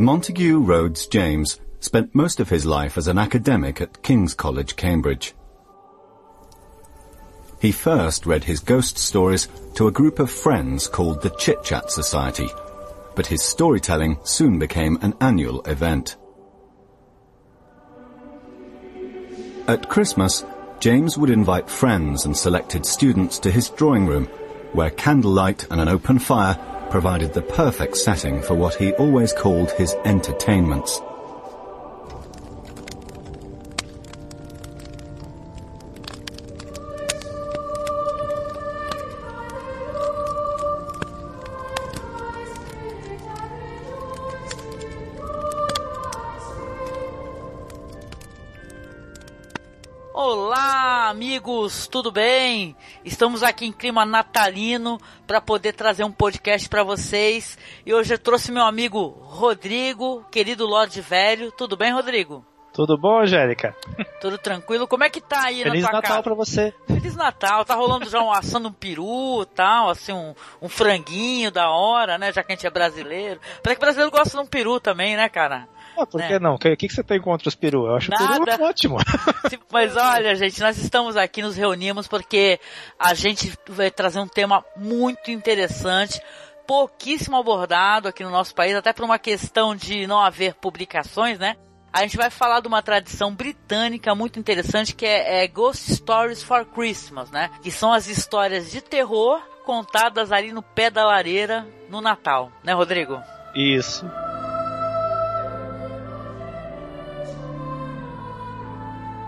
Montague Rhodes James spent most of his life as an academic at King's College, Cambridge. He first read his ghost stories to a group of friends called the Chit Chat Society, but his storytelling soon became an annual event. At Christmas, James would invite friends and selected students to his drawing room, where candlelight and an open fire provided the perfect setting for what he always called his entertainments. Amigos, tudo bem? Estamos aqui em clima natalino para poder trazer um podcast para vocês. E hoje eu trouxe meu amigo Rodrigo, querido Lorde Velho. Tudo bem, Rodrigo? Tudo bom, Angélica? Tudo tranquilo. Como é que tá aí Feliz na tua Natal casa? pra você. Feliz Natal. Tá rolando já um assando um peru, tal, assim um, um franguinho da hora, né? Já que a gente é brasileiro. Parece que brasileiro gosta de um peru também, né, cara? Ah, por que não? O que, que você tem contra os perus? Eu acho o Nada. peru ótimo. Mas olha, gente, nós estamos aqui, nos reunimos porque a gente vai trazer um tema muito interessante, pouquíssimo abordado aqui no nosso país, até por uma questão de não haver publicações, né? A gente vai falar de uma tradição britânica muito interessante que é, é Ghost Stories for Christmas, né? Que são as histórias de terror contadas ali no pé da lareira no Natal, né, Rodrigo? Isso.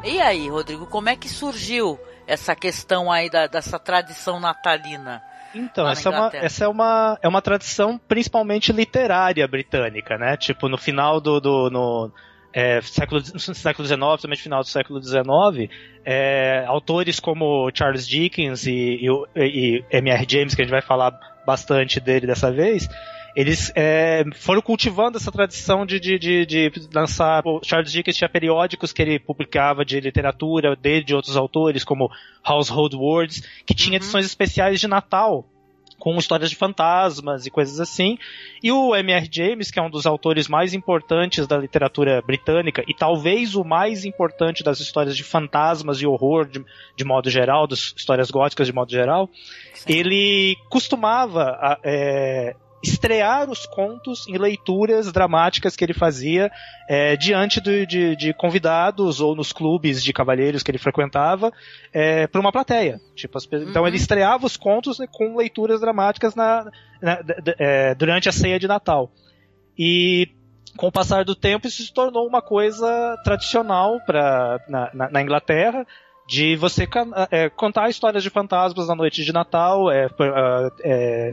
E aí, Rodrigo, como é que surgiu essa questão aí da, dessa tradição natalina? Então, essa, é uma, essa é, uma, é uma tradição principalmente literária britânica, né? Tipo, no final do. do no, é, século, século XIX, também final do século XIX, é, autores como Charles Dickens e, e, e M.R. James, que a gente vai falar bastante dele dessa vez, eles é, foram cultivando essa tradição de, de, de, de lançar. O Charles Dickens tinha periódicos que ele publicava de literatura dele, de outros autores, como Household Words, que tinha Uhum. edições especiais de Natal. Com histórias de fantasmas e coisas assim. E o M.R. James, que é um dos autores mais importantes da literatura britânica, e talvez o mais importante das histórias de fantasmas e horror de, de modo geral, das histórias góticas de modo geral, ele costumava é, estrear os contos em leituras dramáticas que ele fazia é, diante do- de, de convidados ou nos clubes de cavalheiros que ele frequentava para uma plateia. Tipo, as Então Uhum. ele estreava os contos né, com leituras dramáticas na, na- d- é, durante a ceia de Natal. E com o passar do tempo isso se tornou uma coisa tradicional pra, na, na- na Inglaterra de você can- é, contar histórias de fantasmas na noite de Natal, é, ah, é,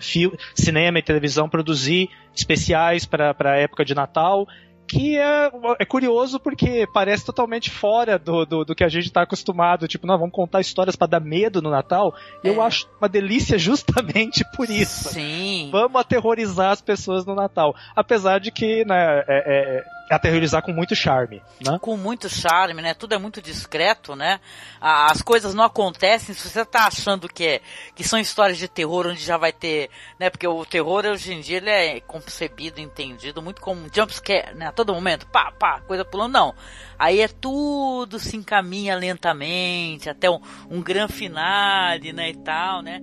cinema e televisão produzir especiais para a época de Natal, que é, é curioso porque parece totalmente fora do, do, do que a gente está acostumado. Tipo, não, vamos contar histórias para dar medo no Natal. E eu É. acho uma delícia justamente por isso. Sim. Vamos aterrorizar as pessoas no Natal. Apesar de que, né, é, é- é aterrorizar com muito charme, né? Com muito charme, né? Tudo é muito discreto, né? As coisas não acontecem. Se você tá achando que, é, que são histórias de terror onde já vai ter, né? Porque o terror hoje em dia ele é concebido, entendido muito como um jumpscare, né? A todo momento, pá, pá, coisa pulando, não. Aí é tudo se encaminha lentamente até um, um grande finale, né? E tal, né?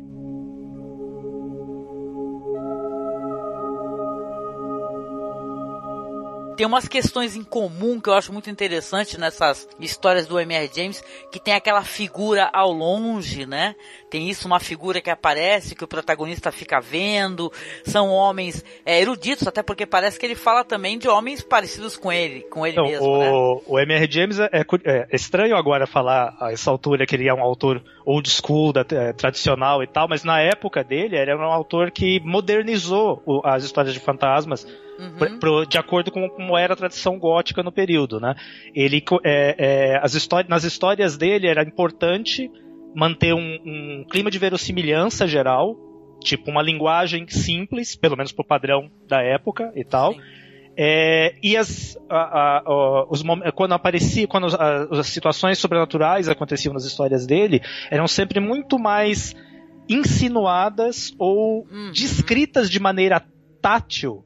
Tem umas questões em comum que eu acho muito interessante nessas histórias do M.R. James, que tem aquela figura ao longe, né? Tem isso, uma figura que aparece, que o protagonista fica vendo. São homens é, eruditos, até porque parece que ele fala também de homens parecidos com ele, com ele Então, mesmo, né? o, o M.R. James é, é é estranho agora falar a essa altura que ele é um autor old school, da- é, tradicional e tal, mas na época dele ele era um autor que modernizou o- as histórias de fantasmas Uhum. Pro- de acordo com como era a tradição gótica no período, né? Ele é, é, as histórias, nas histórias dele era importante manter um, um clima de verossimilhança geral, tipo uma linguagem simples, pelo menos pro padrão da época e tal. É, e as, a- a- a- os quando aparecia, quando as, as situações sobrenaturais aconteciam nas histórias dele, eram sempre muito mais insinuadas ou Uhum. descritas de maneira tátil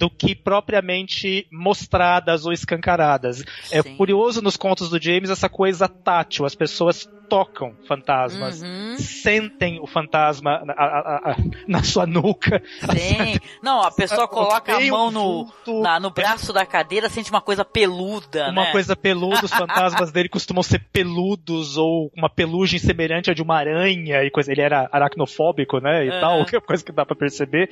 do que propriamente mostradas ou escancaradas. É Sim. curioso nos contos do James essa coisa tátil, as pessoas tocam fantasmas, Uhum. sentem o fantasma na, a- a- a- na sua nuca. Sim. Não, a pessoa coloca a mão no, na- no braço da cadeira, sente uma coisa peluda, uma né? coisa peluda, os fantasmas dele costumam ser peludos ou uma pelugem semelhante à de uma aranha e coisa. Ele era aracnofóbico, né? E É. tal, que é coisa que dá pra perceber.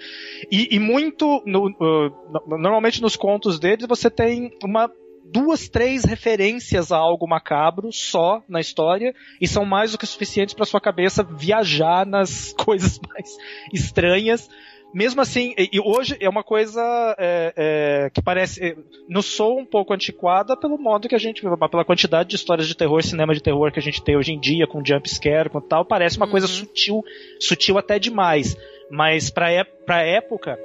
E, e muito, no- uh, no- normalmente nos contos deles você tem uma duas, três referências a algo macabro só na história e são mais do que suficientes para sua cabeça viajar nas coisas mais estranhas. Mesmo assim, e, hoje é uma coisa é, é, que parece. é, nos soa um pouco antiquada pelo modo que a gente. pela quantidade de histórias de terror, cinema de terror que a gente tem hoje em dia, com jump scare, com tal, parece uma coisa Uhum. sutil, sutil até demais. Mas pra, é, pra época,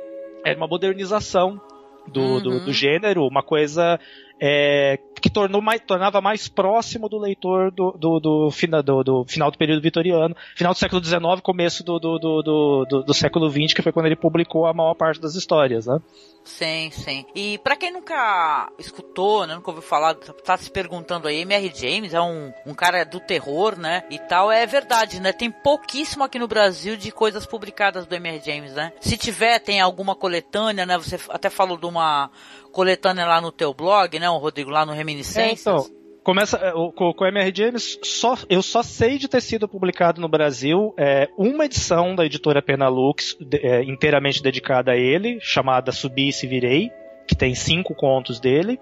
era uma modernização do, do, Uhum. do gênero, uma coisa é, que tornou mais, tornava mais próximo do leitor do, do, do, do- do final do período vitoriano, final do século XIX, começo do, do, do, do, do- século XX, que foi quando ele publicou a maior parte das histórias, né? Sim, sim. E pra quem nunca escutou, né, nunca ouviu falar, tá se perguntando aí, M.R. James é um, um cara do terror, né, e tal, é verdade, né, tem pouquíssimo aqui no Brasil de coisas publicadas do M.R. James, né. Se tiver, tem alguma coletânea, né, você até falou de uma coletânea lá no teu blog, né, o Rodrigo, lá no Reminiscências. É, então, começa é, com, com o MR James, só, eu só sei de ter sido publicado no Brasil é, uma edição da editora Penalux de- é, inteiramente dedicada a ele, chamada Subi e Se Virei, que tem cinco contos dele.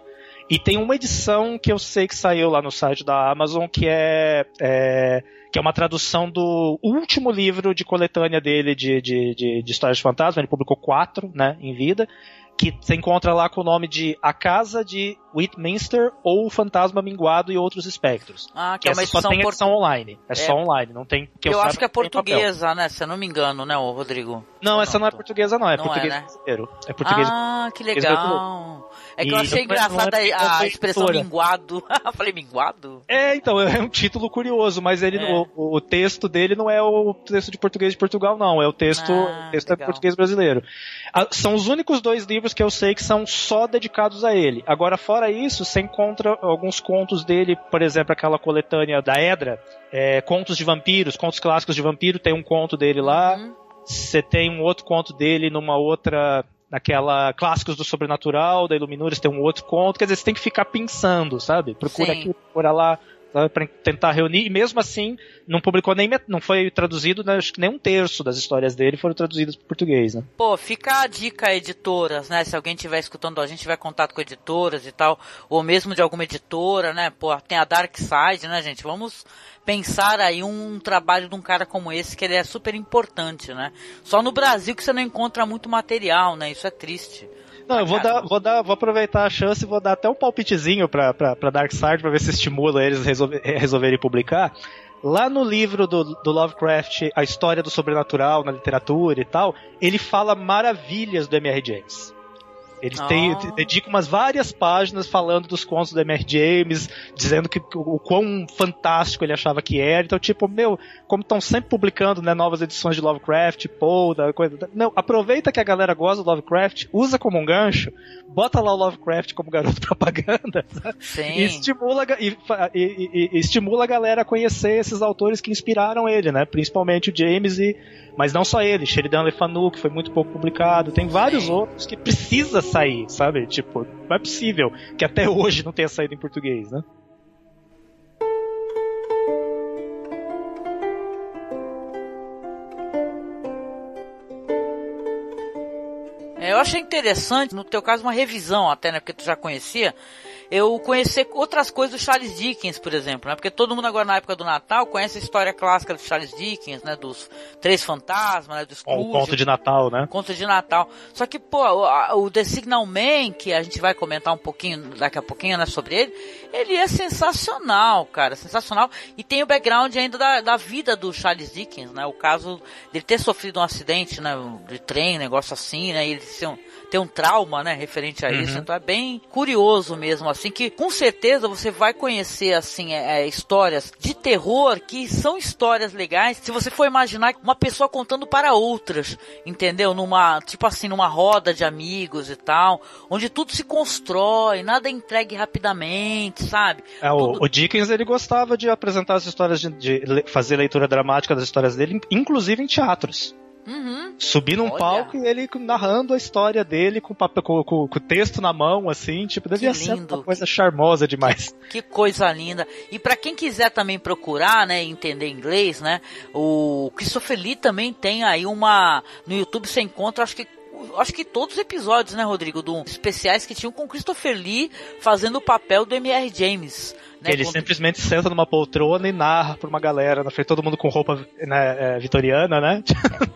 E tem uma edição que eu sei que saiu lá no site da Amazon, que é, é, que é uma tradução do último livro de coletânea dele de, de, de, de histórias de fantasma. Ele publicou quatro, né, em vida que você encontra lá com o nome de A Casa de Whitminster ou O Fantasma Minguado e Outros Espectros. Ah, que Que é uma essa só edição tem portu- edição online. É, só online, não tem. Que eu, saiba, acho que é não papel. portuguesa, né, se eu não me engano, né, Rodrigo? Não, essa não é tô- portuguesa, não. É Não é, português né? brasileiro. É português Ah, que legal. É que eu achei engraçada a, expressão minguado. Falei minguado? É, então, é um título curioso, mas ele, É. o, o texto dele não é o texto de português de Portugal, não. É o texto, Ah, texto é português brasileiro. Ah, são os únicos dois livros que eu sei que são só dedicados a ele. Agora, fora isso, você encontra alguns contos dele, por exemplo, aquela coletânea da Edra, é, contos de vampiros, contos clássicos de vampiro, tem um conto dele lá. Uhum. Você tem um outro conto dele numa outra. Naquela Clássicos do Sobrenatural, da Iluminures, tem um outro conto. Quer dizer, você tem que ficar pensando, sabe? Procura Sim. aqui, procura lá, sabe? pra tentar reunir. E mesmo assim, não publicou nem. Não foi traduzido, né, acho que nem um terço das histórias dele foram traduzidas para português, né? Pô, fica a dica editoras, né? Se alguém tiver escutando a gente, tiver contato com editoras e tal, ou mesmo de alguma editora, né? Pô, tem a Dark Side, né, gente? Vamos pensar aí um trabalho de um cara como esse, que ele é super importante, né? Só no Brasil que você não encontra muito material, né? Isso é triste. Não, eu vou dar, vou dar, vou aproveitar a chance e vou dar até um palpitezinho pra, pra, pra Darkseid pra ver se estimula eles a resolver, resolverem publicar. Lá no livro do, do Lovecraft, A História do Sobrenatural na literatura e tal, ele fala maravilhas do M.R. James. Ele tem, Ah. dedica umas várias páginas falando dos contos do M.R. James, dizendo que o quão fantástico ele achava que era. Então, tipo, meu, como estão sempre publicando né, novas edições de Lovecraft, Poe, da coisa. da- Não, aproveita que a galera gosta do Lovecraft, usa como um gancho, bota lá o Lovecraft como garoto propaganda Sim. e estimula, e- e- e estimula a galera a conhecer esses autores que inspiraram ele, né? Principalmente o James e. Mas não só ele, Sheridan Le Fanu, que foi muito pouco publicado. Tem vários Sim. outros que precisa sair, sabe? Tipo, não é possível que até hoje não tenha saído em português, né? É, eu achei interessante, no teu caso, uma revisão até, né? Porque tu já conhecia. Eu conhecer outras coisas do Charles Dickens, por exemplo, né? Porque todo mundo agora na época do Natal conhece a história clássica do Charles Dickens, né? Dos Três Fantasmas, né? Do Scrooge. o conto de Natal, né? Conto de Natal. Só que, pô, o, The Signal Man, que a gente vai comentar um pouquinho, daqui a pouquinho, né, sobre ele, ele é sensacional, cara, sensacional. E tem o background ainda da, da vida do Charles Dickens, né, o caso dele ter sofrido um acidente, né, de trem, negócio assim, né, e ele tem um trauma, né, referente a uhum. isso. Então é bem curioso mesmo, assim, que com certeza você vai conhecer, assim, é, é, histórias de terror que são histórias legais. Se você for imaginar uma pessoa contando para outras, entendeu? Numa, tipo assim, numa roda de amigos e tal, onde tudo se constrói, nada é entregue rapidamente, sabe? É, tudo... o, o, Dickens, ele gostava de apresentar as histórias, de, de fazer leitura dramática das histórias dele, inclusive em teatros. Uhum. Subir num Olha. palco e ele narrando a história dele com, papel, com, com, com o texto na mão, assim, tipo, devia ser uma coisa charmosa demais. Que, que coisa linda. E para quem quiser também procurar, né, entender inglês, né, o Christopher Lee também tem aí uma, no YouTube você encontra, acho que acho que todos os episódios, né, Rodrigo, do especiais que tinham com Christopher Lee fazendo o papel do M.R. James. Né, ele simplesmente senta numa poltrona e narra pra uma galera, na frente todo mundo com roupa né, é, vitoriana, né?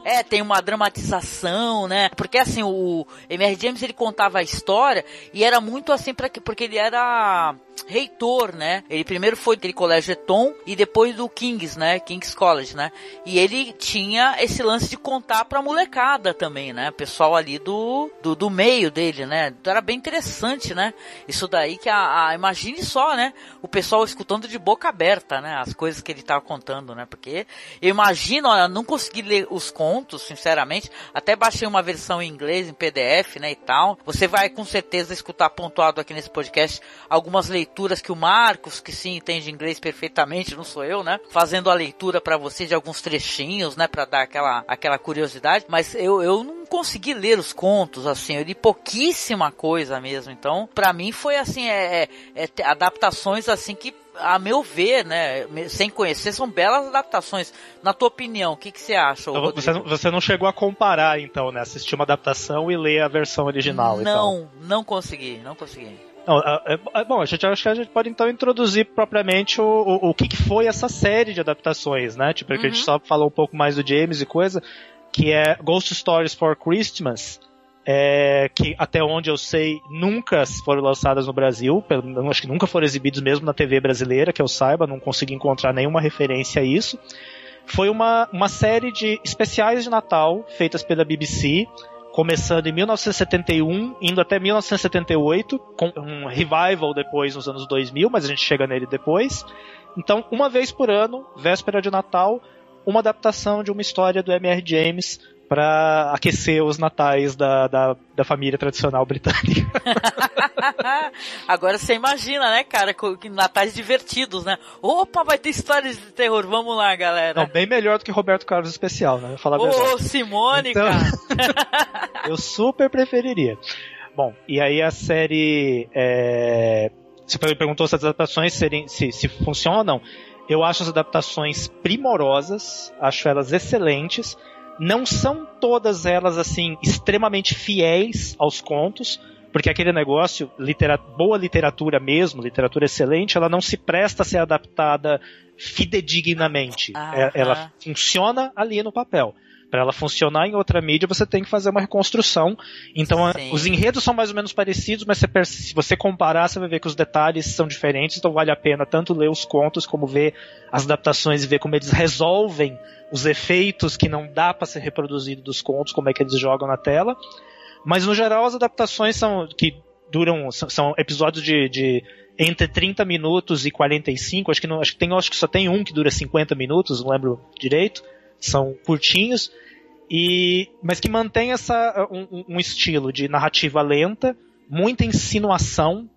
É, tem uma dramatização, né? Porque assim, o M.R. James ele contava a história e era muito assim para porque ele era reitor, né? Ele primeiro foi aquele colégio Eton e depois do King's, né? King's College, né? E ele tinha esse lance de contar pra molecada também, né? Pessoal ali do, do, do meio dele, né? Então era bem interessante, né? Isso daí que a, a imagine só, né? O pessoal escutando de boca aberta, né? As coisas que ele tava contando, né? Porque eu imagino, olha, não consegui ler os contos, sinceramente. Até baixei uma versão em inglês, em PDF, né? E tal. Você vai com certeza escutar pontuado aqui nesse podcast algumas leituras que o Marcos, que sim entende inglês perfeitamente, não sou eu, né? Fazendo a leitura para você de alguns trechinhos, né? Para dar aquela, aquela curiosidade. Mas eu, eu não consegui ler os contos, assim, eu li pouquíssima coisa mesmo. Então, para mim foi assim, é, é, é, adaptações assim que, a meu ver, né, sem conhecer, são belas adaptações. Na tua opinião, o que, que você acha? Então, você, não, você não chegou a comparar, então, né? Assistir uma adaptação e ler a versão original. Não, então. não consegui, não consegui. Não, é, é, bom, a gente acho que a gente pode então introduzir propriamente o, o, o que, que foi essa série de adaptações, né? Tipo, uhum. que a gente uhum. só falou um pouco mais do James e coisa que é Ghost Stories for Christmas, é, que até onde eu sei nunca foram lançadas no Brasil, acho que nunca foram exibidos mesmo na TV brasileira, que eu saiba, não consegui encontrar nenhuma referência a isso. Foi uma, uma série de especiais de Natal feitas pela BBC, começando em 1971, indo até 1978, com um revival depois nos anos 2000, mas a gente chega nele depois. Então, uma vez por ano, véspera de Natal, uma adaptação de uma história do M.R. James para aquecer os natais da, da, da família tradicional britânica. Agora você imagina, né, cara, que natais divertidos, né? Opa, vai ter histórias de terror, vamos lá, galera. Não, bem melhor do que Roberto Carlos especial, né? Falar Ô, Simone, então, cara. eu super preferiria. Bom, e aí a série. É... Você perguntou se as adaptações serem, se, se funcionam. Eu acho as adaptações primorosas, acho elas excelentes. Não são todas elas assim extremamente fiéis aos contos, porque aquele negócio, litera boa literatura mesmo, literatura excelente, ela não se presta a ser adaptada fidedignamente. Ah, ela funciona ali no papel. Para ela funcionar em outra mídia, você tem que fazer uma reconstrução. Então, Sim. os enredos são mais ou menos parecidos, mas você, se você comparar, você vai ver que os detalhes são diferentes. Então, vale a pena tanto ler os contos como ver as adaptações e ver como eles resolvem os efeitos que não dá para ser reproduzido dos contos, como é que eles jogam na tela. Mas, no geral, as adaptações são que duram são, são episódios de, de entre 30 minutos e 45, acho que não, acho que tem, acho que só tem um que dura 50 minutos, não lembro direito são curtinhos, e mas que mantém essa, um, um estilo de narrativa lenta, muita insinuação,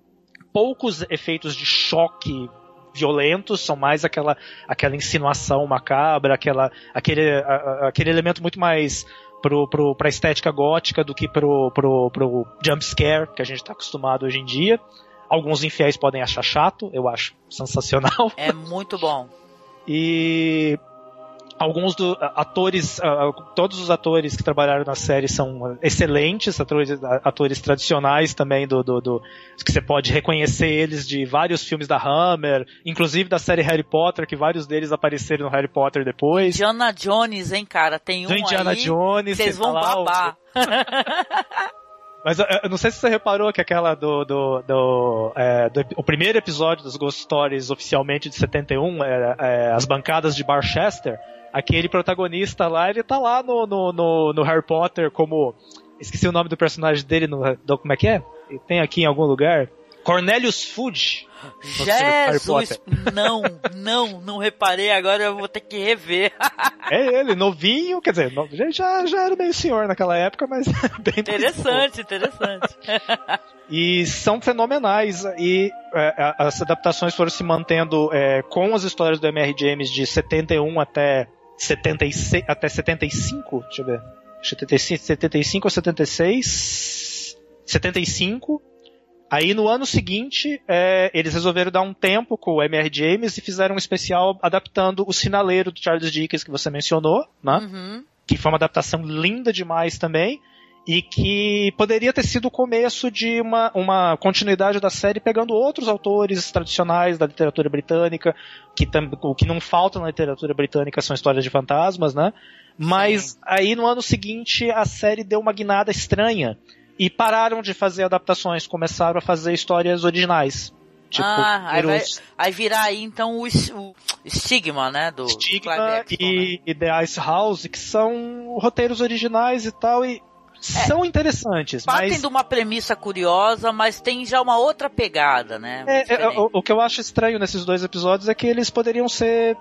poucos efeitos de choque violentos, são mais aquela, aquela insinuação macabra, aquela, aquele, a, aquele elemento muito mais pro, pro, pra estética gótica do que pro, pro, pro jump scare que a gente está acostumado hoje em dia. Alguns infiéis podem achar chato, eu acho sensacional. É muito bom. E alguns do, atores, uh, todos os atores que trabalharam na série são excelentes, atores, atores tradicionais também do, do, do, que você pode reconhecer eles de vários filmes da Hammer, inclusive da série Harry Potter, que vários deles apareceram no Harry Potter depois. Indiana Jones, hein, cara, tem um Indiana aí, Jones, vocês vão tá babar. Mas eu não sei se você reparou que aquela do. do, do, é, do o primeiro episódio dos Ghost Stories oficialmente de 71, é, é, as bancadas de Barchester, aquele protagonista lá, ele tá lá no, no, no, no Harry Potter como Esqueci o nome do personagem dele no. Do, como é que é? Tem aqui em algum lugar. Cornelius Fudge. Jesus! Não, não, não reparei, agora eu vou ter que rever. é ele, novinho, quer dizer, já, já era meio senhor naquela época, mas bem Interessante, interessante. e são fenomenais. E é, as adaptações foram se mantendo é, com as histórias do M.R. James de 71 até 76, até 75, deixa eu ver. 75, 75 ou 76. 75. Aí no ano seguinte, é, eles resolveram dar um tempo com o M.R. James e fizeram um especial adaptando o Sinaleiro do Charles Dickens que você mencionou, né? Uhum. Que foi uma adaptação linda demais também e que poderia ter sido o começo de uma, uma continuidade da série pegando outros autores tradicionais da literatura britânica, que o que não falta na literatura britânica são histórias de fantasmas, né? Mas Sim. aí no ano seguinte a série deu uma guinada estranha e pararam de fazer adaptações, começaram a fazer histórias originais. Tipo, ah, aí, vai, aí virar aí então o, o Stigma, né? Do Stigma e, né? e The Ice House, que são roteiros originais e tal, e são interessantes. Partem mas... de uma premissa curiosa, mas tem já uma outra pegada, né? É, é, o, o, que eu acho estranho nesses dois episódios é que eles poderiam ser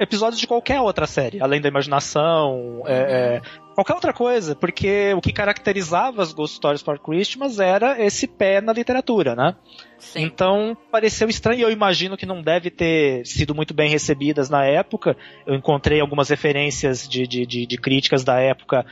episódios de qualquer outra série, além da imaginação, uhum. é, qualquer outra coisa, porque o que caracterizava as Ghost Stories for Christmas era esse pé na literatura, né? Sim. Então pareceu estranho eu imagino que não deve ter sido muito bem recebidas na época. Eu encontrei algumas referências de, de, de, de críticas da época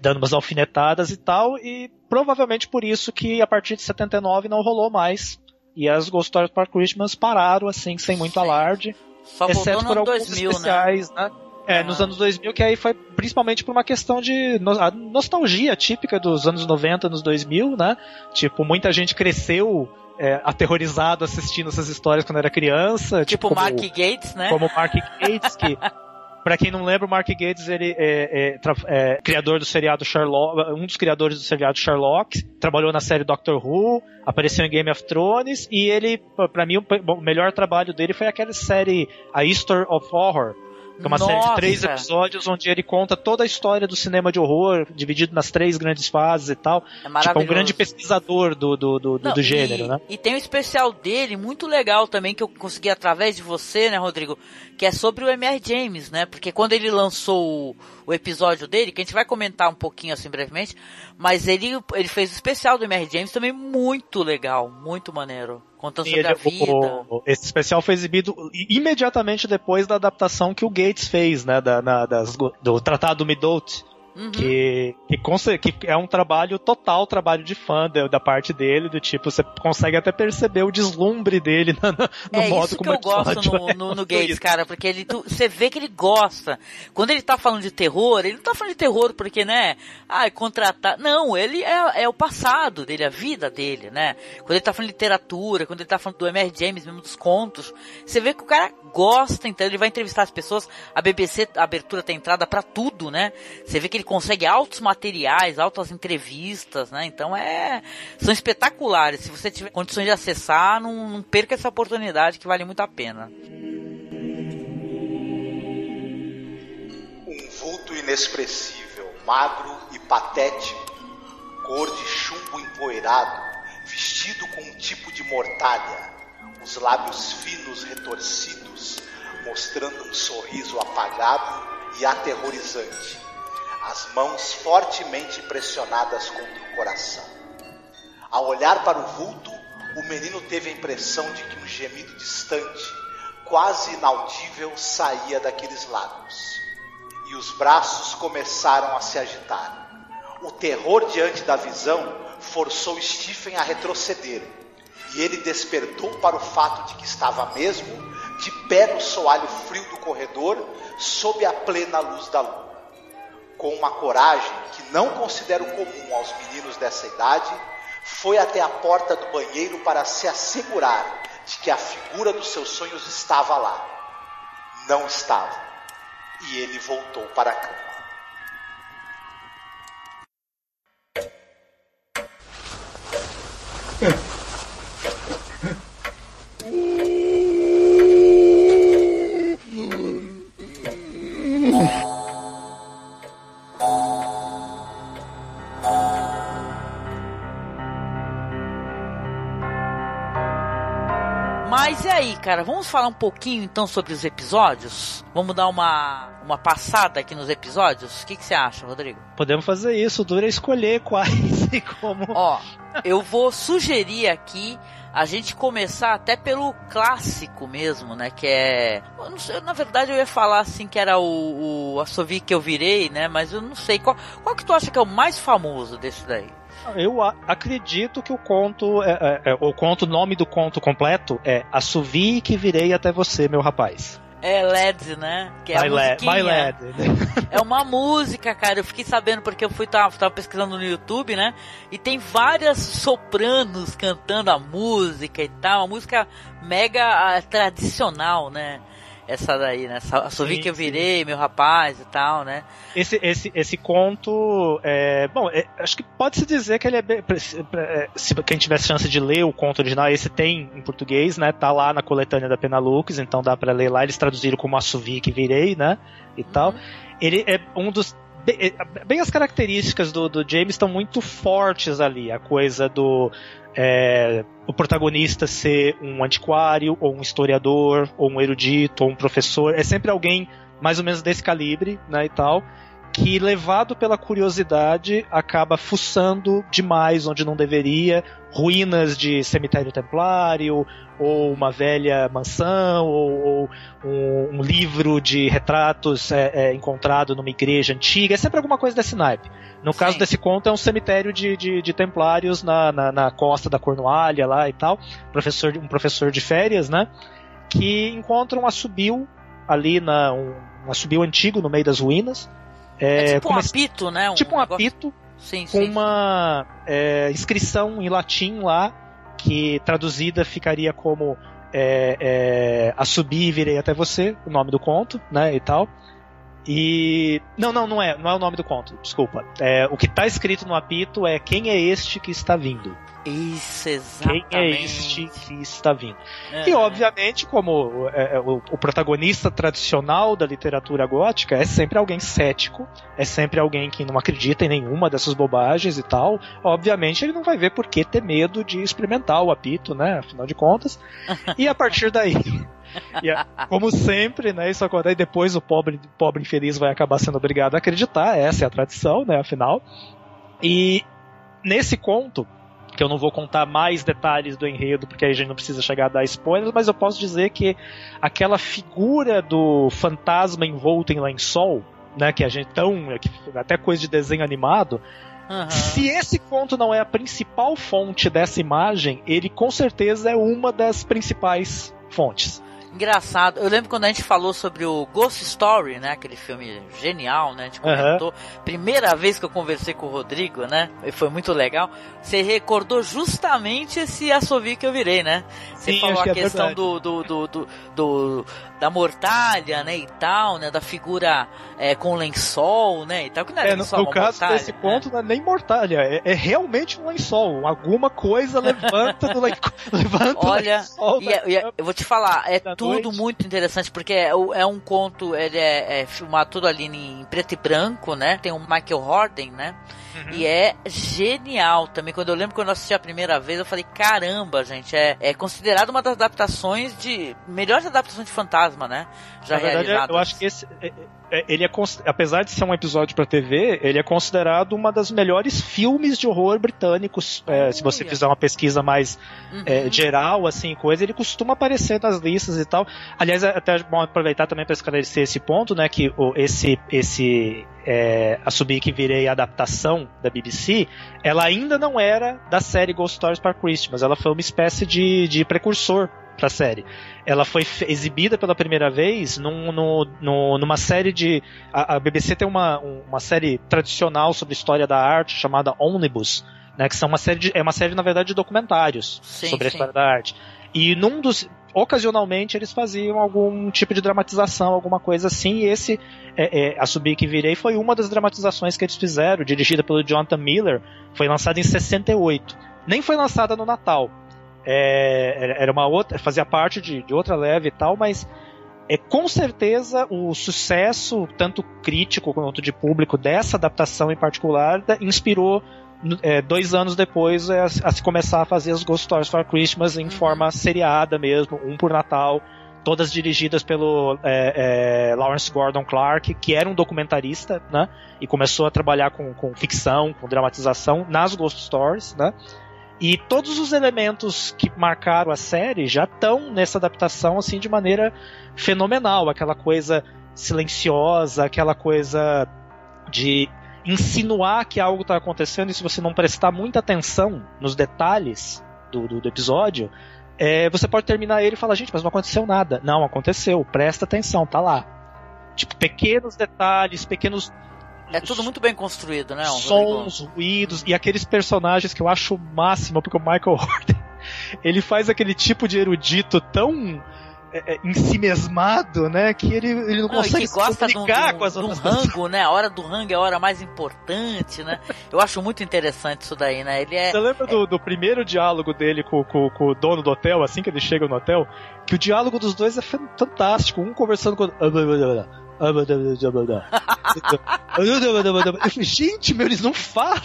dando umas alfinetadas e tal, e provavelmente por isso que a partir de 79 não rolou mais. E as Ghost Stories for Christmas pararam assim, sem muito alarde. Só exceto por alguns 2000, né? especiais, né? né? É, nos anos 2000, que aí foi principalmente por uma questão de no a nostalgia típica dos anos 90, nos 2000, né? Tipo, muita gente cresceu é, aterrorizado assistindo essas histórias quando era criança. Tipo, tipo Mark Gates, né? Como Mark Gates, que Para quem não lembra, o Mark Gates ele é, é, é, criador do seriado Sherlock, um dos criadores do seriado Sherlock, trabalhou na série Doctor Who, apareceu em Game of Thrones e ele, para mim, o melhor trabalho dele foi aquela série A History of Horror, que é uma Nossa. série de três episódios onde ele conta toda a história do cinema de horror, dividido nas três grandes fases e tal. É tipo, é um grande pesquisador do, do, do, Não, do gênero, e, né? E tem um especial dele, muito legal também, que eu consegui através de você, né, Rodrigo? Que é sobre o M.R. James, né? Porque quando ele lançou o, o episódio dele, que a gente vai comentar um pouquinho assim brevemente, mas ele, ele fez o especial do M.R. James também muito legal, muito maneiro. Contando sobre ele, a vida. O, esse especial foi exibido imediatamente depois da adaptação que o Gates fez, né? Da, na, das, do Tratado do Midot. Uhum. Que, que, que, é um trabalho total, trabalho de fã da, da, parte dele, do tipo, você consegue até perceber o deslumbre dele no, no é modo isso como que eu gosto no, é no, no Gates, cara, porque ele, tu, você vê que ele gosta. Quando ele tá falando de terror, ele não tá falando de terror porque, né, ah, contratar. Não, ele é, é o passado dele, a vida dele, né? Quando ele tá falando de literatura, quando ele tá falando do M.R. James, mesmo dos contos, você vê que o cara gosta, então ele vai entrevistar as pessoas, a BBC, a abertura tem entrada para tudo, né? Você vê que ele consegue altos materiais, altas entrevistas, né? Então é, são espetaculares. Se você tiver condições de acessar, não, não perca essa oportunidade que vale muito a pena. Um vulto inexpressível, magro e patético, cor de chumbo empoeirado, vestido com um tipo de mortalha, os lábios finos retorcidos, mostrando um sorriso apagado e aterrorizante as mãos fortemente pressionadas contra o coração. Ao olhar para o vulto, o menino teve a impressão de que um gemido distante, quase inaudível, saía daqueles lábios. E os braços começaram a se agitar. O terror diante da visão forçou Stephen a retroceder, e ele despertou para o fato de que estava mesmo de pé no soalho frio do corredor, sob a plena luz da lua com uma coragem que não considero comum aos meninos dessa idade, foi até a porta do banheiro para se assegurar de que a figura dos seus sonhos estava lá. Não estava. E ele voltou para a cama. Mas cara, vamos falar um pouquinho então sobre os episódios? Vamos dar uma, uma passada aqui nos episódios? O que, que você acha, Rodrigo? Podemos fazer isso, dura escolher quais e como. Ó, eu vou sugerir aqui a gente começar até pelo clássico mesmo, né? Que é. Sei, na verdade eu ia falar assim que era o, o Assovi que eu virei, né? Mas eu não sei. Qual, qual que tu acha que é o mais famoso desse daí? Eu acredito que o conto, é, é, é, o conto, nome do conto completo é Assovi que virei até você, meu rapaz. É LED, né? Que é my, lad, my lad. É uma música, cara. Eu fiquei sabendo porque eu fui tava, tava pesquisando no YouTube, né? E tem várias sopranos cantando a música e tal. Uma música mega uh, tradicional, né? Essa daí, né? Assovi que eu virei, sim. meu rapaz e tal, né? Esse, esse, esse conto, é, bom, é, acho que pode-se dizer que ele é bem, é, se quem tivesse chance de ler o conto original, esse tem em português, né? Tá lá na coletânea da Penalux, então dá para ler lá, eles traduziram como Assovi que virei, né? E uhum. tal. Ele é um dos Bem, é, bem, as características do, do James estão muito fortes ali. A coisa do é, o protagonista ser um antiquário, ou um historiador, ou um erudito, ou um professor. É sempre alguém mais ou menos desse calibre, né, e tal que, levado pela curiosidade, acaba fuçando demais onde não deveria, ruínas de cemitério templário, ou uma velha mansão, ou, ou um, um, livro de retratos é, é, encontrado numa igreja antiga, é sempre alguma coisa desse naipe. No caso Sim. desse conto, é um cemitério de, de, de templários na, na, na, costa da Cornualha lá e tal, professor, um professor de férias, né, que encontra um assobio ali na um, um assobio antigo no meio das ruínas, é, é tipo um apito, né? Um tipo um negócio... apito sim, com sim, uma sim. É, inscrição em latim lá, que traduzida ficaria como é, é, A subir e virei até você, o nome do conto, né? E tal. E. Não, não, não é. Não é o nome do conto, desculpa. É, o que está escrito no apito é quem é este que está vindo. Isso, exatamente. Quem é este que está vindo? É. E, obviamente, como é, é, o, o, protagonista tradicional da literatura gótica é sempre alguém cético, é sempre alguém que não acredita em nenhuma dessas bobagens e tal. Obviamente, ele não vai ver por que ter medo de experimentar o apito, né? Afinal de contas. e a partir daí. Como sempre, né, isso acontece, depois o pobre, pobre infeliz vai acabar sendo obrigado a acreditar, essa é a tradição, né, afinal. E nesse conto, que eu não vou contar mais detalhes do enredo, porque aí a gente não precisa chegar a dar spoilers, mas eu posso dizer que aquela figura do fantasma envolto em lençol, né, que a gente tão, até coisa de desenho animado, Uhum. Se esse conto não é a principal fonte dessa imagem, ele com certeza é uma das principais fontes engraçado. Eu lembro quando a gente falou sobre o Ghost Story, né? Aquele filme genial, né? A gente comentou. Uhum. Primeira vez que eu conversei com o Rodrigo, né? E foi muito legal. Você recordou justamente esse assovio que eu virei, né? Você Sim, falou a é questão do, do, do, do, do da mortalha, né, e tal, né, da figura é, com lençol, né, e tal, que não é, é lençol, no, no caso mortalha, desse né? ponto não é nem mortalha, é, é, realmente um lençol, alguma coisa levanta do, le... levanta Olha, lençol e, é, e é, eu vou te falar, é tudo noite. muito interessante, porque é, é, um conto, ele é, filmado tudo ali em preto e branco, né, tem o Michael Horden, né, Uhum. E é genial também. Quando eu lembro quando eu assisti a primeira vez, eu falei, caramba, gente, é, é considerado uma das adaptações de. melhores adaptações de fantasma, né? Já Na verdade, eu acho que esse. É, ele é, apesar de ser um episódio para TV, ele é considerado uma das melhores filmes de horror britânicos. É, se você fizer uma pesquisa mais uhum. é, geral, assim, coisa, ele costuma aparecer nas listas e tal. Aliás, é até bom aproveitar também para esclarecer esse ponto, né, que o, esse esse é, a subir que virei a adaptação da BBC, ela ainda não era da série Ghost Stories para Christmas, ela foi uma espécie de, de precursor para a série. Ela foi exibida pela primeira vez num, no, no, numa série de. A, a, BBC tem uma, uma série tradicional sobre história da arte chamada Omnibus, né, que são uma série de, é uma série na verdade de documentários sim, sobre a história da arte. E num dos ocasionalmente eles faziam algum tipo de dramatização, alguma coisa assim, e esse é, é, A Subir Que Virei foi uma das dramatizações que eles fizeram, dirigida pelo Jonathan Miller, foi lançada em 68. Nem foi lançada no Natal, é, era uma outra, fazia parte de, de outra leve e tal, mas é com certeza o sucesso, tanto crítico quanto de público, dessa adaptação em particular, inspirou é, dois anos depois é, a, a, se começar a fazer as Ghost Stories for Christmas em uhum. forma seriada mesmo, um por Natal, todas dirigidas pelo é, é, Lawrence Gordon Clark, que era um documentarista, né? E começou a trabalhar com, com ficção, com dramatização nas Ghost Stories, né? E todos os elementos que marcaram a série já estão nessa adaptação assim de maneira fenomenal, aquela coisa silenciosa, aquela coisa de insinuar que algo está acontecendo e se você não prestar muita atenção nos detalhes do, do, do episódio, é, você pode terminar ele e falar, gente, mas não aconteceu nada. Não, aconteceu, presta atenção, tá lá. Tipo, pequenos detalhes, pequenos. É tudo muito bem construído, né? Sons, Rodrigo? ruídos e aqueles personagens que eu acho o máximo, porque o Michael Horton, ele faz aquele tipo de erudito tão é, é, ensimesmado, né? Que ele, ele não, não consegue se comunicar com as outras rango, né? A hora do rango é a hora mais importante, né? Eu acho muito interessante isso daí, né? Ele é, Você lembra é... do, do, primeiro diálogo dele com, com, com, o dono do hotel, assim que ele chega no hotel? Que o diálogo dos dois é fantástico. Um conversando com. Gente, meu, eles não falam.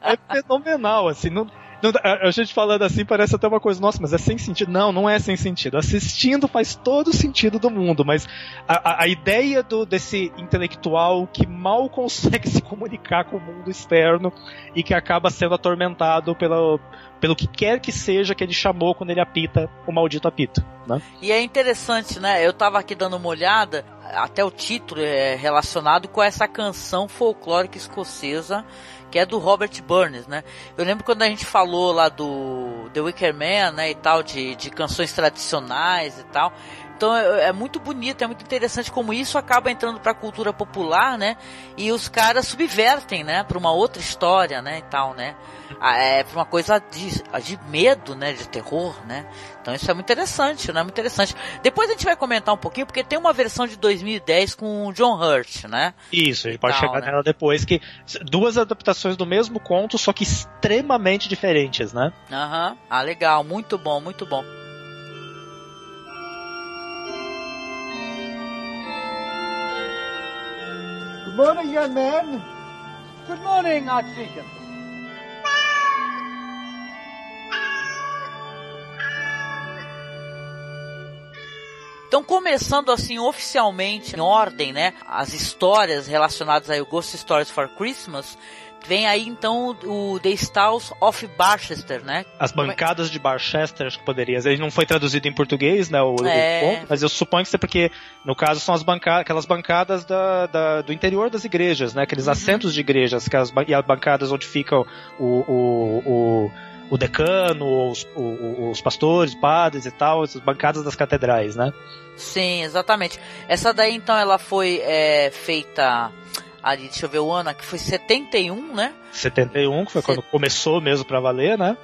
É fenomenal, assim. Não, não, a gente falando assim parece até uma coisa, nossa, mas é sem sentido. Não, não é sem sentido. Assistindo faz todo o sentido do mundo, mas a, a, a ideia do, desse intelectual que mal consegue se comunicar com o mundo externo e que acaba sendo atormentado pela, pelo que quer que seja que ele chamou quando ele apita o maldito apito. Né? E é interessante, né? Eu tava aqui dando uma olhada, até o título é relacionado com essa canção folclórica escocesa que é do Robert Burns, né? Eu lembro quando a gente falou lá do The Wicker Man, né, e tal, de, de canções tradicionais e tal. Então é, é muito bonito, é muito interessante como isso acaba entrando para a cultura popular, né? E os caras subvertem, né, para uma outra história, né, e tal, né? É para uma coisa de, de medo, né, de terror, né? Então isso é muito interessante, né? Muito interessante. Depois a gente vai comentar um pouquinho, porque tem uma versão de 2010 com o John Hurt, né? Isso, a gente pode chegar né? nela depois, que duas adaptações do mesmo conto, só que extremamente diferentes, né? Aham. Uhum. Ah, legal. Muito bom, muito bom. Good morning, young man. Good morning, Archdeacon. Então, começando assim oficialmente, em ordem, né? As histórias relacionadas aí, o Ghost Stories for Christmas, Vem aí então o The Stalls of Barchester, né? As bancadas de Barchester, acho que poderia. Ele não foi traduzido em português, né? O, é... o mas eu suponho que seja porque, no caso, são as bancadas, aquelas bancadas da, da, do interior das igrejas, né? Aqueles uhum. assentos de igrejas, que as, e as bancadas onde ficam o, o, o o decano, os, os pastores, padres e tal, as bancadas das catedrais, né? Sim, exatamente. Essa daí então ela foi é, feita ali, deixa eu ver o ano, que foi 71, né? 71, que foi quando começou mesmo pra valer, né?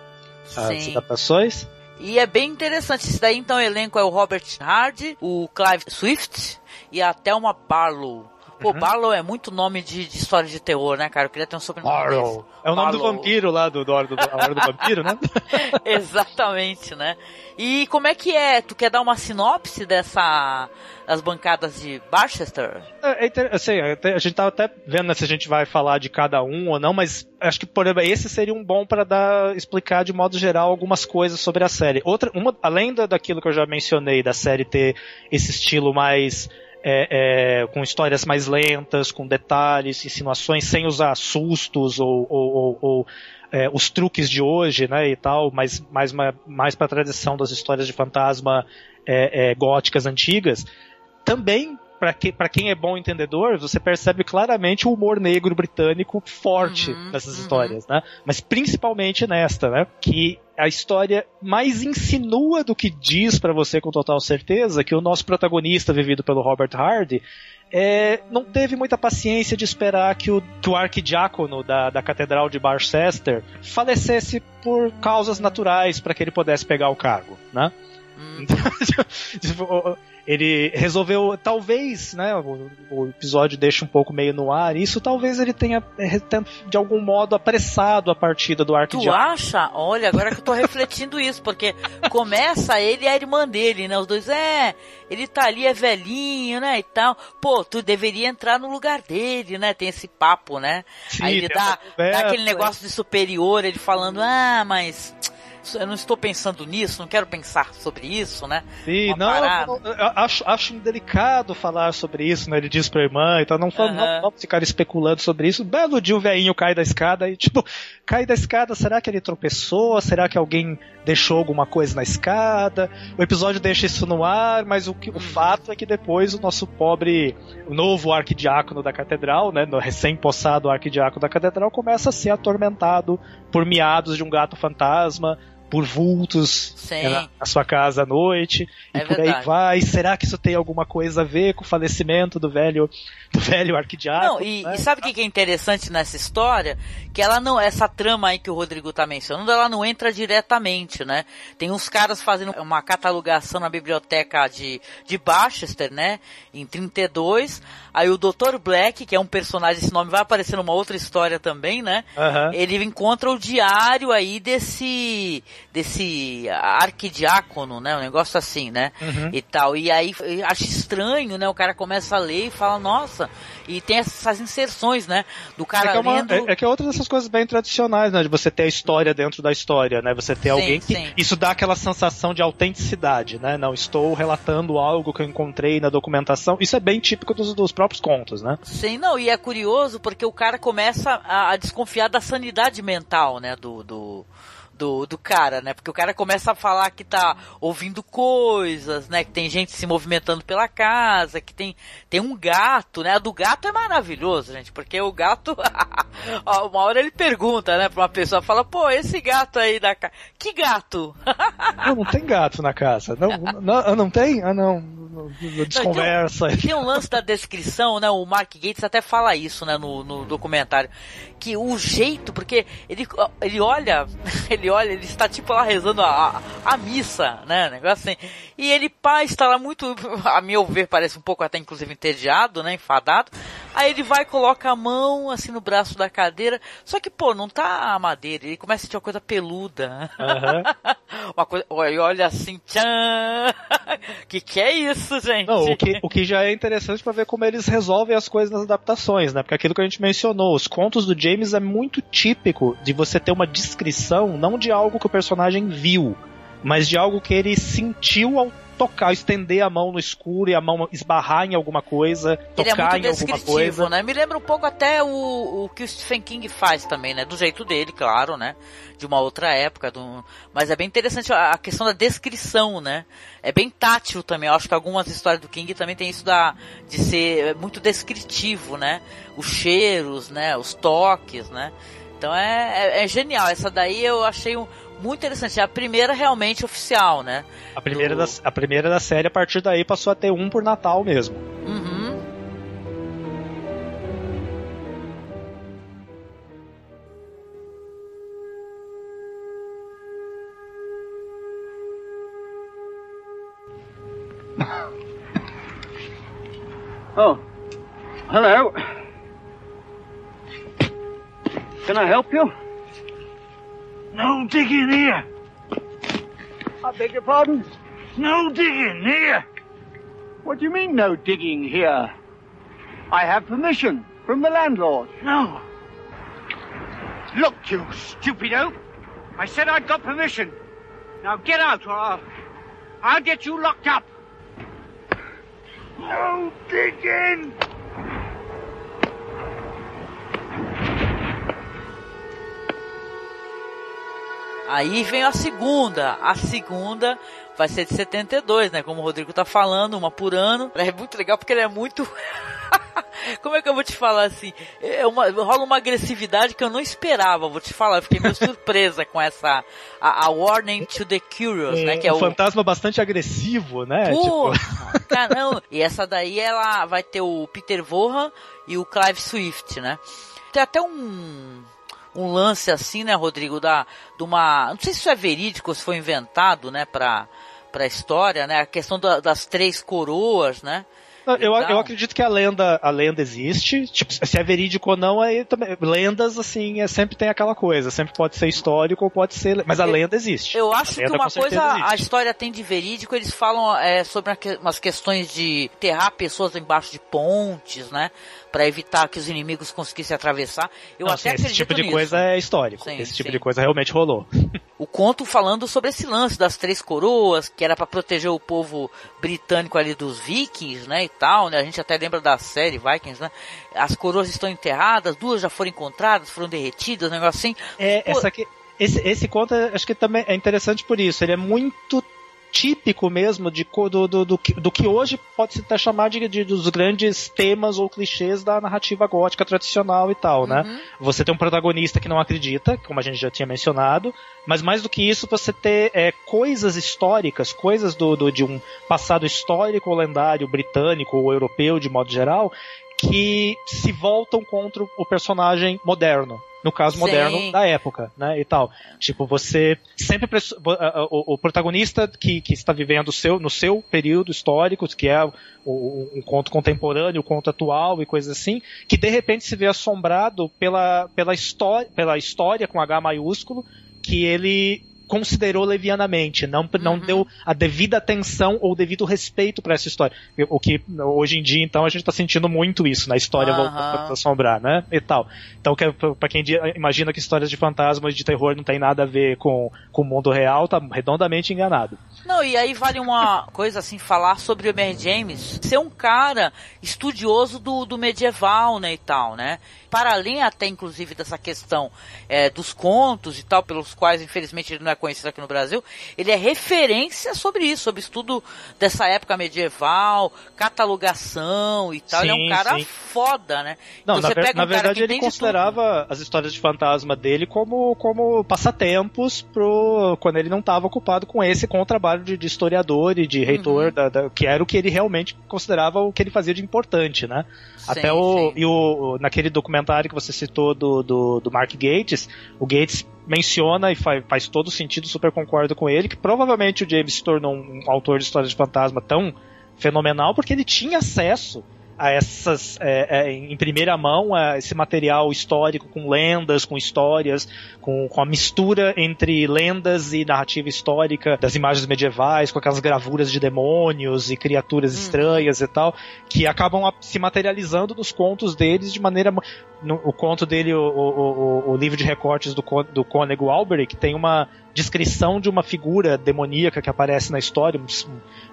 As Sim. adaptações. E é bem interessante. Esse daí, então, o elenco é o Robert Hardy, o Clive Swift e a Thelma Barlow. Pô, uhum. Barlow é muito nome de, de, história de terror, né, cara? Eu queria ter um sobrenome Barlow. Desse. É o nome Barlow. do vampiro lá, do, do, Hora do, do, do Vampiro, né? Exatamente, né? E como é que é? Tu quer dar uma sinopse dessa as bancadas de Barchester? É, é, assim, a gente tava até vendo né, se a gente vai falar de cada um ou não, mas acho que por exemplo, esse seria um bom para dar explicar de modo geral algumas coisas sobre a série. Outra, uma, além da, daquilo que eu já mencionei da série ter esse estilo mais é, é, com histórias mais lentas, com detalhes, insinuações, sem usar sustos ou, ou, ou, ou é, os truques de hoje, né, e tal, mais, mais, mais para a tradição das histórias de fantasma é, é, góticas antigas também para que, quem é bom entendedor, você percebe claramente o humor negro britânico forte uhum, nessas uhum. histórias, né? Mas principalmente nesta, né? Que a história mais insinua do que diz para você com total certeza que o nosso protagonista, vivido pelo Robert Hardy, é, não teve muita paciência de esperar que o, que o arquidiácono da, da Catedral de Barchester falecesse por causas naturais para que ele pudesse pegar o cargo, né? Hum. Tipo, ele resolveu, talvez, né, o, o, episódio deixa um pouco meio no ar, isso talvez ele tenha, é, de algum modo, apressado a partida do Ark Tu acha? Olha, agora que eu tô refletindo isso, porque começa ele e a irmã dele, né, os dois, é, ele tá ali, é velhinho, né, e tal, pô, tu deveria entrar no lugar dele, né, tem esse papo, né, Sim, aí ele dá, dá aquele negócio de superior, ele falando, ah, mas eu não estou pensando nisso, não quero pensar sobre isso, né? Sim, não, não, acho, acho indelicado falar sobre isso, né? Ele diz pra irmã, então não, uhum. não vamos ficar especulando sobre isso. Belo dia o velhinho cai da escada e, tipo, cai da escada, será que ele tropeçou? Será que alguém deixou alguma coisa na escada? O episódio deixa isso no ar, mas o, que, o uhum. fato é que depois o nosso pobre, o novo arquidiácono da catedral, né? No recém-possado arquidiácono da catedral, começa a ser atormentado por miados de um gato fantasma por vultos na, na, sua casa à noite é e por verdade. aí vai. Será que isso tem alguma coisa a ver com o falecimento do velho do velho arquidiácono? Não, e, né? e sabe o que é interessante nessa história? Que ela não, essa trama aí que o Rodrigo tá mencionando, ela não entra diretamente, né? Tem uns caras fazendo uma catalogação na biblioteca de, de Baxter, né? Em 32. Aí o Dr. Black, que é um personagem, esse nome vai aparecer numa outra história também, né? Ele encontra o diário aí desse desse arquidiácono, né? Um negócio assim, né? Uhum. E tal. E aí acha estranho, né? O cara começa a ler e fala, nossa, e tem essas inserções, né? Do cara é que é, uma, lendo... é, é, que é outra dessas coisas bem tradicionais, né? De você ter a história dentro da história, né? Você ter sim, alguém que. Sim. Isso dá aquela sensação de autenticidade, né? Não estou relatando algo que eu encontrei na documentação. Isso é bem típico dos, dos próprios contos, né? Sim, não, e é curioso porque o cara começa a, a desconfiar da sanidade mental, né? do, do do, do cara, né? Porque o cara começa a falar que tá ouvindo coisas, né? Que tem gente se movimentando pela casa, que tem, tem um gato, né? A do gato é maravilhoso, gente, porque o gato, uma hora ele pergunta, né, pra uma pessoa, fala, pô, esse gato aí da casa, que gato? não, não tem gato na casa, não, não, não tem? Ah, não, desconversa. Não, tem, um, tem, um, lance da descrição, né? O Mark Gates até fala isso, né, no, no documentário, que o jeito, porque ele, ele olha, ele olha, ele está tipo lá rezando a, a missa, né? Negócio assim. E ele, pá, está lá muito, a meu ver, parece um pouco até inclusive entediado, né? Enfadado. Aí ele vai coloca a mão assim no braço da cadeira. Só que, pô, não tá a madeira, ele começa a sentir uma coisa peluda. Uhum. uma coisa, olha assim, tchan! que que é isso, gente? Não, o que, o que já é interessante para ver como eles resolvem as coisas nas adaptações, né? Porque aquilo que a gente mencionou, os contos do James é muito típico de você ter uma descrição, não de algo que o personagem viu, mas de algo que ele sentiu ao tocar, estender a mão no escuro e a mão esbarrar em alguma coisa, Ele tocar é muito em alguma coisa. Né? Me lembra um pouco até o, o que o Stephen King faz também, né? Do jeito dele, claro, né? De uma outra época. Do... Mas é bem interessante a questão da descrição, né? É bem tátil também. Eu acho que algumas histórias do King também tem isso da, de ser muito descritivo, né? Os cheiros, né? Os toques, né? Então é, é, é genial. Essa daí eu achei um muito interessante. É a primeira realmente oficial, né? A primeira, Do... da, a primeira da série, a partir daí, passou a ter um por Natal mesmo. Uhum. oh, hello. Can I help you? No digging here. I beg your pardon? No digging here. What do you mean, no digging here? I have permission from the landlord. No. Look, you stupido. I said I'd got permission. Now get out or I'll, I'll get you locked up. No digging! Aí vem a segunda. A segunda vai ser de 72, né? Como o Rodrigo tá falando, uma por ano. É muito legal porque ele é muito. Como é que eu vou te falar assim? É uma, rola uma agressividade que eu não esperava, vou te falar. Eu fiquei meio surpresa com essa. A, a, Warning to the Curious, né? Que é um o fantasma bastante agressivo, né? Pô, tipo... caramba! E essa daí ela vai ter o Peter Vaughan e o Clive Swift, né? Tem até um um lance assim, né, Rodrigo, da, de uma, não sei se isso é verídico, se foi inventado, né, para a história, né? A questão da, das três coroas, né? Eu, eu acredito que a lenda, a lenda existe. Tipo, se é verídico ou não, aí também. Lendas, assim, é, sempre tem aquela coisa. Sempre pode ser histórico ou pode ser. Mas a lenda existe. Eu acho que uma coisa existe. a história tem de verídico, eles falam é, sobre umas questões de enterrar pessoas embaixo de pontes, né? Para evitar que os inimigos conseguissem atravessar. Eu Não, até sim, Esse tipo de nisso. coisa é histórico. Sim, esse tipo sim. de coisa realmente rolou. O conto falando sobre esse lance das três coroas, que era para proteger o povo britânico ali dos vikings, né, e tal, né? A gente até lembra da série Vikings, né? As coroas estão enterradas, duas já foram encontradas, foram derretidas, um negócio assim. É, Pô, essa aqui esse, esse conto acho que também é interessante por isso. Ele é muito típico mesmo de, do, do, do, do que hoje pode se até chamar de, de, dos grandes temas ou clichês da narrativa gótica tradicional e tal, né? uhum. Você tem um protagonista que não acredita, como a gente já tinha mencionado, mas mais do que isso, você ter é, coisas históricas, coisas do, do, de um passado histórico ou lendário britânico ou europeu de modo geral, que se voltam contra o personagem moderno no caso moderno Sim. da época, né, e tal. Tipo, você sempre o, o protagonista que, que está vivendo seu, no seu período histórico, que é o, um conto contemporâneo, o um conto atual e coisas assim, que de repente se vê assombrado pela, pela, história, pela história com H maiúsculo, que ele considerou levianamente, não, não uhum. deu a devida atenção ou devido respeito para essa história. O que hoje em dia, então, a gente está sentindo muito isso na história uhum. voltando a assombrar, né? E tal. Então, para quem imagina que histórias de fantasmas de terror não tem nada a ver com, com o mundo real, tá redondamente enganado. Não, e aí vale uma coisa assim, falar sobre o Mary James ser um cara estudioso do, do medieval, né, e tal, né? Para além até, inclusive, dessa questão é, dos contos e tal, pelos quais, infelizmente, ele não é conhecido aqui no Brasil, ele é referência sobre isso, sobre estudo dessa época medieval, catalogação e tal. Sim, ele é um cara sim. foda, né? Não, então, na, ver, um na verdade ele considerava tudo. as histórias de fantasma dele como, como passatempos pro, quando ele não estava ocupado com esse com o trabalho de, de historiador e de reitor, uhum. da, da, que era o que ele realmente considerava o que ele fazia de importante, né? Sim, Até o, e o, naquele documentário que você citou do, do, do Mark Gates, o Gates menciona e faz, faz todo sentido, super concordo com ele, que provavelmente o James se tornou um autor de histórias de fantasma tão fenomenal porque ele tinha acesso a essas é, é, em primeira mão a esse material histórico com lendas, com histórias, com, com a mistura entre lendas e narrativa histórica das imagens medievais, com aquelas gravuras de demônios e criaturas hum. estranhas e tal, que acabam se materializando nos contos deles de maneira no, o conto dele, o, o, o, o, livro de recortes do, do Cônego Alberic, tem uma descrição de uma figura demoníaca que aparece na história,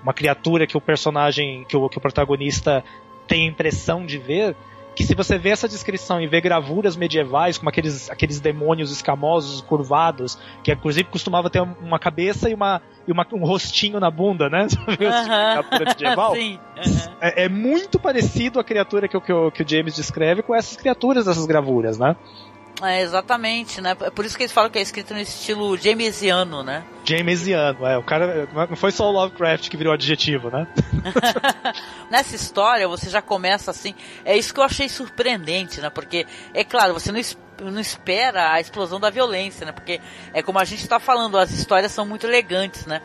uma criatura que o personagem, que o, que o protagonista tem a impressão de ver, que se você vê essa descrição e vê gravuras medievais, como aqueles, aqueles demônios escamosos, curvados, que inclusive costumava ter uma cabeça e, uma, e uma, um rostinho na bunda, né? Uh -huh. medieval. Sim. Uh -huh. é, é, muito parecido a criatura que, que, que o James descreve com essas criaturas dessas gravuras, né? É, exatamente, né? É por isso que eles falam que é escrito no estilo Jamesiano, né? Jamesiano, é. O cara. Não foi só o Lovecraft que virou adjetivo, né? Nessa história, você já começa assim. É isso que eu achei surpreendente, né? Porque, é claro, você não não espera a explosão da violência, né? Porque é como a gente está falando, as histórias são muito elegantes, né?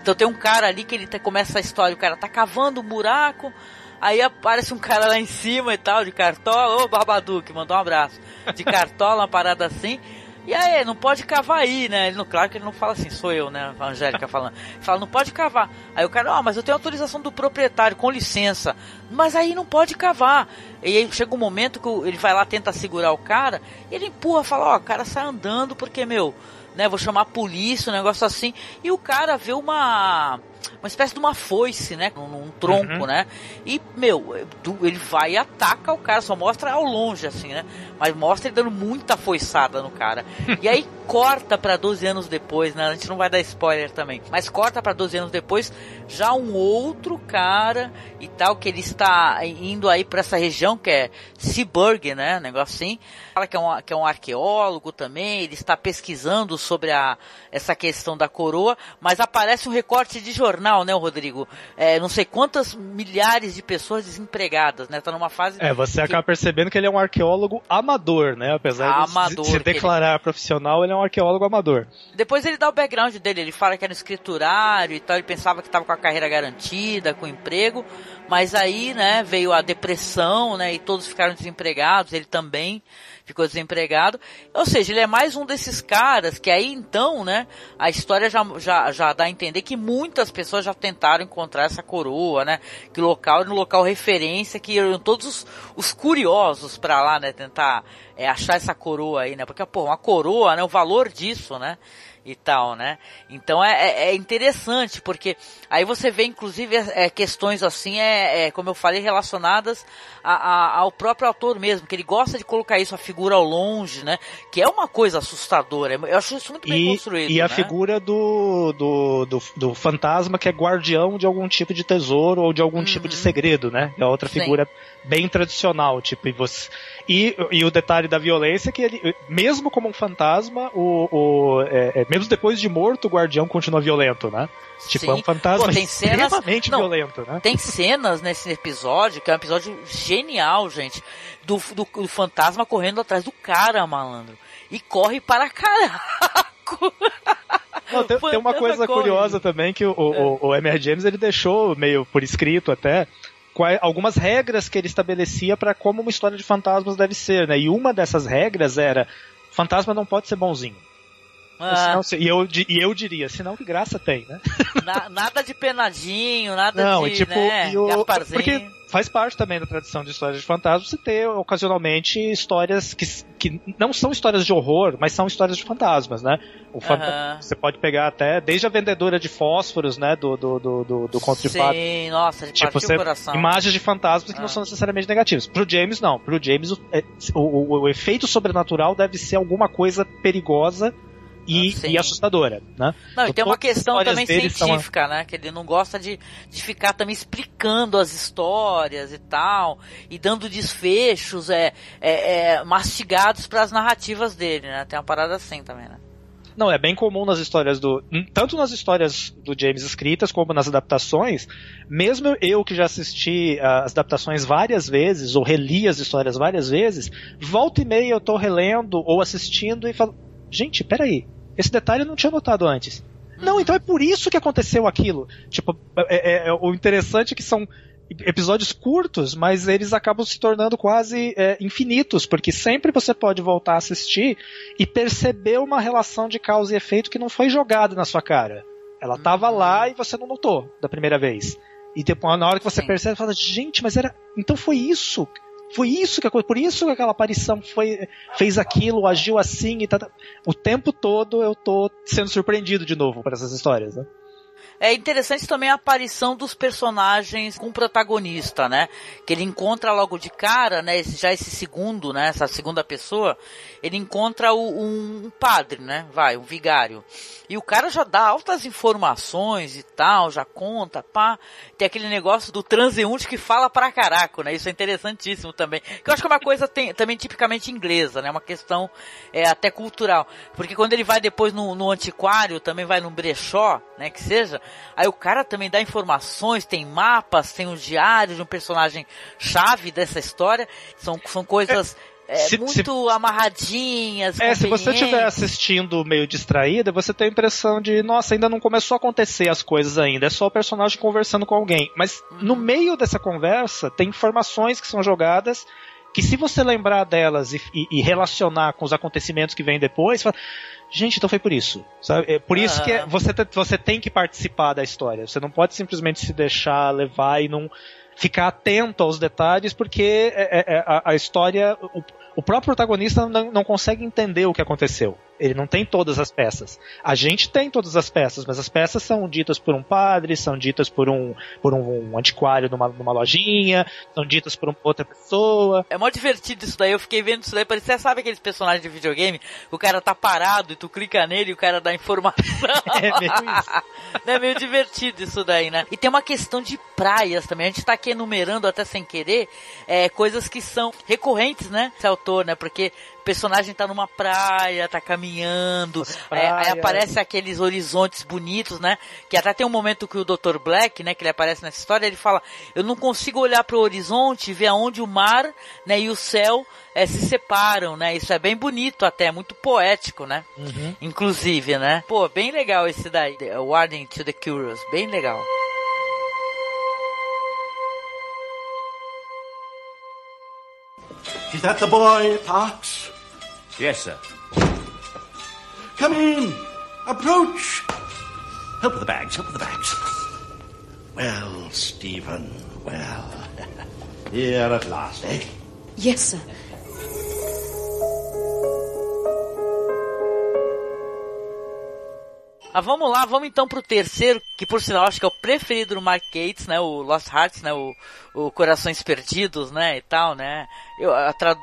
Então tem um cara ali que ele começa a história, o cara tá cavando um buraco, Aí aparece um cara lá em cima e tal, de cartola. Ô, Barbaduque, mandou um abraço. De cartola, uma parada assim. E aí, não pode cavar aí, né? Ele claro que ele não fala assim, sou eu, né? A Angélica falando. Ele fala, não pode cavar. Aí o cara, ó, oh, mas eu tenho autorização do proprietário, com licença. Mas aí não pode cavar. E aí chega um momento que ele vai lá, tenta segurar o cara, e ele empurra, fala, ó, oh, o cara sai andando porque, meu, né? Vou chamar a polícia, um negócio assim. E o cara vê uma uma espécie de uma foice, né? Num, num tronco, uhum. né? E, meu, ele vai e ataca o cara, só mostra ao longe, assim, né? Mas mostra ele dando muita foiçada no cara. e aí corta para 12 anos depois, né? A gente não vai dar spoiler também. Mas corta para 12 anos depois, já um outro cara e tal, que ele está indo aí para essa região que é Seaburg, né? Negócio assim. Fala que é um, que é um arqueólogo também, ele está pesquisando sobre a, essa questão da coroa, mas aparece um recorte de jornal, né, Rodrigo? É, não sei quantas milhares de pessoas desempregadas, né? Tá numa fase. É, você que... acaba percebendo que ele é um arqueólogo amador, né? Apesar amador, de se declarar ele... profissional, ele é um arqueólogo amador. Depois ele dá o background dele, ele fala que era um escriturário e tal, ele pensava que estava com a carreira garantida, com emprego, mas aí, né, veio a depressão, né, e todos ficaram desempregados, ele também ficou desempregado. Ou seja, ele é mais um desses caras que aí então, né, a história já, já, já dá a entender que muitas pessoas já tentaram encontrar essa coroa, né, que local no local referência, que iam todos os, os curiosos para lá, né, tentar é, achar essa coroa aí, né, porque, pô, uma coroa, né, o valor disso, né, e tal, né? Então é, é, é, interessante, porque aí você vê inclusive é, questões assim, é, é, como eu falei, relacionadas a, a, ao próprio autor mesmo, que ele gosta de colocar isso, a figura ao longe, né? Que é uma coisa assustadora. Eu acho isso muito bem e, construído. E a né? figura do, do, do, do, fantasma que é guardião de algum tipo de tesouro ou de algum uhum. tipo de uhum. segredo, né? É outra figura Sim. bem tradicional, tipo, e você. E, e o detalhe da violência é que ele, mesmo como um fantasma, o, o é, é mesmo depois de morto, o guardião continua violento, né? Tipo, Sim. é um fantasma Pô, tem cenas, extremamente não, violento, né? Tem cenas nesse episódio, que é um episódio genial, gente, do, do, do fantasma correndo atrás do cara, malandro. E corre para caraco! Não, tem, tem, uma coisa corre. curiosa também que o, é. o, o M.R. James ele deixou meio por escrito até algumas regras que ele estabelecia para como uma história de fantasmas deve ser, né? E uma dessas regras era fantasma não pode ser bonzinho. Ah. Senão, e, eu, e eu diria, senão que graça tem, né? Na, nada de penadinho, nada não, de. Tipo, né, o, porque faz parte também da tradição de histórias de fantasmas você ter ocasionalmente histórias que, que não são histórias de horror, mas são histórias de fantasmas, né? O fantasma, uhum. Você pode pegar até desde a vendedora de fósforos, né? Do, do, do, do, do conto de fadas. Sim, nossa, de tipo, você, o coração. Imagens de fantasmas que não ah. são necessariamente negativas. Pro James, não. Pro James, o, é, o, o, o efeito sobrenatural deve ser alguma coisa perigosa e, e assustadora, né? Não, e tem uma questão também científica, né? Que ele não gosta de, de ficar também explicando as histórias e tal, e dando desfechos é, é, é mastigados para as narrativas dele, né? Tem uma parada assim também, né? Não, é bem comum nas histórias do. Tanto nas histórias do James escritas, como nas adaptações. Mesmo eu que já assisti as adaptações várias vezes, ou reli as histórias várias vezes, volta e meia eu tô relendo ou assistindo e falo. Gente, peraí, esse detalhe eu não tinha notado antes. Não, então é por isso que aconteceu aquilo. Tipo, é, é, é, o interessante é que são episódios curtos, mas eles acabam se tornando quase é, infinitos, porque sempre você pode voltar a assistir e perceber uma relação de causa e efeito que não foi jogada na sua cara. Ela estava uhum. lá e você não notou da primeira vez. E depois, na hora que você Sim. percebe, você fala, gente, mas era. Então foi isso. Foi isso que a, por isso que aquela aparição foi, fez aquilo, agiu assim e tá, o tempo todo eu tô sendo surpreendido de novo por essas histórias, né? É interessante também a aparição dos personagens com o protagonista, né? Que ele encontra logo de cara, né? Esse, já esse segundo, né? Essa segunda pessoa, ele encontra o, um, padre, né? Vai, um vigário. E o cara já dá altas informações e tal, já conta, pá. Tem aquele negócio do transeunte que fala pra caraco, né? Isso é interessantíssimo também. Que eu acho que é uma coisa tem, também tipicamente inglesa, né? Uma questão é, até cultural. Porque quando ele vai depois no, no antiquário, também vai num brechó, né? Que seja, Aí o cara também dá informações, tem mapas, tem os diários de um personagem chave dessa história. São, são coisas. É, se, muito se, amarradinhas. É, se você estiver assistindo meio distraída, você tem a impressão de, nossa, ainda não começou a acontecer as coisas ainda, é só o personagem conversando com alguém. Mas uhum. no meio dessa conversa, tem informações que são jogadas que se você lembrar delas e, e, e relacionar com os acontecimentos que vêm depois, fala, gente, então foi por isso. Sabe? É por isso que é, você, você tem que participar da história. Você não pode simplesmente se deixar levar e não ficar atento aos detalhes, porque é, é, é a, a, história, o, o próprio protagonista não, não consegue entender o que aconteceu. Ele não tem todas as peças. A gente tem todas as peças, mas as peças são ditas por um padre, são ditas por um, por um antiquário numa, numa lojinha, são ditas por uma outra pessoa. É mó divertido isso daí, eu fiquei vendo isso daí, parecia, sabe aqueles personagens de videogame? O cara tá parado e tu clica nele e o cara dá informação. é meio isso. é meio divertido isso daí, né? E tem uma questão de praias também, a gente tá aqui enumerando até sem querer, é, coisas que são recorrentes, né? Esse autor, né? Porque o personagem tá numa praia, tá caminhando, aí, aí praia. aparece aqueles horizontes bonitos, né? Que até tem um momento que o Dr. Black, né, que ele aparece nessa história, ele fala: "Eu não consigo olhar para o horizonte e ver aonde o mar, né, e o céu eh, se separam, né? Isso é bem bonito até, muito poético, né? Inclusive, né? Pô, bem legal esse daí, Warning to the Curious, bem legal. Is that the boy, Parks? Yes, sir. Come in. Approach. Help with the bags, help with the bags. Well, Stephen, well. Here at last, eh? Yes, sir. Ah, vamos lá, vamos então pro terceiro, que por sinal acho que é o preferido do Mark Gates, né? O Lost Hearts, né? O, o Corações Perdidos, né? E tal, né? Eu,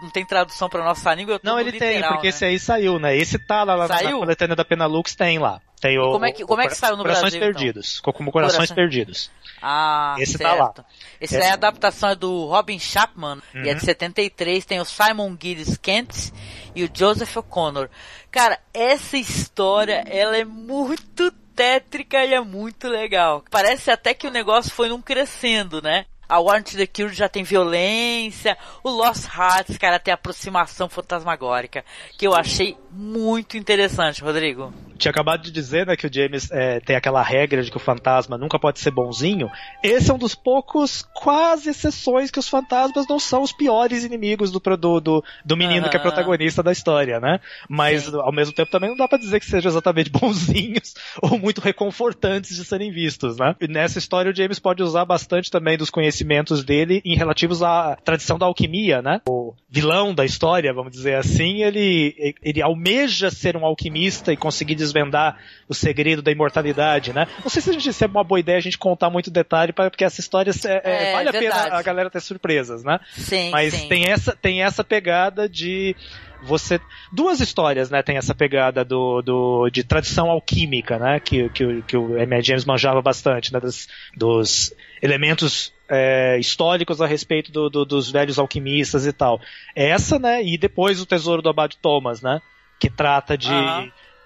não tem tradução pra nossa língua, Não, ele tem, literal, porque né? esse aí saiu, né? Esse tá lá, lá na Saiu? coletânea da Penalux, tem lá. Tem o, como é que- o como é que saiu no Corações Brasil, então? Perdidos. co- Como Corações Perdidos. Ah, Esse certo. tá lá. Esse É. a adaptação é do Robin Chapman, e é Uhum. de 73, tem o Simon Gillis Kent e o Joseph O'Connor. Cara, essa história, ela é muito tétrica e é muito legal. Parece até que o negócio foi num crescendo, né? A Warrant to the Cure já tem violência, o Lost Hearts, cara, tem aproximação fantasmagórica, que eu achei muito interessante, Rodrigo. Tinha acabado de dizer, né, que o James é, tem aquela regra de que o fantasma nunca pode ser bonzinho. Esse é um dos poucos, quase exceções, que os fantasmas não são os piores inimigos do, do, do, do menino que é Aham. protagonista da história, né? Mas, Sim. ao mesmo tempo, também não dá pra dizer que sejam exatamente bonzinhos ou muito reconfortantes de serem vistos, né? E nessa história, o James pode usar bastante também dos conhecimentos dele em relativos à tradição da alquimia, né? O vilão da história, vamos dizer assim, ele, ele almeja ser um alquimista e conseguir desvendar o segredo da imortalidade, né? Não sei se, a gente, se é uma boa ideia a gente contar muito detalhe, pra- porque essa história é, é, É, vale a verdade. pena a galera ter surpresas, né? Sim, Mas sim. tem essa tem essa pegada de você duas histórias, né? Tem essa pegada do, do de tradição alquímica, né? Que, que, o- que o M.I. James manjava bastante, né? Dos, dos elementos é, históricos a respeito do- do- dos velhos alquimistas e tal. Essa, né? E depois o Tesouro do Abade Thomas, né? Que trata de.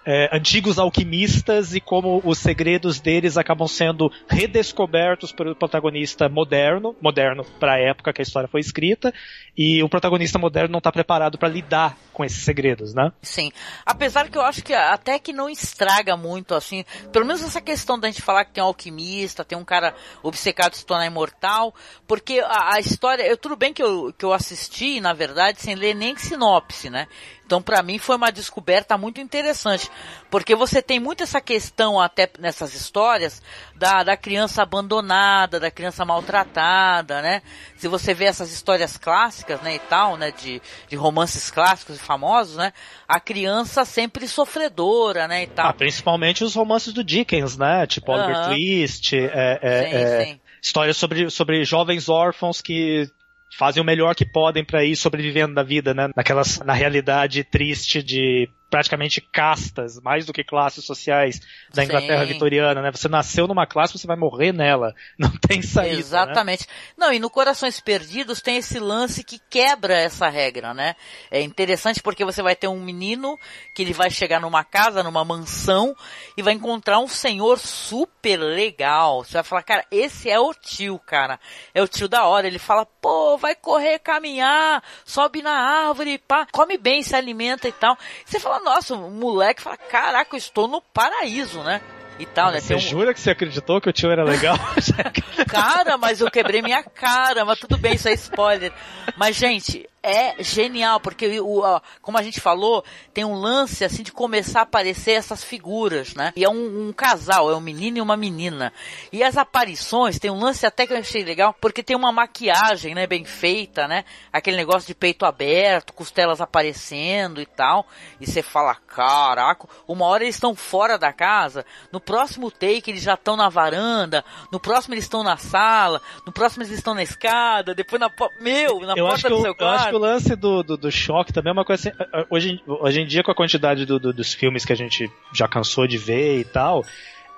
É, antigos alquimistas e como os segredos deles acabam sendo redescobertos pelo protagonista moderno, moderno para a época que a história foi escrita, e o protagonista moderno não está preparado para lidar com esses segredos, né? Sim. Apesar que eu acho que até que não estraga muito, assim. Pelo menos essa questão da gente falar que tem um alquimista, tem um cara obcecado se tornar imortal. Porque a, a história. Eu, tudo bem que eu, que eu assisti, na verdade, sem ler nem sinopse, né? Então, pra mim, foi uma descoberta muito interessante. Porque você tem muito essa questão, até nessas histórias, da, da criança abandonada, da criança maltratada, né? Se você vê essas histórias clássicas, né, e tal, né, de, de romances clássicos e famosos, né? A criança sempre sofredora, né, e tal. Ah, principalmente os romances do Dickens, né? Tipo Oliver Aham. Twist, é, é, Sim, é, sim. histórias sobre, sobre jovens órfãos que fazem o melhor que podem para ir sobrevivendo da vida, né? Naquelas, na realidade triste de praticamente castas, mais do que classes sociais da Inglaterra Sim. vitoriana, né? Você nasceu numa classe, você vai morrer nela. Não tem saída. né? Exatamente. Não, e no Corações Perdidos tem esse lance que quebra essa regra, né? É interessante porque você vai ter um menino que ele vai chegar numa casa, numa mansão, e vai encontrar um senhor super legal. Você vai falar, cara, esse é o tio, cara. É o tio da hora. Ele fala, pô, vai correr, caminhar, sobe na árvore, pá, come bem, se alimenta e tal. Você fala, nossa, o moleque fala, caraca, eu estou no paraíso, né? E tal, né? Você um- jura que você acreditou que o tio era legal? Cara, mas eu quebrei minha cara, mas tudo bem, isso é spoiler. Mas, gente, é genial, porque o, ó, como a gente falou, tem um lance assim de começar a aparecer essas figuras, né? E é um, um casal, é um menino e uma menina. E as aparições, tem um lance até que eu achei legal, porque tem uma maquiagem, né, bem feita, né? Aquele negócio de peito aberto, costelas aparecendo e tal. E você fala, caraca, uma hora eles estão fora da casa, no próximo take eles já estão na varanda, no próximo eles estão na sala, no próximo eles estão na escada, depois na meu, na eu porta do seu quarto. Que o lance do, do, do choque também é uma coisa assim. eh, eh, Hoje, em- hoje em dia, com a quantidade do- do- dos filmes que a gente já cansou de ver e tal,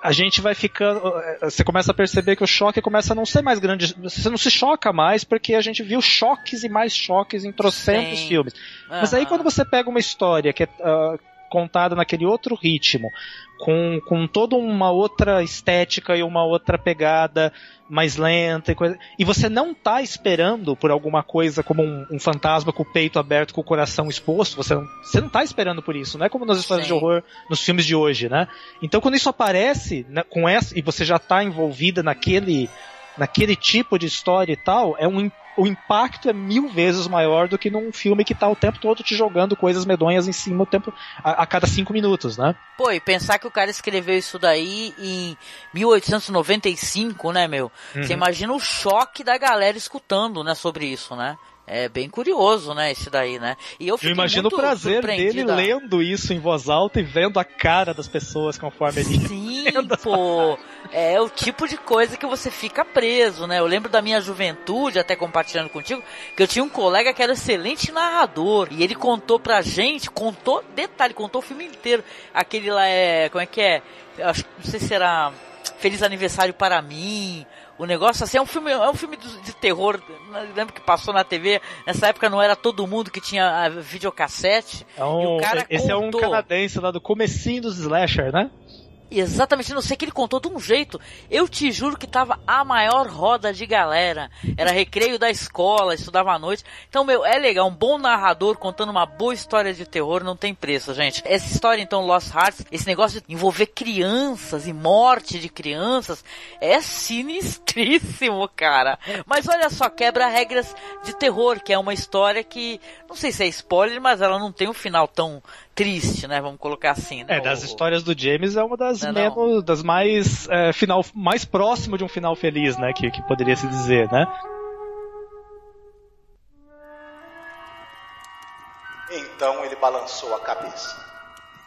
a gente vai ficando. Você começa a perceber que o choque começa a não ser mais grande. Você não se choca mais porque a gente viu choques e mais choques em trocentos Sim. filmes. Mas aí quando você pega uma história que é ah, contada naquele outro ritmo, com, com toda uma outra estética e uma outra pegada mais lenta e coisa. E você não tá esperando por alguma coisa como um, um fantasma com o peito aberto, com o coração exposto. Você não, você não tá esperando por isso. Não é como nas histórias Sim. de horror nos filmes de hoje, né? Então quando isso aparece né, com essa e você já tá envolvida naquele naquele tipo de história e tal, é um o impacto é mil vezes maior do que num filme que tá o tempo todo te jogando coisas medonhas em cima o tempo a, a cada cinco minutos, né? Pô, e pensar que o cara escreveu isso daí em 1895, né, meu? Você Uhum. imagina o choque da galera escutando, né, sobre isso, né? É bem curioso, né, esse daí, né? E eu Eu imagino o prazer dele surpreendida. lendo isso em voz alta e vendo a cara das pessoas conforme ele. Sim, pô. É o tipo de coisa que você fica preso, né? Eu lembro da minha juventude, até compartilhando contigo, que eu tinha um colega que era excelente narrador. E ele contou pra gente, contou, detalhe, contou o filme inteiro. Aquele lá é. Como é que é? Acho, não sei se era Feliz Aniversário para mim. O negócio assim é um filme, é um filme de terror. Eu lembro que passou na TV. Nessa época não era todo mundo que tinha a videocassete. É um- esse é um contou. canadense lá do comecinho dos slasher, né? Exatamente, não sei que ele contou de um jeito. Eu te juro que tava a maior roda de galera. Era recreio da escola, estudava à noite. Então, meu, é legal. Um bom narrador contando uma boa história de terror não tem preço, gente. Essa história, então, Lost Hearts, esse negócio de envolver crianças e morte de crianças, é sinistríssimo, cara. Mas olha só, quebra regras de terror, que é uma história que, não sei se é spoiler, mas ela não tem um final tão triste, né? Vamos colocar assim, né? É, das O- histórias do James é uma das Não menos, das mais é, final, mais próximo de um final feliz, né? Que, que poderia se dizer, né? Então ele balançou a cabeça.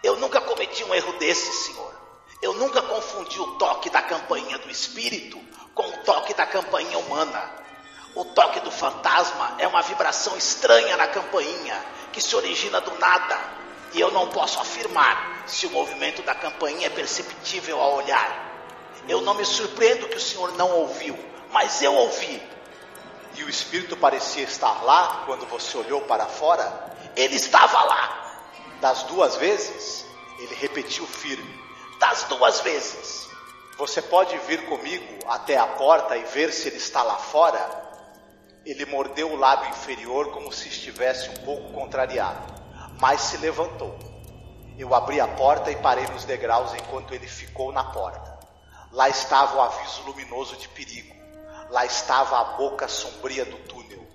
Eu nunca cometi um erro desse, senhor. Eu nunca confundi o toque da campainha do espírito com o toque da campainha humana. O toque do fantasma é uma vibração estranha na campainha que se origina do nada. E eu não posso afirmar se o movimento da campainha é perceptível ao olhar. Eu não me surpreendo que o senhor não ouviu, mas eu ouvi. E o espírito parecia estar lá quando você olhou para fora? Ele estava lá. Das duas vezes, ele repetiu firme. Das duas vezes. Você pode vir comigo até a porta e ver se ele está lá fora? Ele mordeu o lábio inferior como se estivesse um pouco contrariado, mas se levantou. Eu abri a porta e parei nos degraus enquanto ele ficou na porta. Lá estava o aviso luminoso de perigo. Lá estava a boca sombria do túnel.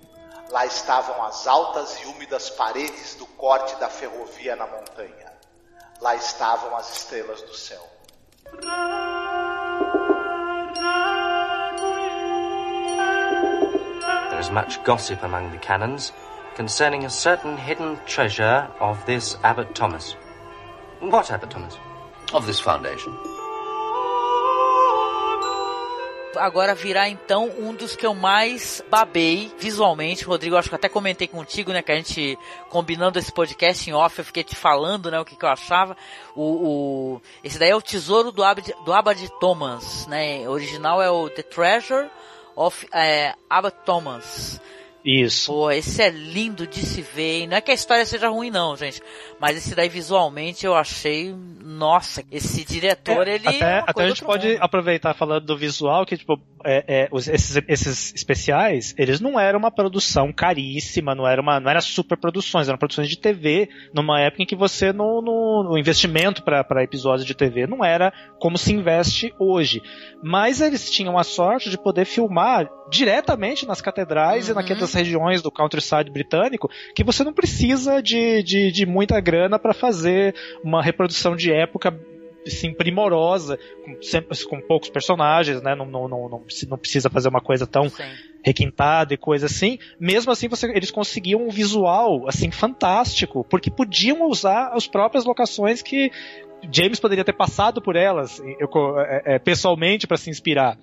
Lá estavam as altas e úmidas paredes do corte da ferrovia na montanha. Lá estavam as estrelas do céu. There is much gossip among the canons concerning a certain hidden treasure of this Abbot Thomas. What Abbot Thomas? Of this foundation. agora virá então um dos que eu mais babei visualmente. Rodrigo, acho que até comentei contigo, né? Que a gente, combinando esse podcast em off, eu fiquei te falando, né? O que, que eu achava. O, o- esse daí é o Tesouro do Abad, do Abad Thomas, né? O original é o The Treasure of é, Abbot Thomas. Isso. Pô, esse é lindo de se ver. E não é que a história seja ruim, não, gente. Mas esse daí visualmente eu achei. Nossa, esse diretor, ele. é até, uma até coisa a gente pode mundo. aproveitar falando do visual, que tipo, é, é, os- esses, esses especiais, eles não eram uma produção caríssima, não era uma, não era super produções, eram produções de TV, numa época em que você no, no, no investimento para episódios de TV não era como se investe hoje. Mas eles tinham a sorte de poder filmar diretamente nas catedrais e naquelas regiões do countryside britânico que você não precisa de, de, de muita grana para fazer uma reprodução de época assim, primorosa, com, sempre, com poucos personagens, né? Não, não, não, não, precisa- não precisa fazer uma coisa tão requintada e coisa assim. Mesmo assim, você, eles conseguiam um visual assim fantástico, porque podiam usar as próprias locações que James poderia ter passado por elas eu é, é, pessoalmente para se inspirar.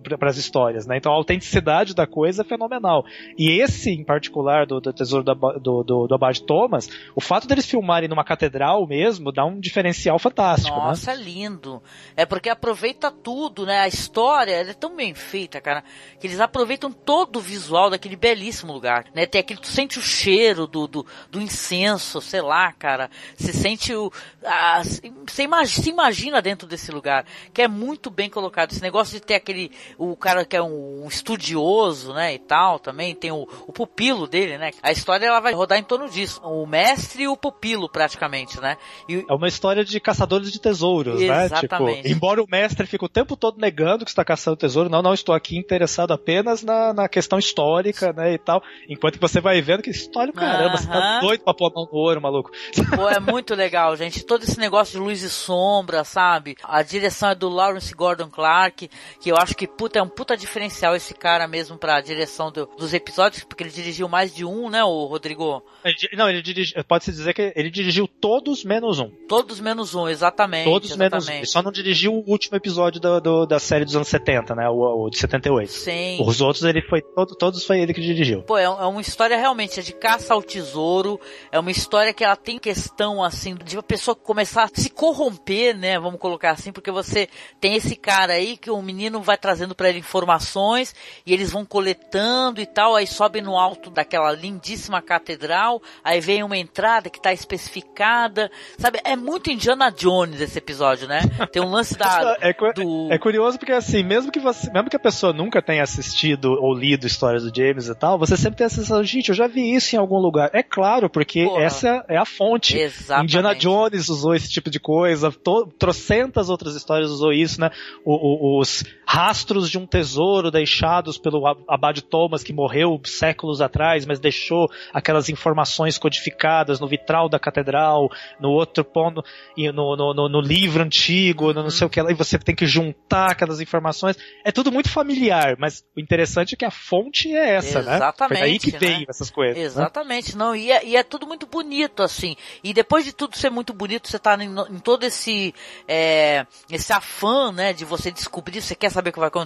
Para as histórias, né? Então a autenticidade da coisa é fenomenal. E esse, em particular, do, do Tesouro do, do, do, do Abad Thomas, o fato deles filmarem numa catedral mesmo dá um diferencial fantástico, né? Nossa, né? lindo. É porque aproveita tudo, né? A história é tão bem feita, cara, que eles aproveitam todo o visual daquele belíssimo lugar, né? Tem aquele, tu sente o cheiro do, do, do incenso, sei lá, cara. Você sente o... A, você imagina, se imagina dentro desse lugar, que é muito bem colocado. Esse negócio de ter aquele o cara que é um, um estudioso, né, e tal, também tem o, o, pupilo dele, né? A história ela vai rodar em torno disso. O mestre e o pupilo, praticamente, né? E, é uma história de caçadores de tesouros, Exatamente. né? Tipo, embora o mestre fique o tempo todo negando que está caçando tesouro, não, não, estou aqui interessado apenas na, na questão histórica, né, e tal. Enquanto que você vai vendo que história, caramba, uh -huh. você tá doido pra pôr a mão no ouro, maluco. Pô, é muito legal, gente. Todo esse negócio de luz e sombra, sabe? A direção é do Lawrence Gordon Clark, que eu acho que puta, é um puta diferencial esse cara mesmo pra direção do, dos episódios, porque ele dirigiu mais de um, né, o Rodrigo? Ele, não, ele dirigiu, pode-se dizer que ele dirigiu todos menos um. Todos menos um, exatamente. Todos exatamente. menos um. Ele só não dirigiu o último episódio do, do, da série dos anos 70, né, o, o de 78. Sim. Os outros ele foi, todo, todos foi ele que dirigiu. Pô, é, é uma história realmente é de caça ao tesouro, é uma história que ela tem questão, assim, de uma pessoa começar a se corromper, né, vamos colocar assim, porque você tem esse cara aí que o menino vai trazendo para ele informações e eles vão coletando e tal, aí sobe no alto daquela lindíssima catedral, aí vem uma entrada que está especificada, sabe? É muito Indiana Jones esse episódio, né? Tem um lance da é, do... é curioso porque assim, mesmo que você, mesmo que a pessoa nunca tenha assistido ou lido histórias do James e tal, você sempre tem a sensação, gente, eu já vi isso em algum lugar. É claro, porque Porra. essa é a fonte. Exatamente. Indiana Jones usou esse tipo de coisa, to, trocentas outras histórias usou isso, né? O, o, os rastros de um tesouro deixados pelo Abade Thomas, que morreu séculos atrás, mas deixou aquelas informações codificadas no vitral da catedral, no outro ponto, no, no, no, no livro antigo, no não sei o que lá, e você tem que juntar aquelas informações. É tudo muito familiar, mas o interessante é que a fonte é essa, Exatamente, né? Foi daí que né? veio essas coisas. Né? Exatamente, né? não, e é, e é, tudo muito bonito, assim. E depois de tudo ser muito bonito, você tá em, em todo esse, é, esse afã, né, de você descobrir, você quer saber o que vai acontecer,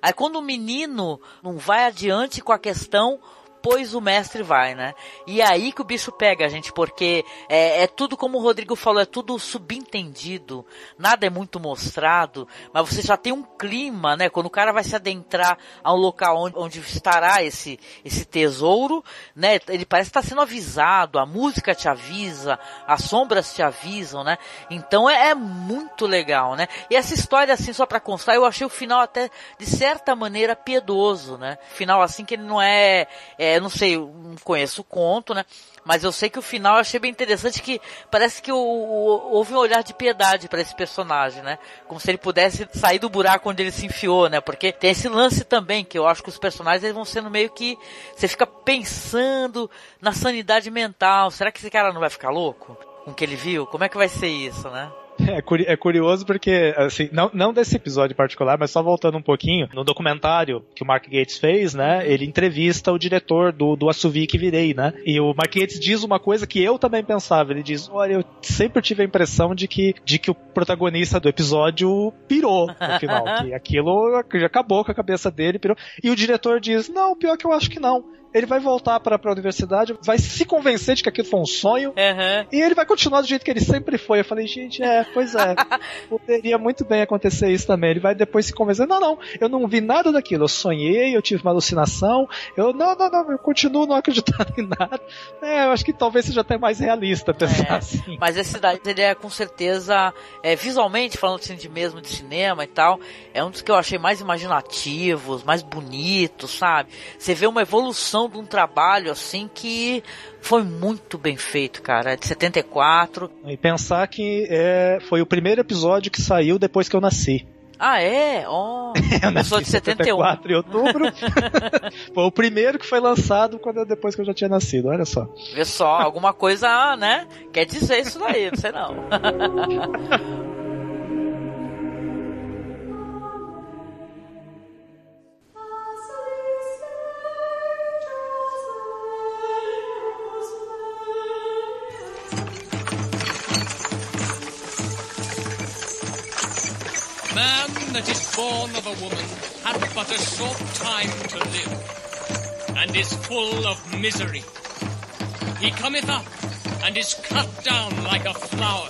aí quando o menino não vai adiante com a questão, pois o mestre vai, né? E é aí que o bicho pega, gente, porque é, é, tudo como o Rodrigo falou, é tudo subentendido, nada é muito mostrado, mas você já tem um clima, né? Quando o cara vai se adentrar a um local onde, onde estará esse, esse tesouro, né? Ele parece estar sendo avisado, a música te avisa, as sombras te avisam, né? Então é, é muito legal, né? E essa história, assim, só para constar, eu achei o final até, de certa maneira, piedoso, né? Final assim que ele não é, é é, não sei, não conheço o conto, né? Mas eu sei que o final eu achei bem interessante que parece que o, o, houve um olhar de piedade para esse personagem, né? Como se ele pudesse sair do buraco onde ele se enfiou, né? Porque tem esse lance também que eu acho que os personagens eles vão sendo meio que você fica pensando na sanidade mental. Será que esse cara não vai ficar louco com o que ele viu? Como é que vai ser isso, né? É, é curioso porque, assim, não, não desse episódio particular, mas só voltando um pouquinho, no documentário que o Mark Gates fez, né, ele entrevista o diretor do, do Assovi que virei, né, e o Mark Gates diz uma coisa que eu também pensava, ele diz, olha, eu sempre tive a impressão de que, de que o protagonista do episódio pirou no final, que aquilo já acabou com a cabeça dele, pirou, e o diretor diz, não, pior que eu acho que não, ele vai voltar para a universidade, vai se convencer de que aquilo foi um sonho, uhum. e ele vai continuar do jeito que ele sempre foi. Eu falei, gente, é, pois é, poderia muito bem acontecer isso também. Ele vai depois se convencer, não, não, eu não vi nada daquilo, eu sonhei, eu tive uma alucinação, eu, não, não, não, eu continuo não acreditando em nada. É, eu acho que talvez seja até mais realista pensar é, assim. Mas esse daí, ele é com certeza, é, visualmente, falando assim de mesmo, de cinema e tal, é um dos que eu achei mais imaginativos, mais bonitos, sabe? Você vê uma evolução de um trabalho assim que foi muito bem feito, cara, de 74. E pensar que é, foi o primeiro episódio que saiu depois que eu nasci. Ah, é? Oh, eu, eu sou de 71. 74 em outubro. foi o primeiro que foi lançado quando, depois que eu já tinha nascido, olha só. Vê só, alguma coisa, né? Quer dizer isso daí, não sei não. That is born of a woman hath but a short time to live, and is full of misery. He cometh up, and is cut down like a flower.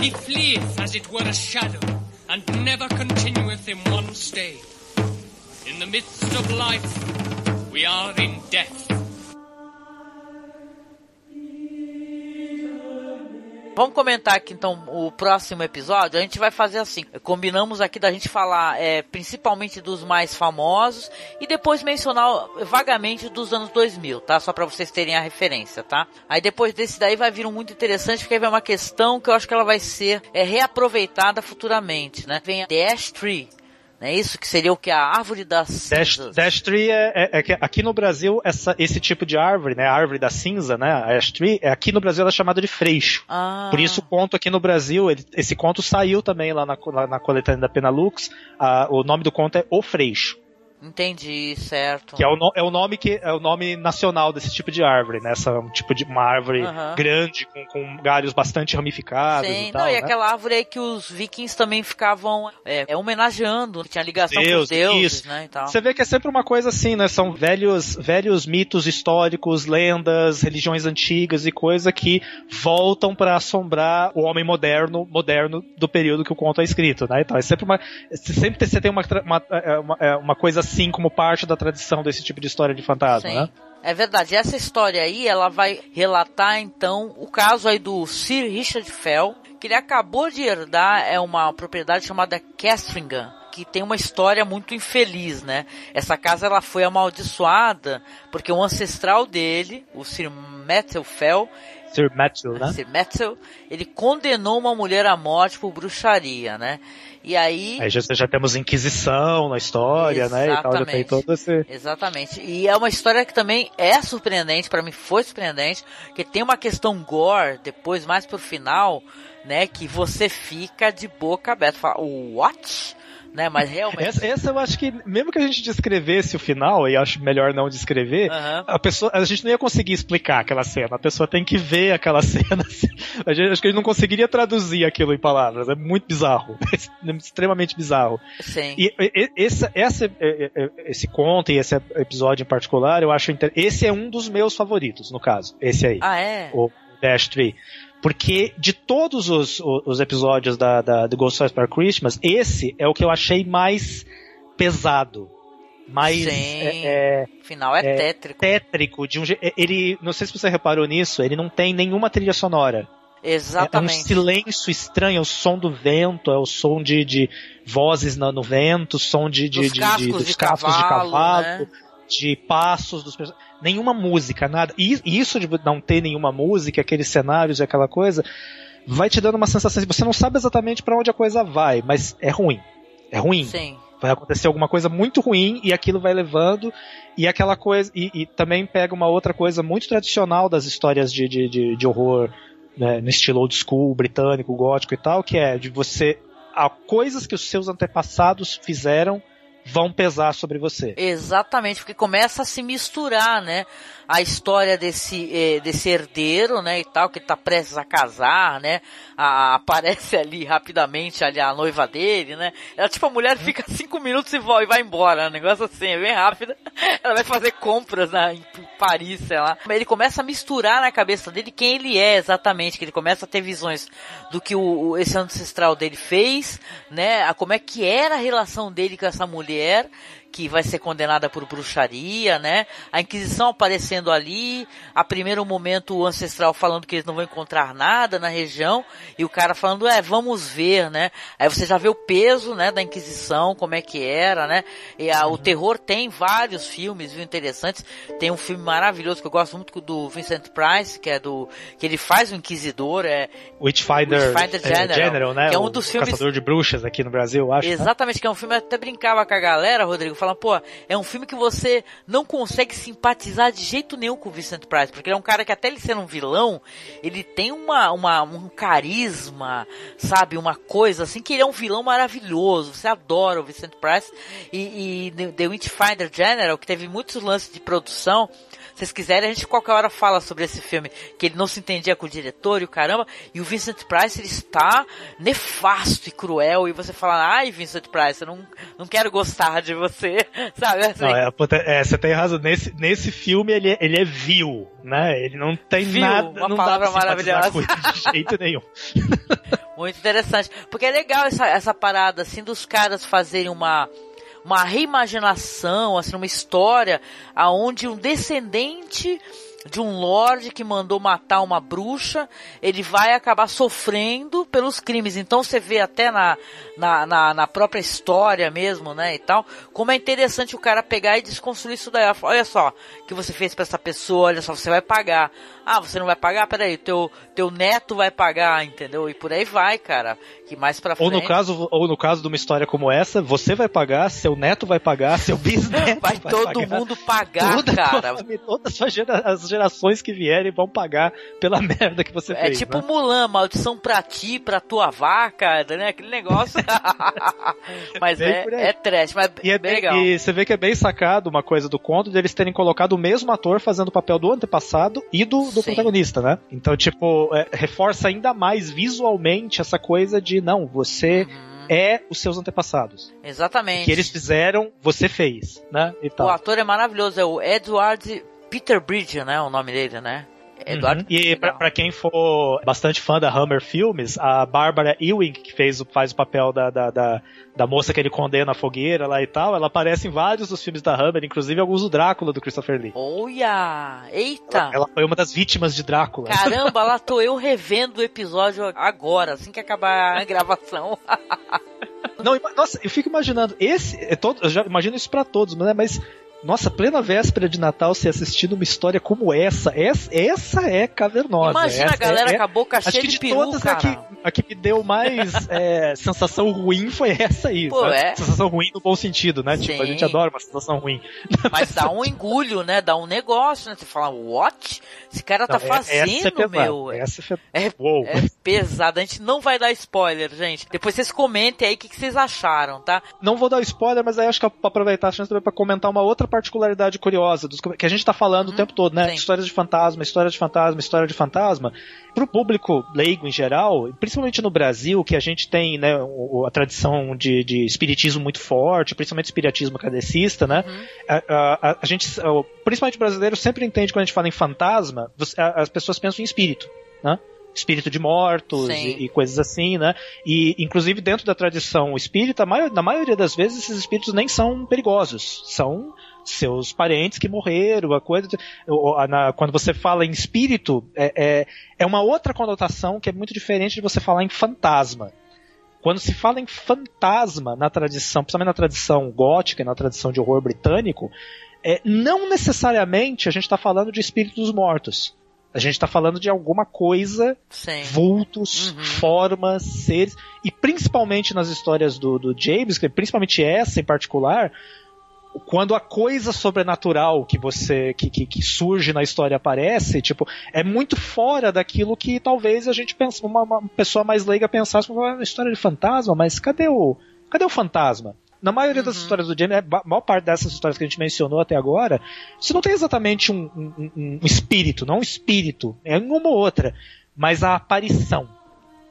He fleeth as it were a shadow, and never continueth in one stay. In the midst of life, we are in death. Vamos comentar aqui então o próximo episódio. A gente vai fazer assim: combinamos aqui da gente falar é, principalmente dos mais famosos e depois mencionar vagamente dos anos 2000, tá? Só para vocês terem a referência, tá? Aí depois desse daí vai vir um muito interessante, porque aí vem uma questão que eu acho que ela vai ser é, reaproveitada futuramente, né? Vem a Dash Tree é isso que seria o que a árvore das Dash, Dash Tree é, é, é, que aqui no Brasil essa, esse tipo de árvore, né, a árvore da cinza, né, a Ash Tree, é, aqui no Brasil ela é chamada de freixo. Ah. Por isso o conto aqui no Brasil, ele, esse conto saiu também lá na, lá na coletânea da Penalux. A, o nome do conto é O Freixo. Entendi, certo. Que é o, no, é o nome que é o nome nacional desse tipo de árvore, né? Essa um tipo de uma árvore grande com, com galhos bastante ramificados Sim, e tal. não, e né? aquela árvore aí que os vikings também ficavam é, é, homenageando, que tinha ligação com os Deus, deuses, isso. né, e tal. Você vê que é sempre uma coisa assim, né? São velhos, velhos mitos históricos, lendas, religiões antigas e coisa que voltam para assombrar o homem moderno, moderno do período que o conto é escrito, né? Então é sempre uma, sempre você tem uma, uma, é, uma, é, uma coisa assim como parte da tradição desse tipo de história de fantasma, Sim. né? É verdade. Essa história aí, ela vai relatar então o caso aí do Sir Richard Fell, que ele acabou de herdar é uma propriedade chamada Castringham, que tem uma história muito infeliz, né? Essa casa ela foi amaldiçoada porque o ancestral dele, o Sir Matthew Fell, Sir Matthew, né? Sir Matthew, ele condenou uma mulher à morte por bruxaria, né? E aí Aí já, já temos Inquisição na história, né? E tal, já tem Exatamente. todo esse. Exatamente. E é uma história que também é surpreendente, pra mim foi surpreendente, que tem uma questão gore, depois mais pro final, né, que você fica de boca aberta, fala, what? Né, mas realmente... Essa, essa eu acho que, mesmo que a gente descrevesse o final, e acho melhor não descrever, Aham. a pessoa, a gente não ia conseguir explicar aquela cena. A pessoa tem que ver aquela cena. assim. A gente, acho que a gente não conseguiria traduzir aquilo em palavras. É muito bizarro. É extremamente bizarro. Sim. E, e- esse, esse, e- e- esse conto e esse episódio em particular, eu acho inter... esse é um dos meus favoritos, no caso. Esse aí. Ah, é? o Dash Tree. Porque de todos os, os, os episódios da, da, do Ghost Stories para Christmas, esse é o que eu achei mais pesado. Mais Sim. é, é, final é, é, tétrico. tétrico. De um, je- ele, não sei se você reparou nisso, ele não tem nenhuma trilha sonora. É um Exatamente. silêncio estranho, é o som do vento, é o som de, de vozes no, no vento, som de, de, Dos de- cascos de- dos de cascos de cavalo, cavalo, né? De passos dos nenhuma música, nada. E isso de não ter nenhuma música, aqueles cenários e aquela coisa, vai te dando uma sensação de você não sabe exatamente para onde a coisa vai, mas é ruim. É ruim. Sim. Vai acontecer alguma coisa muito ruim e aquilo vai levando e aquela coisa e, e também pega uma outra coisa muito tradicional das histórias de, de, de, de horror né, no estilo old school, britânico, gótico e tal, que é de você há coisas que os seus antepassados fizeram vão pesar sobre você. Exatamente, porque começa a se misturar, né? A história desse, eh, desse herdeiro, né, e tal, que tá prestes a casar, né? A- aparece ali rapidamente ali a noiva dele, né? Ela, tipo, a mulher fica cinco minutos e vai, e vai embora, um negócio assim, é bem rápido. Ela vai fazer compras na, em Paris, sei lá. Ele começa a misturar na cabeça dele quem ele é exatamente, que ele começa a ter visões do que o- esse ancestral dele fez, né? A como é que era a relação dele com essa mulher, que vai ser condenada por bruxaria, né? A Inquisição aparecendo ali, a primeiro momento o ancestral falando que eles não vão encontrar nada na região, e o cara falando, é, vamos ver, né? Aí você já vê o peso, né, da Inquisição, como é que era, né? E a- o terror tem vários filmes, viu, interessantes. Tem um filme maravilhoso que eu gosto muito do Vincent Price, que é do, que ele faz o Inquisidor, é, Witchfinder, Witchfinder é, General, General, né? que é um O dos filmes- Caçador de bruxas aqui no Brasil, acho. né? Exatamente, que é um filme, eu até brincava com a galera, Rodrigo, fala, pô, é um filme que você não consegue simpatizar de jeito nenhum com o Vincent Price, porque ele é um cara que até ele ser um vilão, ele tem uma, uma um carisma, sabe, uma coisa assim, que ele é um vilão maravilhoso, você adora o Vincent Price, e, e The Witchfinder General, que teve muitos lances de produção, vocês quiserem, a gente qualquer hora fala sobre esse filme, que ele não se entendia com o diretor e o caramba, e o Vincent Price, ele está nefasto e cruel, e você fala, ai Vincent Price, eu não, não quero gostar de você, sabe? Assim. Não, é, é, você tem razão, nesse, nesse filme ele, é, ele é vil, né? Ele não tem vil, nada, uma não palavra maravilhosa. de jeito nenhum. Muito interessante, porque é legal essa, essa parada, assim, dos caras fazerem uma uma reimaginação, assim, uma história aonde um descendente de um lord que mandou matar uma bruxa, ele vai acabar sofrendo pelos crimes. Então você vê até na, na, na, na, própria história mesmo, né, e tal, como é interessante o cara pegar e desconstruir isso daí. Olha só, o que você fez para essa pessoa, olha só, você vai pagar. Ah, você não vai pagar? Peraí, teu, teu neto vai pagar, entendeu? E por aí vai, cara. Que mais pra frente... Ou no caso, ou no caso de uma história como essa, você vai pagar, seu neto vai pagar, seu bisneto vai, vai todo pagar. mundo pagar, Toda cara. Família, todas as, gera, as gerações que vierem vão pagar pela merda que você é fez. É tipo né? Mulan, maldição pra ti, pra tua vaca, né? Aquele negócio. mas é, é trash, mas e é bem legal. E você vê que é bem sacado uma coisa do conto deles terem colocado o mesmo ator fazendo o papel do antepassado e do, do protagonista, né? Então, tipo, é, reforça ainda mais visualmente essa coisa de, não, você uhum. é os seus antepassados. Exatamente. O que eles fizeram, você fez, né? E tal. O ator é maravilhoso, é o Edward Peter Bridge, né? O nome dele, né? Eduardo. Uhum. E pra, pra, quem for bastante fã da Hammer Filmes, a Barbara Ewing, que fez, faz o papel da, da, da, da, moça que ele condena a fogueira lá e tal, ela aparece em vários dos filmes da Hammer, inclusive alguns do Drácula do Christopher Lee. Olha! Eita! Ela, ela, foi uma das vítimas de Drácula. Caramba, lá tô eu revendo o episódio agora, assim que acabar a gravação. Não, nossa, eu fico imaginando, esse, é todo, eu já imagino isso pra todos, né, mas nossa, plena véspera de Natal se assistindo uma história como essa, essa, essa é cavernosa. Imagina essa a galera é, com a boca cheia de, de peru, todas cara. A que, a que me deu mais é, sensação ruim foi essa aí. Pô, é? Sensação ruim no bom sentido, né? Sim. Tipo, a gente adora uma sensação ruim. Mas dá um engulho, né? Dá um negócio, né? Você fala, what? Esse cara tá não, fazendo, essa é pesada, meu. Essa é, Uou. é pesado. A gente não vai dar spoiler, gente. Depois vocês comentem aí o que, que vocês acharam, tá? Não vou dar spoiler, mas aí acho que pra aproveitar a chance também pra comentar uma outra particularidade curiosa, dos, que a gente tá falando hum, o tempo todo, né? Sim. Histórias de fantasma, história de fantasma, história de fantasma. Pro público leigo em geral, principalmente no Brasil, que a gente tem né, a tradição de, de espiritismo muito forte, principalmente espiritismo cadecista, né? Uhum. A, a, a, gente, principalmente o brasileiro, sempre entende quando a gente fala em fantasma, as pessoas pensam em espírito, né? espírito de mortos e, e, coisas assim, né? E inclusive dentro da tradição espírita, na maioria das vezes esses espíritos nem são perigosos, são seus parentes que morreram, a coisa. Quando você fala em espírito, é, é, é uma outra conotação que é muito diferente de você falar em fantasma. Quando se fala em fantasma na tradição, principalmente na tradição gótica e na tradição de horror britânico, é, não necessariamente a gente está falando de espíritos mortos. A gente está falando de alguma coisa, Sim. vultos, uhum. formas, seres, e principalmente nas histórias do, do James, principalmente essa em particular, quando a coisa sobrenatural que você que, que, que, surge na história aparece, tipo, é muito fora daquilo que talvez a gente pensa, uma, uma pessoa mais leiga pensasse, uma história de fantasma, mas cadê o cadê o fantasma? Na maioria das uhum. histórias do James, a maior parte dessas histórias que a gente mencionou até agora, você não tem exatamente um, um, um espírito, não um espírito, é uma ou outra, mas a aparição,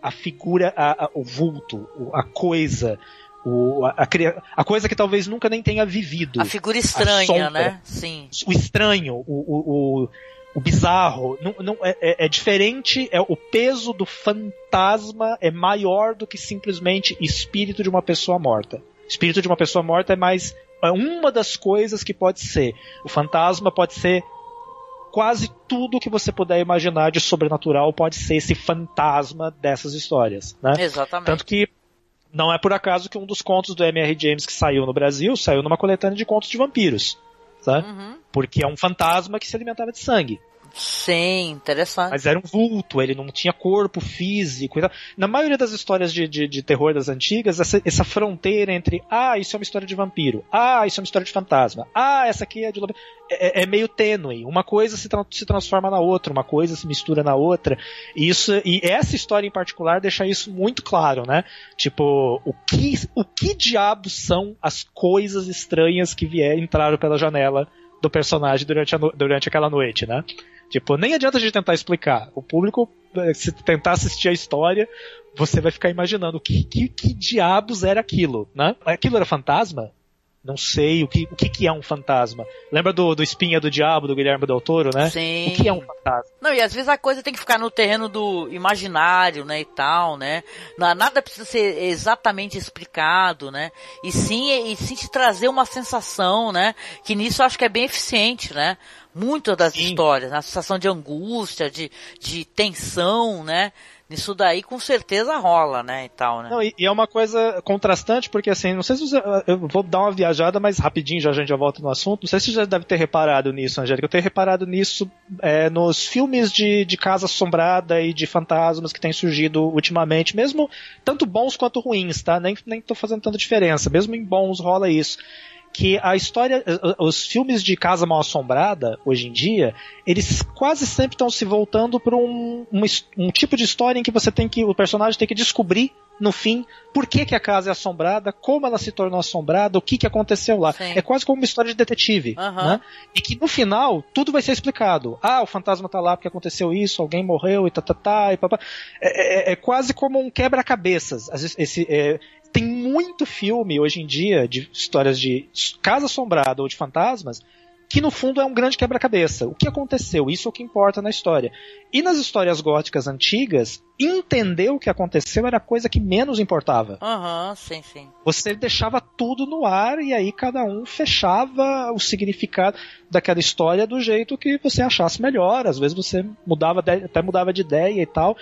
a figura, a, a, o vulto, a coisa, o, a, a, coisa que talvez nunca nem tenha vivido. A figura estranha, a sombra, né? Sim. O estranho, o, o, o, o bizarro. Não, não, é, é, é, diferente, é o peso do fantasma é maior do que simplesmente espírito de uma pessoa morta. Espírito de uma pessoa morta é mais. É uma das coisas que pode ser. O fantasma pode ser quase tudo que você puder imaginar de sobrenatural pode ser esse fantasma dessas histórias, né? Exatamente. Tanto que não é por acaso que um dos contos do M.R. James que saiu no Brasil saiu numa coletânea de contos de vampiros. Tá? Uhum. Porque é um fantasma que se alimentava de sangue. Sim, interessante. Mas era um vulto, ele não tinha corpo físico. Na maioria das histórias de, de, de terror das antigas, essa, essa, fronteira entre ah, isso é uma história de vampiro, ah, isso é uma história de fantasma, ah, essa aqui é de é, é meio tênue. Uma coisa se, tra se transforma na outra, uma coisa se mistura na outra. E, isso, e essa história em particular deixa isso muito claro, né? Tipo, o que, o que diabos são as coisas estranhas que vier, entraram pela janela do personagem durante, durante aquela noite, né? Tipo, nem adianta a gente tentar explicar. O público, eh, se tentar assistir a história, você vai ficar imaginando que, que, que diabos era aquilo, né? Aquilo era fantasma? Não sei o que, o que, que é um fantasma. Lembra do, do Espinha do Diabo, do Guilherme Del Toro, né? Sim. O que é um fantasma? Não, e às vezes a coisa tem que ficar no terreno do imaginário, né, e tal, né? Nada precisa ser exatamente explicado, né? E sim, e sim te trazer uma sensação, né? Que nisso eu acho que é bem eficiente, né? Muitas das sim. histórias, né? a sensação de angústia, de, de tensão, né? Isso daí com certeza rola, né, e tal, né? Não, e, e, é uma coisa contrastante, porque assim, não sei se você, eu vou dar uma viajada, mas rapidinho já a gente já volta no assunto, não sei se você já deve ter reparado nisso, Angélica, eu tenho reparado nisso é, nos filmes de, de casa assombrada e de fantasmas que têm surgido ultimamente, mesmo tanto bons quanto ruins, tá? Nem, nem tô fazendo tanta diferença, mesmo em bons rola isso que a história, os filmes de Casa Mal Assombrada, hoje em dia, eles quase sempre estão se voltando para um, um, um, tipo de história em que você tem que, o personagem tem que descobrir no fim por que, que a casa é assombrada, como ela se tornou assombrada, o que, que aconteceu lá. Sim. É quase como uma história de detetive, uhum. né? E que no final tudo vai ser explicado. Ah, o fantasma tá lá porque aconteceu isso, alguém morreu e tá, tá, tá e papá. É, é, é quase como um quebra-cabeças. Esse, é, tem muito filme hoje em dia de histórias de casa assombrada ou de fantasmas que no fundo é um grande quebra-cabeça. O que aconteceu? Isso é o que importa na história. E nas histórias góticas antigas, entender o que aconteceu era a coisa que menos importava. Aham, uhum, sim, sim. Você deixava tudo no ar e aí cada um fechava o significado daquela história do jeito que você achasse melhor. Às vezes você mudava até mudava de ideia e tal,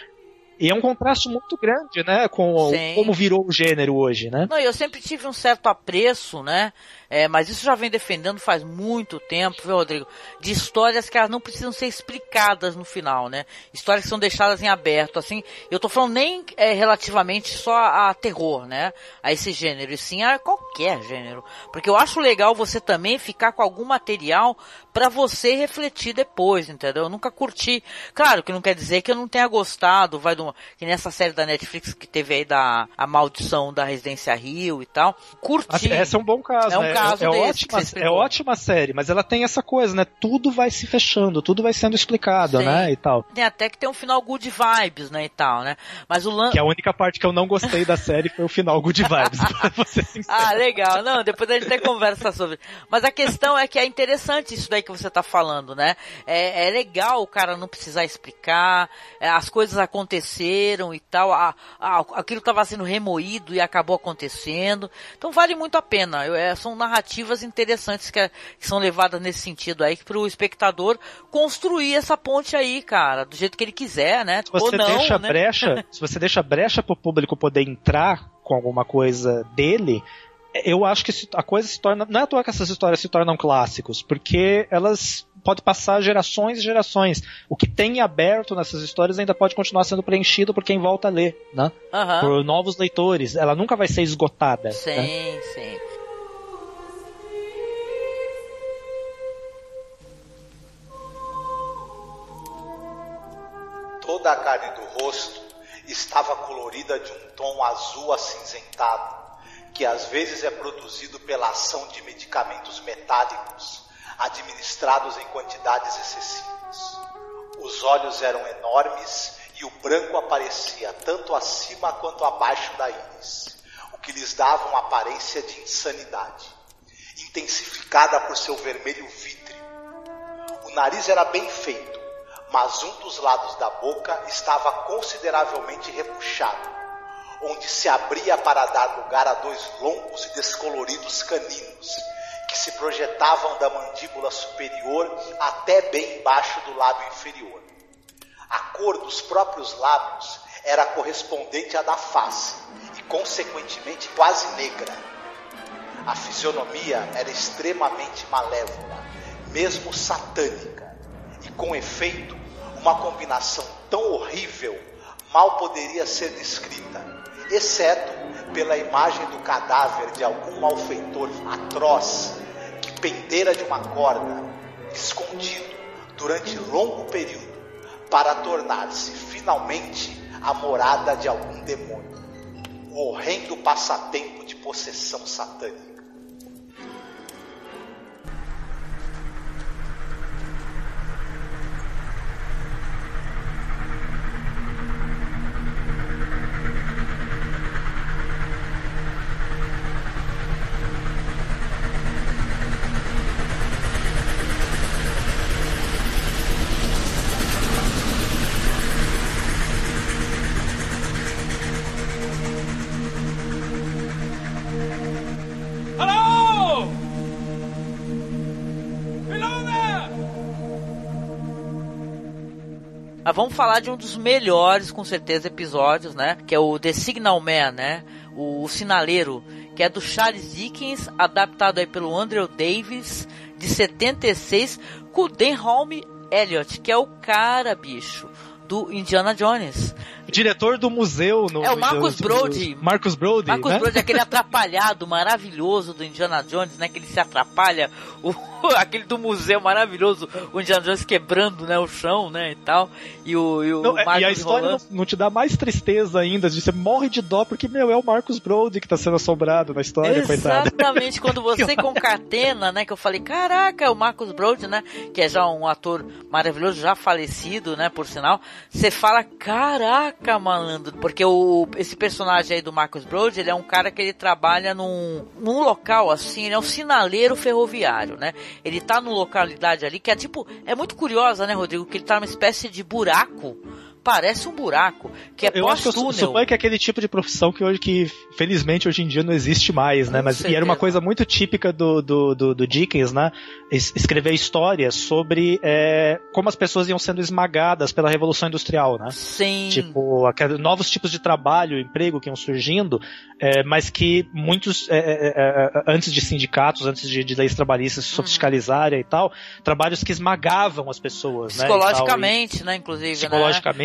e é um contraste muito grande, né, com Sim. como virou o gênero hoje, né? Não, eu sempre tive um certo apreço, né, é, mas isso já vem defendendo faz muito tempo, viu, Rodrigo? De histórias que elas não precisam ser explicadas no final, né? Histórias que são deixadas em aberto, assim. Eu tô falando nem é, relativamente só a, terror, né? A esse gênero, e sim a qualquer gênero. Porque eu acho legal você também ficar com algum material para você refletir depois, entendeu? Eu nunca curti. Claro que não quer dizer que eu não tenha gostado, vai do, que nessa série da Netflix que teve aí da a maldição da Residência Rio e tal. Curti. Essa é um bom caso, é um né? Caso é, é ótima, é ótima série, mas ela tem essa coisa, né? Tudo vai se fechando, tudo vai sendo explicado, Sim. né? E tal. Tem até que tem um final good vibes, né? E tal, né? Mas o lance. Que a única parte que eu não gostei da série foi o final good vibes, pra você sincero. Ah, legal. Não, depois a gente até conversa sobre. Mas a questão é que é interessante isso daí que você tá falando, né? É, é legal o cara não precisar explicar, é, as coisas aconteceram e tal, a, a, aquilo tava sendo remoído e acabou acontecendo. Então vale muito a pena. Eu, é, são narrativas interessantes que, que são levadas nesse sentido aí, para o espectador construir essa ponte aí, cara, do jeito que ele quiser, né? Se você não, deixa né? brecha, se você deixa brecha para o público poder entrar com alguma coisa dele, eu acho que a coisa se torna. Não é à toa que essas histórias se tornam clássicos, porque elas podem passar gerações e gerações. O que tem aberto nessas histórias ainda pode continuar sendo preenchido por quem volta a ler, né? Uhum. Por novos leitores. Ela nunca vai ser esgotada. Sim, né? sim. Toda a carne do rosto estava colorida de um tom azul acinzentado, que às vezes é produzido pela ação de medicamentos metálicos administrados em quantidades excessivas. Os olhos eram enormes e o branco aparecia tanto acima quanto abaixo da íris, o que lhes dava uma aparência de insanidade, intensificada por seu vermelho vítreo. O nariz era bem feito, mas um dos lados da boca estava consideravelmente repuxado, onde se abria para dar lugar a dois longos e descoloridos caninos, que se projetavam da mandíbula superior até bem embaixo do lábio inferior. A cor dos próprios lábios era correspondente à da face e, consequentemente, quase negra. A fisionomia era extremamente malévola, mesmo satânica E com efeito, uma combinação tão horrível mal poderia ser descrita, exceto pela imagem do cadáver de algum malfeitor atroz que pendera de uma corda, escondido durante longo período, para tornar-se finalmente a morada de algum demônio. O horrendo passatempo de possessão satânica. Vamos falar de um dos melhores, com certeza, episódios, né? Que é o The Signal Man, né? O, o Sinaleiro, que é do Charles Dickens, adaptado aí pelo Andrew Davis, de 76, com o Denholm Elliott, que é o cara, bicho, do Indiana Jones. Diretor do museu no. É o do- do- Brody. Marcus Brody. Marcos né? Brody, aquele atrapalhado maravilhoso do Indiana Jones, né? Que ele se atrapalha, o, aquele do museu maravilhoso, o Indiana Jones quebrando, né, o chão, né, e tal. E o, e o Não, é- e Marcos a história não, não te dá mais tristeza ainda, de você morre de dó, porque, meu, é o Marcus Brody que tá sendo assombrado na história, coitado. Exatamente, quando você concatena, né, que eu falei, caraca, o Marcos Brody, né, que é já um ator maravilhoso, já falecido, né, por sinal, você fala, caraca, malandro, porque o, esse personagem aí do Marcos Brody, ele é um cara que ele trabalha num, num local assim, ele é um sinaleiro ferroviário, né, ele tá numa localidade ali que é tipo, é muito curiosa, né, Rodrigo, que ele tá numa espécie de buraco, parece um buraco, que é Eu acho que eu suponho que é aquele tipo de profissão que hoje que felizmente hoje em dia não existe mais, né? Com Mas e era uma coisa muito típica do, do, do, do Dickens, né? Es- escrever histórias sobre é, como as pessoas iam sendo esmagadas pela revolução industrial, né? Sim. Tipo, aqueles novos tipos de trabalho, emprego que iam surgindo, é, mas que muitos, é, é, é, antes de sindicatos, antes de, de leis trabalhistas se fiscalizarem e tal, trabalhos que esmagavam as pessoas, né? e tal, e- Psicologicamente, né, inclusive, né?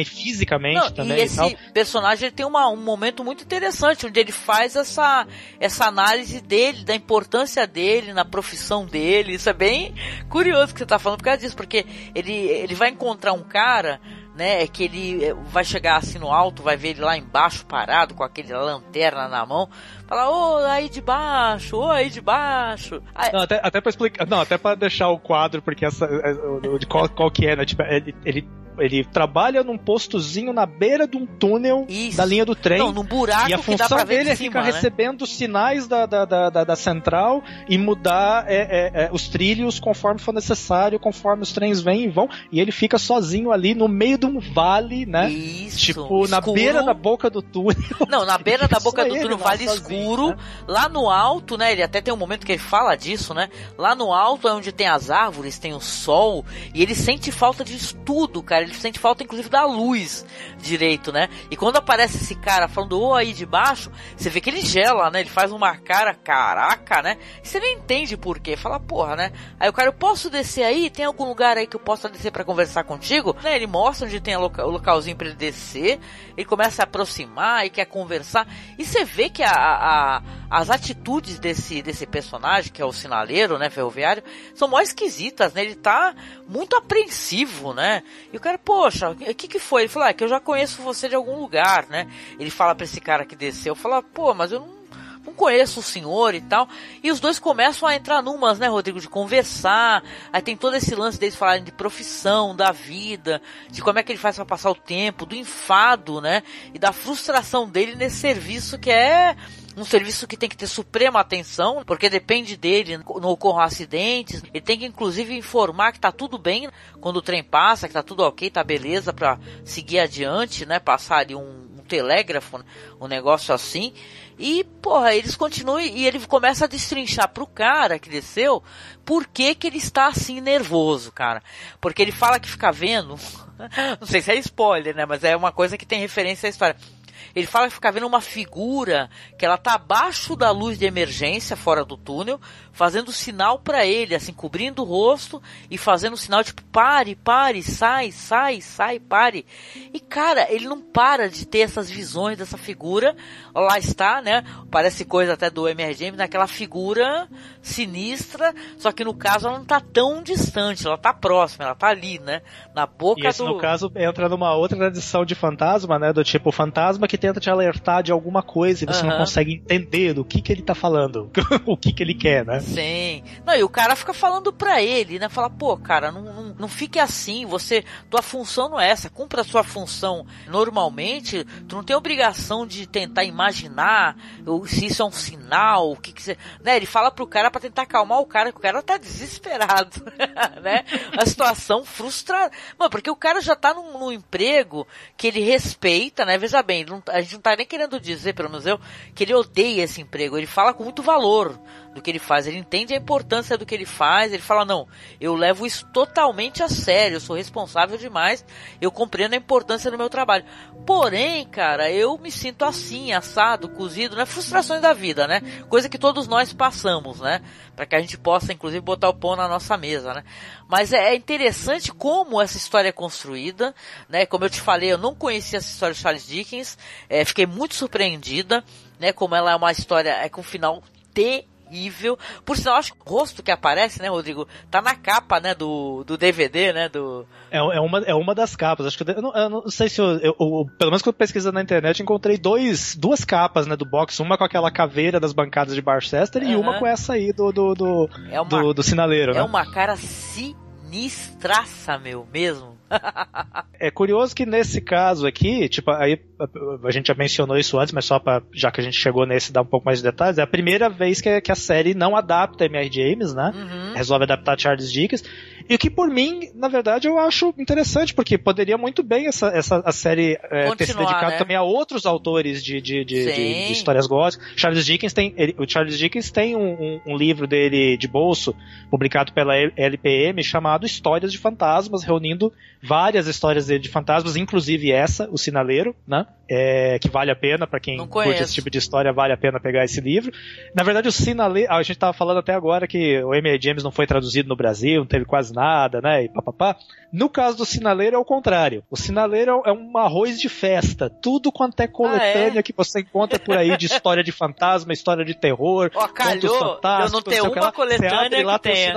Fisicamente Não, também e e esse personagem ele tem uma- um momento muito interessante, onde ele faz essa, essa análise dele, da importância dele na profissão dele. Isso é bem curioso que você tá falando por causa disso, porque ele, ele vai encontrar um cara, né, é que ele é, vai chegar assim no alto, vai ver ele lá embaixo parado, com aquele lanterna na mão, falar, ô, aí de baixo, ô, aí de baixo. Aí- Não, até, até pra explicar. Não, até pra deixar o quadro, porque essa. é, o- De qual, qual que é, né? Tipo, ele, ele, ele trabalha num postozinho na beira de um túnel Isso. da linha do trem. Não, num buraco e a função dele de é ficar né? recebendo sinais da, da, da, da, central e mudar é, é, é, os trilhos conforme for necessário, conforme os trens vêm e vão. E ele fica sozinho ali no meio de um vale, né? Isso, tipo, na escuro. beira da boca do túnel. Não, na beira da boca do túnel, vale sozinho, escuro. né? Lá no alto, né? Ele até tem um momento que ele fala disso, né? Lá no alto é onde tem as árvores, tem o sol. E ele sente falta de tudo, cara. Ele sente falta, inclusive, da luz direito, né? E quando aparece esse cara falando, ô, aí de baixo, você vê que ele gela, né? Ele faz uma cara, caraca, né? E você nem entende por quê. Fala, porra, né? Aí o cara, eu posso descer aí? Tem algum lugar aí que eu possa descer pra conversar contigo? Né? Ele mostra onde tem loca- o localzinho pra ele descer. Ele começa a aproximar e quer conversar. E você vê que a, a- as atitudes desse, desse personagem, que é o sinaleiro, né, ferroviário, são mó esquisitas, né? Ele tá muito apreensivo, né? E o cara, poxa, o que que foi? Ele falou, ah, que eu já conheço você de algum lugar, né? Ele fala pra esse cara que desceu, fala, pô, mas eu não não conheço o senhor e tal. E os dois começam a entrar numas, né, Rodrigo, de conversar. Aí tem todo esse lance deles falarem de profissão, da vida, de como é que ele faz para passar o tempo, do enfado, né? E da frustração dele nesse serviço que é um serviço que tem que ter suprema atenção, porque depende dele, não ocorram acidentes. Ele tem que inclusive informar que tá tudo bem quando o trem passa, que tá tudo ok, tá beleza para seguir adiante, né? Passar ali um, um telégrafo, um negócio assim. E, porra, eles continuam e ele começa a destrinchar pro cara que desceu por que que ele está assim nervoso, cara. Porque ele fala que fica vendo, não sei se é spoiler, né, mas é uma coisa que tem referência à história. Ele fala que fica vendo uma figura que ela tá abaixo da luz de emergência, fora do túnel, fazendo sinal para ele, assim, cobrindo o rosto e fazendo sinal tipo, pare, pare, sai, sai, sai, pare. E cara, ele não para de ter essas visões dessa figura. Lá está, né? Parece coisa até do MR naquela figura sinistra, só que no caso ela não tá tão distante, ela tá próxima, ela tá ali, né? Na boca e esse, do. no caso, entra numa outra tradição de fantasma, né? Do tipo, fantasma que tenta te alertar de alguma coisa e você Aham. não consegue entender do que, que ele tá falando, o que, que ele quer, né? Sim. Não, e o cara fica falando pra ele, né? Fala, pô, cara, não, não, não fique assim, você, tua função não é essa, cumpra a sua função normalmente, tu não tem obrigação de tentar imaginar se isso é um sinal, o que que você... Né? Ele fala pro cara pra tentar acalmar o cara, que o cara tá desesperado, né? A situação frustrada. Mano, porque o cara já tá num, num emprego que ele respeita, né? Veja bem, ele não- a gente não tá nem querendo dizer, pelo menos eu, que ele odeia esse emprego. Ele fala com muito valor do que ele faz. Ele entende a importância do que ele faz. Ele fala, não, eu levo isso totalmente a sério. Eu sou responsável demais. Eu compreendo a importância do meu trabalho. Porém, cara, eu me sinto assim, assado, cozido, né? Frustrações da vida, né? Coisa que todos nós passamos, né? Para que a gente possa, inclusive, botar o pão na nossa mesa, né? Mas é é interessante como essa história é construída, né? Como eu te falei, eu não conhecia essa história de Charles Dickens, é, fiquei muito surpreendida, né? Como ela é uma história é com um final terrível. Por sinal, acho que o rosto que aparece, né, Rodrigo, tá na capa, né, do, do DVD, né, do... É, é, uma, é uma das capas. Acho que eu, não, eu não sei se eu, eu- eu- Pelo menos quando eu pesquisei na internet, encontrei dois, duas capas né, do box. Uma com aquela caveira das bancadas de Barchester e Aham. uma com essa aí do, do, do, É uma- do, do sinaleiro. É né? uma cara sinistraça, meu, mesmo. É curioso que nesse caso aqui, tipo, aí a, gente já mencionou isso antes, mas só para já que a gente chegou nesse dar um pouco mais de detalhes, é a primeira vez que, que a série não adapta M.R. James, né? Uhum. Resolve adaptar Charles Dickens. E o que por mim, na verdade, eu acho interessante, porque poderia muito bem essa, essa a série é, ter se dedicado né? também a outros autores de, de, de, de- de histórias góticas. Charles Dickens tem, ele- o Charles Dickens tem um, um- um livro dele de bolso, publicado pela LPM, chamado Histórias de Fantasmas, reunindo várias histórias dele de fantasmas, inclusive essa, O Sinaleiro, né? É, que vale a pena, para quem curte esse tipo de história, vale a pena pegar esse livro. Na verdade, o Sinaleiro, a gente tava falando até agora que o M.A. James não foi traduzido no Brasil, não teve quase nada, né? E papapá. No caso do Sinaleiro é o contrário. O Sinaleiro é um arroz de festa. Tudo quanto é coletânea Ah, é? que você encontra por aí de história de fantasma, história de terror, contos calhou fantásticos, eu não tenho que uma lá. Coletânea lá, que tenha.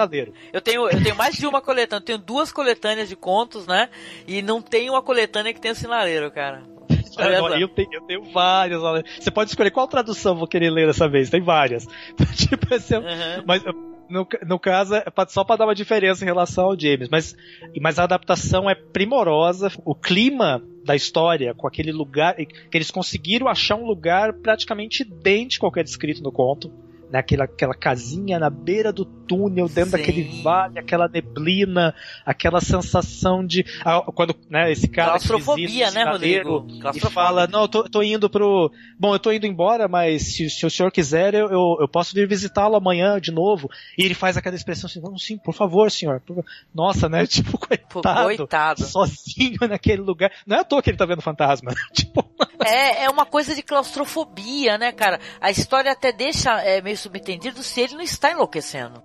Eu tenho, eu tenho mais de uma coletânea, eu tenho duas coletâneas de contos, né? E não tem uma coletânea que tenha sinaleiro, cara. Eu, tenho, eu tenho várias. Você pode escolher qual tradução eu vou querer ler dessa vez. Tem várias. tipo, é- Uhum. Mas no, no caso, é pra- só para dar uma diferença em relação ao James. Mas, mas a adaptação é primorosa. O clima da história, com aquele lugar. Que eles conseguiram achar um lugar praticamente idêntico ao que é descrito no conto. Né, aquela, casinha na beira do túnel, dentro Sim. daquele vale, aquela neblina, aquela sensação de. ah, quando né, esse cara. Claustrofobia, visita o né, Rodrigo? E fala, não, eu tô, tô indo pro. Bom, eu tô indo embora, mas se, se o senhor quiser, eu, eu, eu posso vir visitá-lo amanhã de novo. E ele faz aquela expressão assim, não, sim, por favor, senhor. por favor." Nossa, né? Tipo, coitado. coitado. Sozinho naquele lugar. Não é à toa que ele tá vendo fantasma. tipo, É, é uma coisa de claustrofobia, né, cara? A história até deixa é, meio subentendido se ele não está enlouquecendo.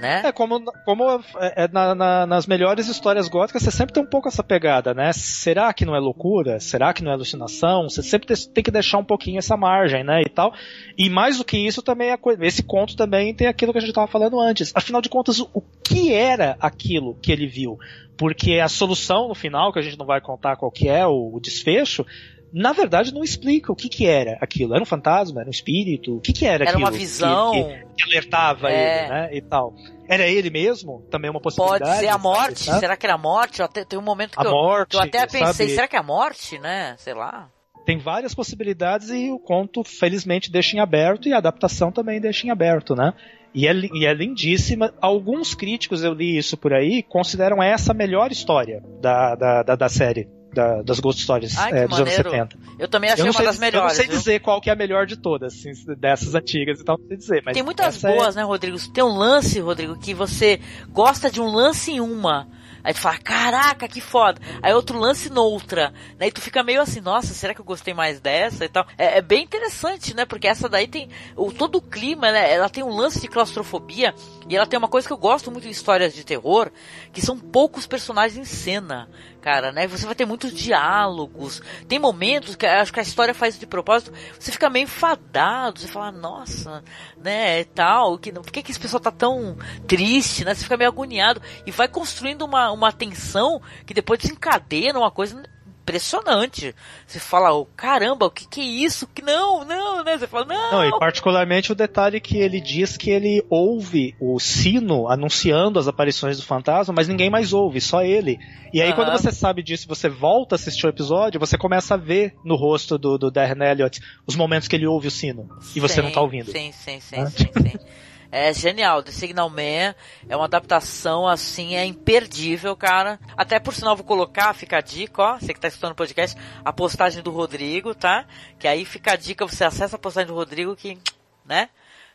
Né? é como, como é, é na- na- nas melhores histórias góticas, você sempre tem um pouco essa pegada, né? Será que não é loucura? Será que não é alucinação? Você sempre te- tem que deixar um pouquinho essa margem, né? E tal. E mais do que isso também, esse conto também tem aquilo que a gente estava falando antes. Afinal de contas, o, o que era aquilo que ele viu? Porque a solução no final, que a gente não vai contar qual que é o, o desfecho, na verdade não explica o que que era aquilo. Era um fantasma? Era um espírito? O que que era, Era aquilo? uma visão. que- que- alertava É. ele, né? E tal. Era ele mesmo? Também é uma possibilidade. Pode ser a morte. sabe? Será que era a morte? Eu até, tem um momento que A eu, morte, que eu até pensei, sabe? será que é a morte, né? Sei lá. Tem várias possibilidades e o conto, felizmente, deixa em aberto e a adaptação também deixa em aberto, né? E é, e é lindíssima. Alguns críticos, eu li isso por aí, consideram essa a melhor história da, da, da, da série, da- das Ghost Stories Ai, é, dos anos maneiro. 70. Eu também achei eu uma sei, das melhores. Eu não sei viu? dizer qual que é a melhor de todas, assim, dessas antigas e tal, não sei dizer. Mas Tem muitas é- boas, né, Rodrigo? Tem um lance, Rodrigo, que você gosta de um lance em uma. Aí tu fala, caraca, que foda. Aí outro lance noutra. Aí tu fica meio assim, nossa, será que eu gostei mais dessa e tal? É, é bem interessante, né? Porque essa daí tem o, todo o clima, né? Ela tem um lance de claustrofobia e ela tem uma coisa que eu gosto muito em histórias de terror, que são poucos personagens em cena cara, né? Você vai ter muitos diálogos. Tem momentos que acho que a história faz de propósito. Você fica meio enfadado. Você fala, nossa, né? Tal. Que, por que, que esse pessoal tá tão triste, né? Você fica meio agoniado. E vai construindo uma, uma tensão que depois desencadeia numa coisa impressionante. Você fala, oh, caramba, o que, que é isso? Que não, não, né? Você fala, não. Não, e particularmente o detalhe que ele diz que ele ouve o sino anunciando as aparições do fantasma, mas ninguém mais ouve, só ele. E aí, uhum. quando você sabe disso, você volta a assistir o episódio, você começa a ver no rosto do, do Darren Elliott os momentos que ele ouve o sino. E você sim, não tá ouvindo. Sim, sim, sim, sim, sim. É genial. The Signal Man é uma adaptação assim, é imperdível, cara. Até por sinal, vou colocar, fica a dica, ó. Você que tá escutando o podcast, a postagem do Rodrigo, tá? Que aí fica a dica, você acessa a postagem do Rodrigo que, né?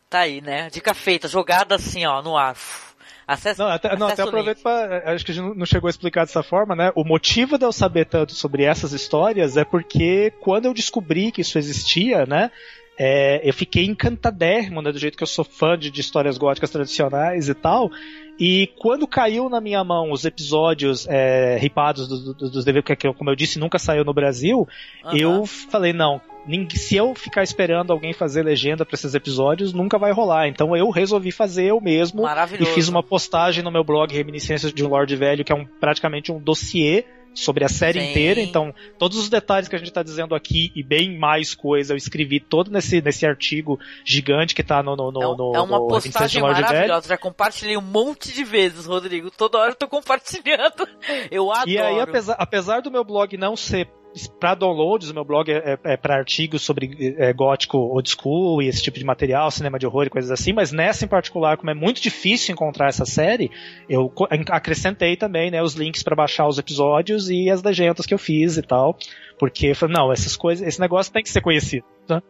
Tá aí, né? Dica feita, jogada assim, ó, no ar. Acesse, não, até, não, até aproveito para. Acho que a gente não chegou a explicar dessa forma, né? O motivo de eu saber tanto sobre essas histórias é porque quando eu descobri que isso existia, né? É, eu fiquei encantadérrimo, né, do jeito que eu sou fã de, de, histórias góticas tradicionais e tal. E quando caiu na minha mão os episódios é, ripados dos do, do, que, como eu disse, nunca saiu no Brasil, uhum. eu falei, não, se eu ficar esperando alguém fazer legenda para esses episódios, nunca vai rolar. Então eu resolvi fazer eu mesmo e fiz uma postagem no meu blog Reminiscências de um Lorde Velho, que é um, praticamente um dossiê sobre a série Sim. inteira, então todos os detalhes que a gente está dizendo aqui e bem mais coisa eu escrevi todo nesse, nesse artigo gigante que está no, no, no, é, no, é uma postagem maravilhosa, já compartilhei um monte de vezes, Rodrigo, toda hora eu tô compartilhando, eu adoro. E aí, apesar, apesar do meu blog não ser para downloads, o meu blog é, é, é para artigos sobre é, gótico old school e esse tipo de material, cinema de horror e coisas assim, mas nessa em particular, como é muito difícil encontrar essa série, eu acrescentei também né, os links para baixar os episódios e as legendas que eu fiz e tal, porque não, essas coisas, esse negócio tem que ser conhecido. Né?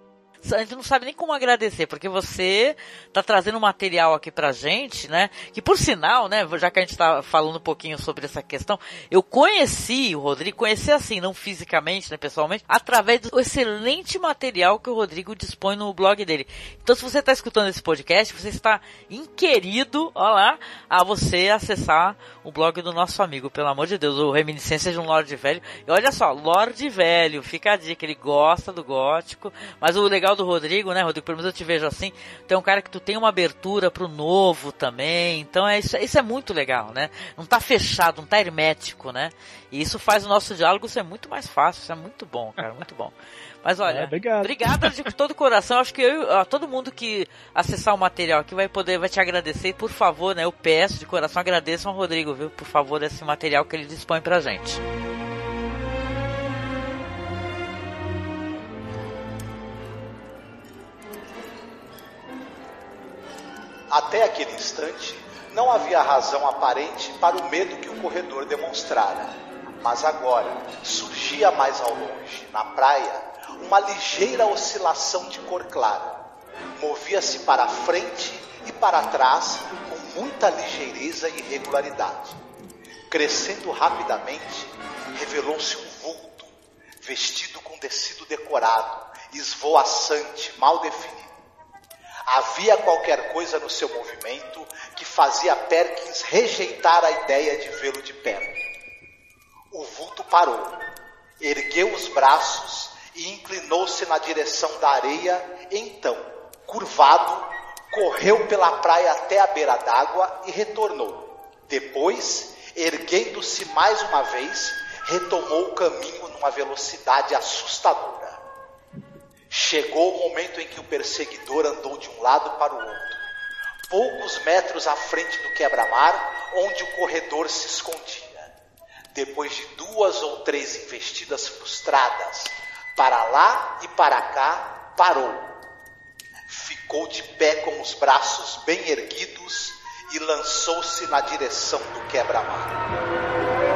A gente não sabe nem como agradecer, porque você tá trazendo material aqui pra gente, né? Que por sinal, né, já que a gente tá falando um pouquinho sobre essa questão, eu conheci o Rodrigo, conheci assim, não fisicamente, né, pessoalmente, através do excelente material que o Rodrigo dispõe no blog dele. Então, se você tá escutando esse podcast, você está inquirido, ó lá, a você acessar o blog do nosso amigo, pelo amor de Deus, o Reminiscências de um Lorde Velho. E olha só, Lorde Velho, fica a dica, ele gosta do gótico, mas o legal legal do Rodrigo, né, Rodrigo? Pelo menos eu te vejo assim. Tem um cara que tu tem uma abertura pro novo também. Então é isso, isso é muito legal, né? Não tá fechado, não tá hermético, né? E isso faz o nosso diálogo ser muito mais fácil. Isso é muito bom, cara, muito bom. Mas olha, é, obrigado. obrigado de todo o coração. Acho que eu, todo mundo que acessar o material aqui vai poder, vai te agradecer. Por favor, né? Eu peço de coração, agradeçam ao Rodrigo, viu? Por favor, esse material que ele dispõe pra gente. Até aquele instante, não havia razão aparente para o medo que o corredor demonstrara. Mas agora surgia mais ao longe, na praia, uma ligeira oscilação de cor clara. Movia-se para frente e para trás com muita ligeireza e regularidade. Crescendo rapidamente, revelou-se um vulto, vestido com tecido decorado, esvoaçante, mal definido Havia qualquer coisa no seu movimento que fazia Perkins rejeitar a ideia de vê-lo de perto. O vulto parou, ergueu os braços e inclinou-se na direção da areia. Então, curvado, correu pela praia até a beira d'água e retornou. Depois, erguendo-se mais uma vez, retomou o caminho numa velocidade assustadora. Chegou o momento em que o perseguidor andou de um lado para o outro, poucos metros à frente do quebra-mar, onde o corredor se escondia. Depois de duas ou três investidas frustradas, para lá e para cá, parou. Ficou de pé com os braços bem erguidos e lançou-se na direção do quebra-mar.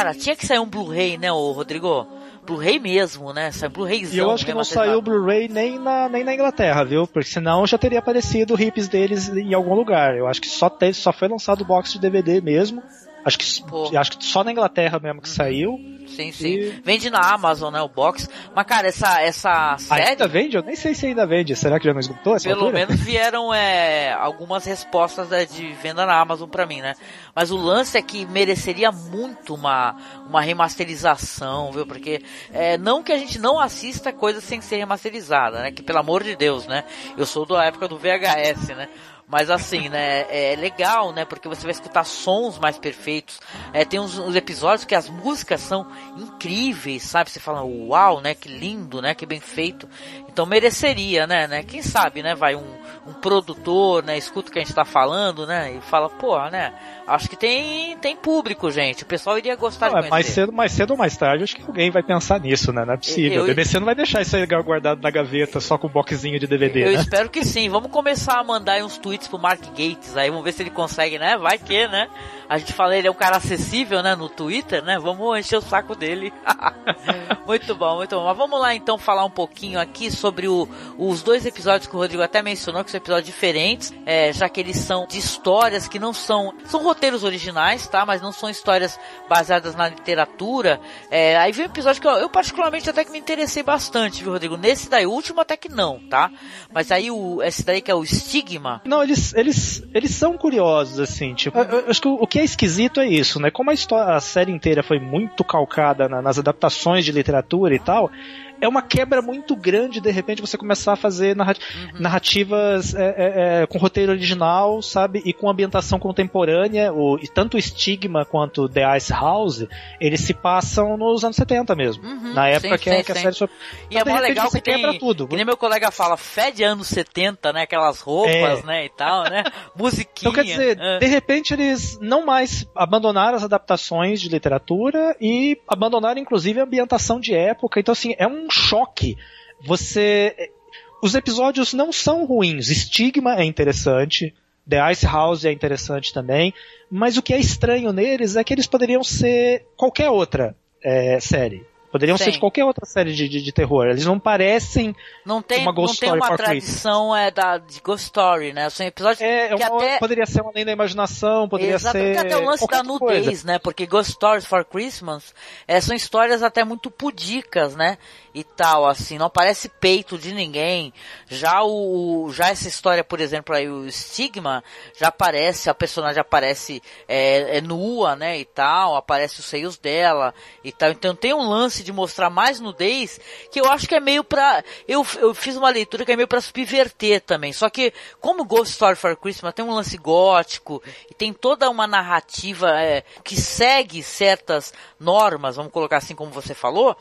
Cara, tinha que sair um Blu-ray, né, ô Rodrigo? Blu-ray mesmo, né? Sai Blu-rayzão. E eu acho que não saiu o Blu-ray nem na, nem na Inglaterra, viu? Porque senão já teria aparecido o hips deles em algum lugar. Eu acho que só, teve, só foi lançado o box de DVD mesmo. Acho que, acho que só na Inglaterra mesmo que uhum. saiu. Sim, sim. E... Vende na Amazon, né, o box. Mas, cara, essa, essa série... Ainda vende? Eu nem sei se ainda vende. Será que já não esgotou essa Pelo altura? menos vieram é, algumas respostas né, de venda na Amazon pra mim, né? Mas o lance é que mereceria muito uma, uma remasterização, viu? Porque é, não que a gente não assista coisas sem ser remasterizada, né? Que pelo amor de Deus, né? Eu sou da época do VHS, né? Mas assim, né, é legal, né, porque você vai escutar sons mais perfeitos. É, tem uns, uns, episódios que as músicas são incríveis, sabe? Você fala, uau, né, que lindo, né, que bem feito. Então mereceria, né, né? Quem sabe, né, vai um, um produtor, né, escuta o que a gente tá falando, né, e fala, pô, né, acho que tem, tem público, gente. O pessoal iria gostar não, de conhecer. Mais cedo, mais cedo ou mais tarde, acho que alguém vai pensar nisso, né? Não é possível. Eu, o BBC não vai deixar isso aí guardado na gaveta só com o boxzinho de DVD, Eu né? espero que sim. Vamos começar a mandar uns tweets pro Mark Gates aí, vamos ver se ele consegue, né? Vai que, né? A gente fala ele é um cara acessível, né, no Twitter, né? Vamos encher o saco dele. muito bom, muito bom. Mas vamos lá então falar um pouquinho aqui sobre o, os dois episódios que o Rodrigo até mencionou, que são episódios diferentes, é, já que eles são de histórias que não são. São roteiros originais, tá? Mas não são histórias baseadas na literatura. É, aí vem um episódio que eu, eu, particularmente até que me interessei bastante, viu, Rodrigo? Nesse daí, o último até que não, tá? Mas aí o, esse daí que é o Estigma. Não, eles, eles, eles são curiosos, assim, tipo, eu, eu acho que o, o que é esquisito é isso, né? Como a, história, a série inteira foi muito calcada na, nas adaptações de literatura e tal, é uma quebra muito grande de repente você começar a fazer narrat uhum. narrativas é, é, é, com roteiro original, sabe, e com ambientação contemporânea. O, tanto o Stigma quanto The Ice House, eles se passam nos anos 70 mesmo, uhum. na época sim, que, sim, que a série só... E então, é mó legal que quebra tem, tudo. Que nem meu colega fala, fede anos 70, né, aquelas roupas, é. né, e tal, né, musiquinha. Então quer dizer, é. de repente eles não mais abandonaram as adaptações de literatura e abandonaram inclusive a ambientação de época. Então assim, é um choque. Você. Os episódios não são ruins. Stigma é interessante. The Ice House é interessante também. Mas o que é estranho neles é que eles poderiam ser qualquer outra é, série. Poderiam Sim. ser de qualquer outra série de, de, de, terror. Eles não parecem não tem, uma Ghost não Story. Não tem uma tradição é, da, de Ghost Story, né? São episódios é, que uma, até... Poderia ser uma além da imaginação, poderia Exato, ser... até o lance da nudez, coisa. né? Porque Ghost Stories for Christmas é, são histórias até muito pudicas, né? e tal, assim, não aparece peito de ninguém. Já o, já essa história, por exemplo, aí o estigma, já aparece, a personagem aparece é, é nua, né, e tal, aparece os seios dela e tal. Então tem um lance de mostrar mais nudez que eu acho que é meio pra, eu, eu fiz uma leitura que é meio pra subverter também. Só que como Ghost Story for Christmas tem um lance gótico e tem toda uma narrativa é, que segue certas normas, vamos colocar assim como você falou,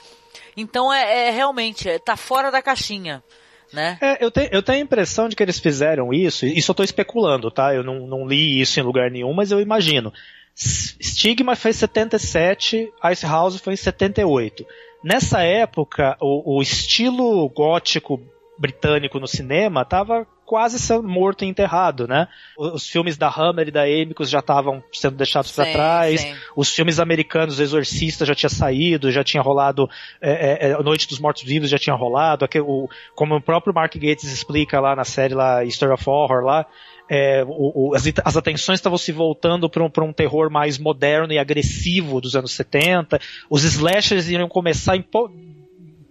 então é, é realmente, é, tá fora da caixinha. Né? É, eu, te, eu tenho a impressão de que eles fizeram isso, e eu tô especulando, tá? Eu não, não li isso em lugar nenhum, mas eu imagino. Stigma foi em 77, Ice House foi em 78. Nessa época, o, o estilo gótico britânico no cinema estava quase sendo morto e enterrado, né? Os filmes da Hammer e da Amicus já estavam sendo deixados para trás. Sim. Os filmes americanos, Exorcista já tinha saído, já tinha rolado, é, é, é Noite dos Mortos Vivos já tinha rolado. Aqui, o, como o próprio Mark Gates explica lá na série lá, History of Horror lá, é, o, o, as, as, atenções estavam se voltando para um, um, terror mais moderno e agressivo dos anos 70. Os slashers iriam começar em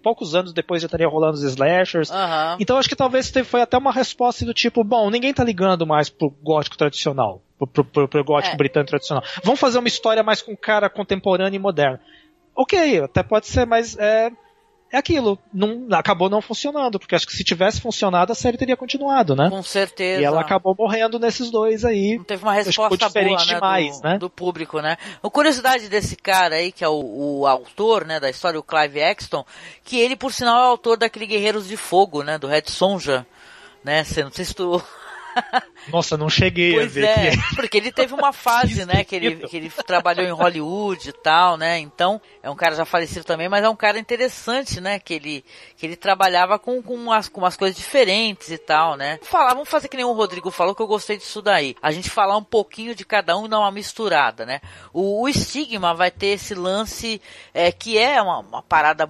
poucos anos depois já estaria rolando os slashers. Uhum. Então acho que talvez foi até uma resposta do tipo, bom, ninguém tá ligando mais pro gótico tradicional, pro, pro, pro, pro gótico é. britânico tradicional. Vamos fazer uma história mais com cara contemporâneo e moderno. Ok, até pode ser, mas é, é aquilo. Não, acabou não funcionando, porque acho que se tivesse funcionado, a série teria continuado, né? Com certeza. E ela acabou morrendo nesses dois aí. Não teve uma resposta boa, né, demais, do, né? do público, né? A curiosidade desse cara aí, que é o, o, autor, né, da história, o Clive Exton, que ele, por sinal, é o autor daquele Guerreiros de Fogo, né, do Red Sonja, né? Você não sei se tu Nossa, não cheguei pois a ver é, que porque ele teve uma fase, né, que ele, que ele trabalhou em Hollywood e tal, né, então é um cara já falecido também, mas é um cara interessante, né, que ele, que ele trabalhava com, com, umas, com umas coisas diferentes e tal, né. Falar, vamos fazer que nem o Rodrigo falou, que eu gostei disso daí. A gente falar um pouquinho de cada um e dar uma misturada, né. O, o Stigma vai ter esse lance é, que é uma, uma parada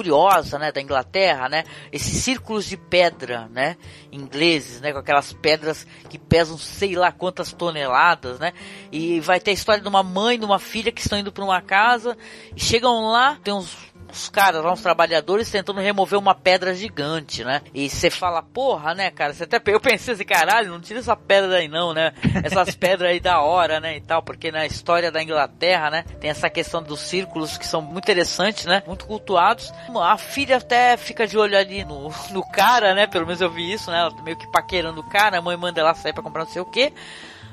curiosa, né, da Inglaterra, né, esses círculos de pedra, né, ingleses, né, com aquelas pedras que pesam sei lá quantas toneladas, né, e vai ter a história de uma mãe e de uma filha que estão indo para uma casa e chegam lá, tem uns os caras lá, uns trabalhadores tentando remover uma pedra gigante, né? E você fala, porra, né, cara? Você até eu pensei assim, caralho, não tira essa pedra aí não, né? Essas pedras aí da hora, né, e tal, porque na história da Inglaterra, né, tem essa questão dos círculos que são muito interessantes, né? Muito cultuados. A filha até fica de olho ali no, no cara, né? Pelo menos eu vi isso, né? Ela meio que paquerando o cara, a mãe manda ela sair pra comprar não sei o que.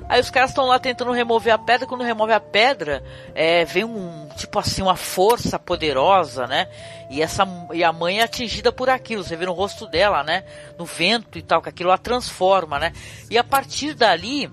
Aí os caras estão lá tentando remover a pedra. Quando remove a pedra, é, vem um tipo assim uma força poderosa, né? E essa e a mãe é atingida por aquilo. Você vê no rosto dela, né? No vento e tal, que aquilo a transforma, né? E a partir dali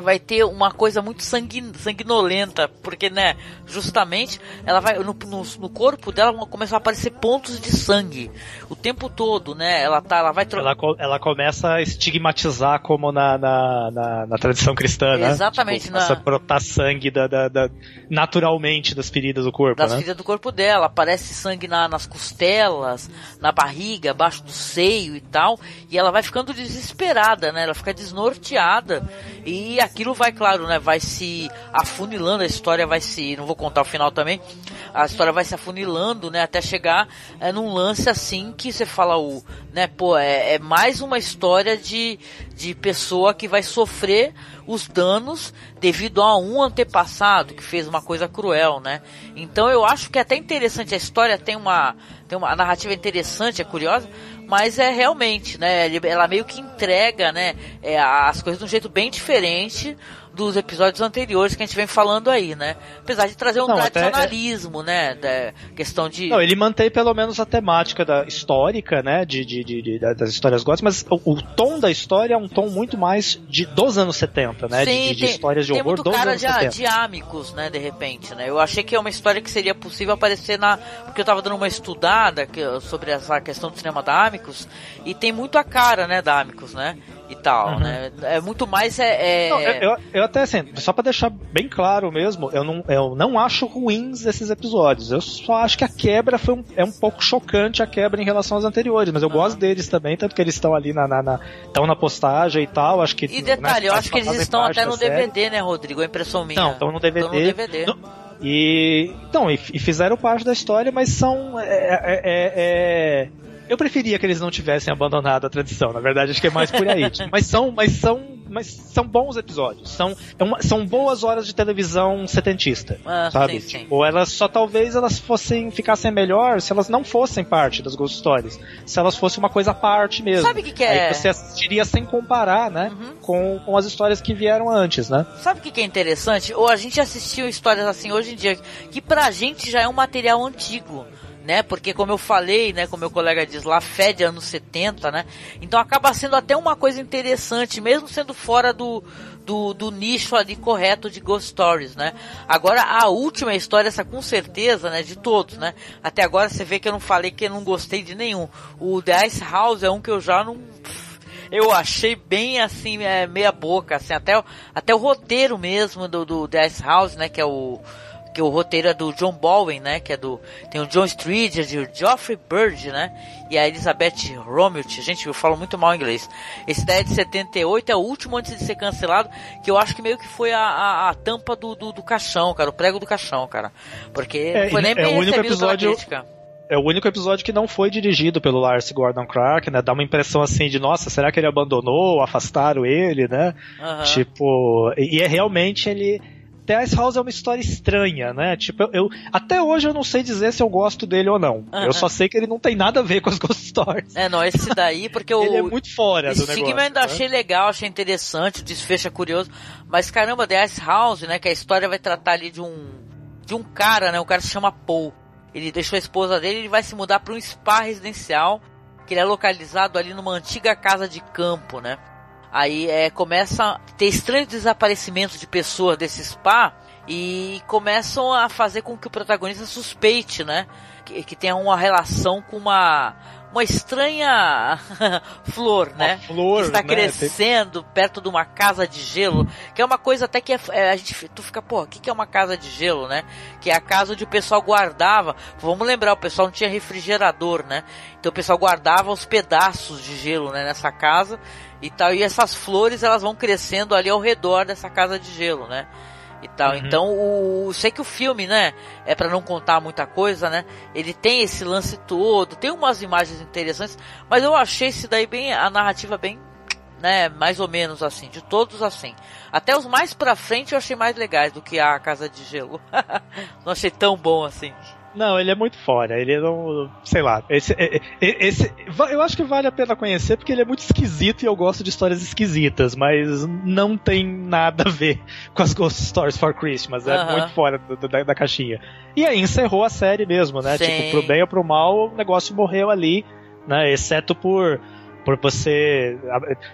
vai ter uma coisa muito sanguin, sanguinolenta, porque, né, justamente, ela vai, no, no, no, corpo dela vão começar a aparecer pontos de sangue o tempo todo, né, ela tá, ela vai... Ela, ela começa a estigmatizar como na, na, na, na tradição cristã, né? Exatamente. Tipo, começa na... a brotar sangue da, da, da, naturalmente das feridas do corpo, Das né? feridas do corpo dela, aparece sangue na, nas costelas, na barriga, abaixo do seio e tal, e ela vai ficando desesperada, né, ela fica desnorteada, e aquilo vai, claro, né, vai se afunilando, a história vai se, não vou contar o final também, a história vai se afunilando, né, até chegar é, num lance assim que você fala o, né, pô, é, é mais uma história de, de pessoa que vai sofrer os danos devido a um antepassado que fez uma coisa cruel, né? Então eu acho que é até interessante a história tem uma tem uma a narrativa interessante, é curiosa, mas é realmente, né? Ela meio que entrega, né? É, as coisas de um jeito bem diferente dos episódios anteriores que a gente vem falando aí, né? Apesar de trazer um não, tradicionalismo, até, né? Da questão de. Não, ele mantém pelo menos a temática da histórica, né? De, de, de, de das histórias góticas, mas o, o, tom da história é um tom muito mais de dos anos 70, né? Sim, de, de, tem, histórias de tem horror dos anos de, 70. de amigos, né? De repente, né? Eu achei que é uma história que seria possível aparecer na. Porque eu tava dando uma estudada que, sobre essa questão do cinema da Amicus, e tem muito a cara, né, da Amicus, né? E tal, uhum. né? É muito mais é. é... Não, eu, eu, até assim, só para deixar bem claro mesmo, eu não, eu não acho ruins esses episódios. Eu só acho que a quebra foi um, é um pouco chocante a quebra em relação aos anteriores, mas eu uhum. gosto deles também, tanto que eles estão ali na, na, na, estão na postagem e tal. Acho que e detalhe, né, eu acho que eles estão até no DVD, série. né, Rodrigo? A impressão minha. Não, estão no DVD. Estão no DVD. No, e, então, e, e, fizeram parte da história, mas são. É, é, é, é eu preferia que eles não tivessem abandonado a tradição, na verdade, acho que é mais por aí. mas são, mas são, mas são bons episódios. São, é uma, são boas horas de televisão setentista, ah, sabe? Sim, sim. Ou elas só talvez elas fossem ficassem melhor se elas não fossem parte das Ghost Stories, se elas fossem uma coisa à parte mesmo. Sabe o que, que, é? Aí você assistiria sem comparar, né, uhum. com, com as histórias que vieram antes, né? Sabe o que, que é interessante? Ou a gente assistiu histórias assim hoje em dia que pra gente já é um material antigo né? Porque como eu falei, né, como meu colega diz lá, fede anos 70, né? Então acaba sendo até uma coisa interessante, mesmo sendo fora do, do, do, nicho ali correto de Ghost Stories, né? Agora a última história, essa com certeza, né, de todos, né? Até agora você vê que eu não falei que eu não gostei de nenhum. O The Ice House é um que eu já não eu achei bem assim, é, meia boca, assim, até, até o roteiro mesmo do, do The Ice House, né, que é o que o roteiro é do John Bowen, né? Que é do. Tem o John Streeter, o Geoffrey Bird, né? E a Elizabeth Romult. Gente, eu falo muito mal inglês. Esse daí é de 78, é o último antes de ser cancelado, que eu acho que meio que foi a, a, a tampa do, do, do, caixão, cara, o prego do caixão, cara. Porque é, foi nem é bem o único episódio é o único episódio que não foi dirigido pelo Lars Gordon Clark, né? Dá uma impressão assim de, nossa, será que ele abandonou, afastaram ele, né? Uhum. Tipo, e é realmente ele The Ice House é uma história estranha, né? Tipo, eu, eu, até hoje eu não sei dizer se eu gosto dele ou não. Uhum. Eu só sei que ele não tem nada a ver com as Ghost Stories. É, não, esse daí, porque o. ele é muito fora do negócio. eu ainda né? achei legal, achei interessante, o desfecho é curioso. Mas caramba, The Ice House, né? Que a história vai tratar ali de um. De um cara, né? O cara se chama Paul. Ele deixou a esposa dele e ele vai se mudar para um spa residencial que ele é localizado ali numa antiga casa de campo, né? Aí é, começa a ter estranho desaparecimento de pessoas desse spa e começam a fazer com que o protagonista suspeite, né? Que, que tenha uma relação com uma uma estranha flor, né? flor, que está né? crescendo perto de uma casa de gelo, que é uma coisa até que é, é, a gente tu fica, pô, o que, que é uma casa de gelo, né? Que é a casa onde o pessoal guardava. Vamos lembrar, o pessoal não tinha refrigerador, né? Então o pessoal guardava os pedaços de gelo, né, nessa casa e tal. E essas flores elas vão crescendo ali ao redor dessa casa de gelo, né? e tal. Uhum. Então, o, sei que o filme, né, é para não contar muita coisa, né? Ele tem esse lance todo, tem umas imagens interessantes, mas eu achei esse daí bem a narrativa bem, né, mais ou menos assim, de todos assim. Até os mais pra frente eu achei mais legais do que a Casa de Gelo. não achei tão bom assim. Não, ele é muito fora. Ele não. Sei lá. Esse, esse, eu acho que vale a pena conhecer porque ele é muito esquisito e eu gosto de histórias esquisitas, mas não tem nada a ver com as Ghost Stories for Christmas. É muito fora do- do- da, da caixinha. E aí encerrou a série mesmo, né? Sim. Tipo, pro bem ou pro mal, o negócio morreu ali, né? Exceto por. Por você.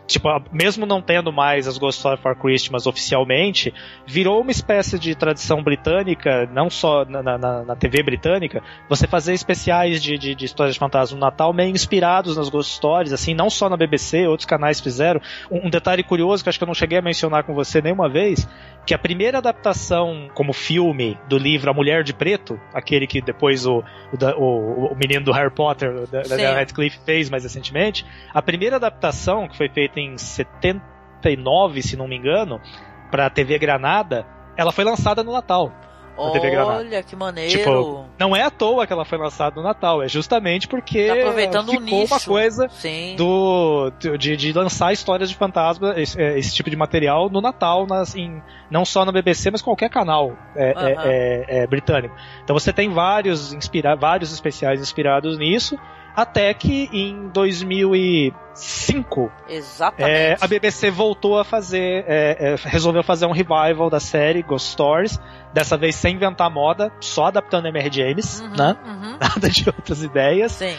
Tipo, mesmo não tendo mais as Ghost Stories for Christmas oficialmente, virou uma espécie de tradição britânica, não só na, na- na- TV britânica, você fazer especiais de, de, de histórias de fantasma no Natal meio inspirados nas Ghost Stories, assim, não só na BBC, outros canais fizeram. Um, um detalhe curioso que acho que eu não cheguei a mencionar com você nenhuma vez, que a primeira adaptação como filme do livro A Mulher de Preto, aquele que depois o, o, o- o menino do Harry Potter, o da. Radcliffe, fez mais recentemente, a primeira adaptação, que foi feita em 79, se não me engano, para a TV Granada, ela foi lançada no Natal. Olha que maneiro. Tipo, não é à toa que ela foi lançada no Natal, é justamente porque Tá aproveitando ficou nicho. uma coisa Sim. do de, de lançar histórias de fantasma, esse, é, esse tipo de material no Natal, nas, em, não só na BBC, mas qualquer canal é, é- é- é britânico. Então você tem vários, inspira, vários especiais inspirados nisso, até que em 2005 Exatamente. é, a BBC voltou a fazer, é, é, resolveu fazer um revival da série Ghost Stories, dessa vez sem inventar moda, só adaptando M.R. James, Uhum, né? uhum. Nada de outras ideias. Sim.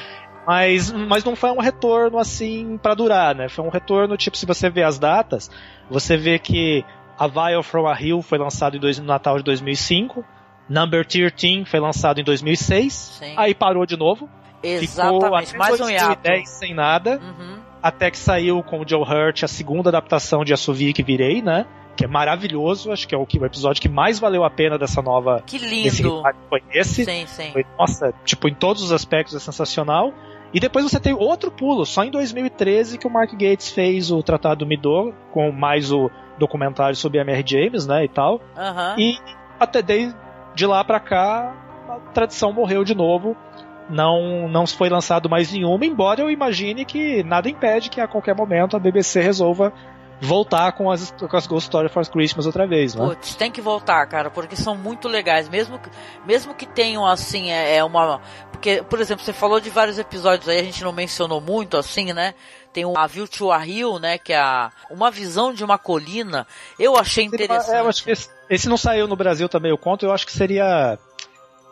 Mas, mas não foi um retorno assim pra durar, né? Foi um retorno, tipo, se você vê as datas, você vê que A Vial from a Hill foi lançado em dois- no Natal de 2005, Number 13 foi lançado em 2006, Sim. aí parou de novo, Exatamente. até Mais um hiato. 2010 sem nada, Uhum. até que saiu com o Joe Hurt a segunda adaptação de Assovia que Virei, né? Que é maravilhoso, acho que é o, que- o episódio que mais valeu a pena dessa nova. Que lindo. foi esse. Sim, sim. Foi, nossa, tipo, em todos os aspectos é sensacional. E depois você tem outro pulo, só em 2013 que o Mark Gates fez o Tratado do Midor, com mais o documentário sobre a M.R. James, né, e tal. E até desde de lá pra cá, a tradição morreu de novo. Não, não foi lançado mais nenhuma, embora eu imagine que nada impede que a qualquer momento a BBC resolva voltar com as, com as Ghost Story for Christmas outra vez, né? Putz, tem que voltar, cara, porque são muito legais. Mesmo que, mesmo que tenham, assim, é, é uma. Porque, por exemplo, você falou de vários episódios aí, a gente não mencionou muito, assim, né? Tem o A View to a Hill, né? Que é a, uma visão de uma colina. Eu achei interessante. É, eu acho que esse, esse não saiu no Brasil também, o conto, eu acho que seria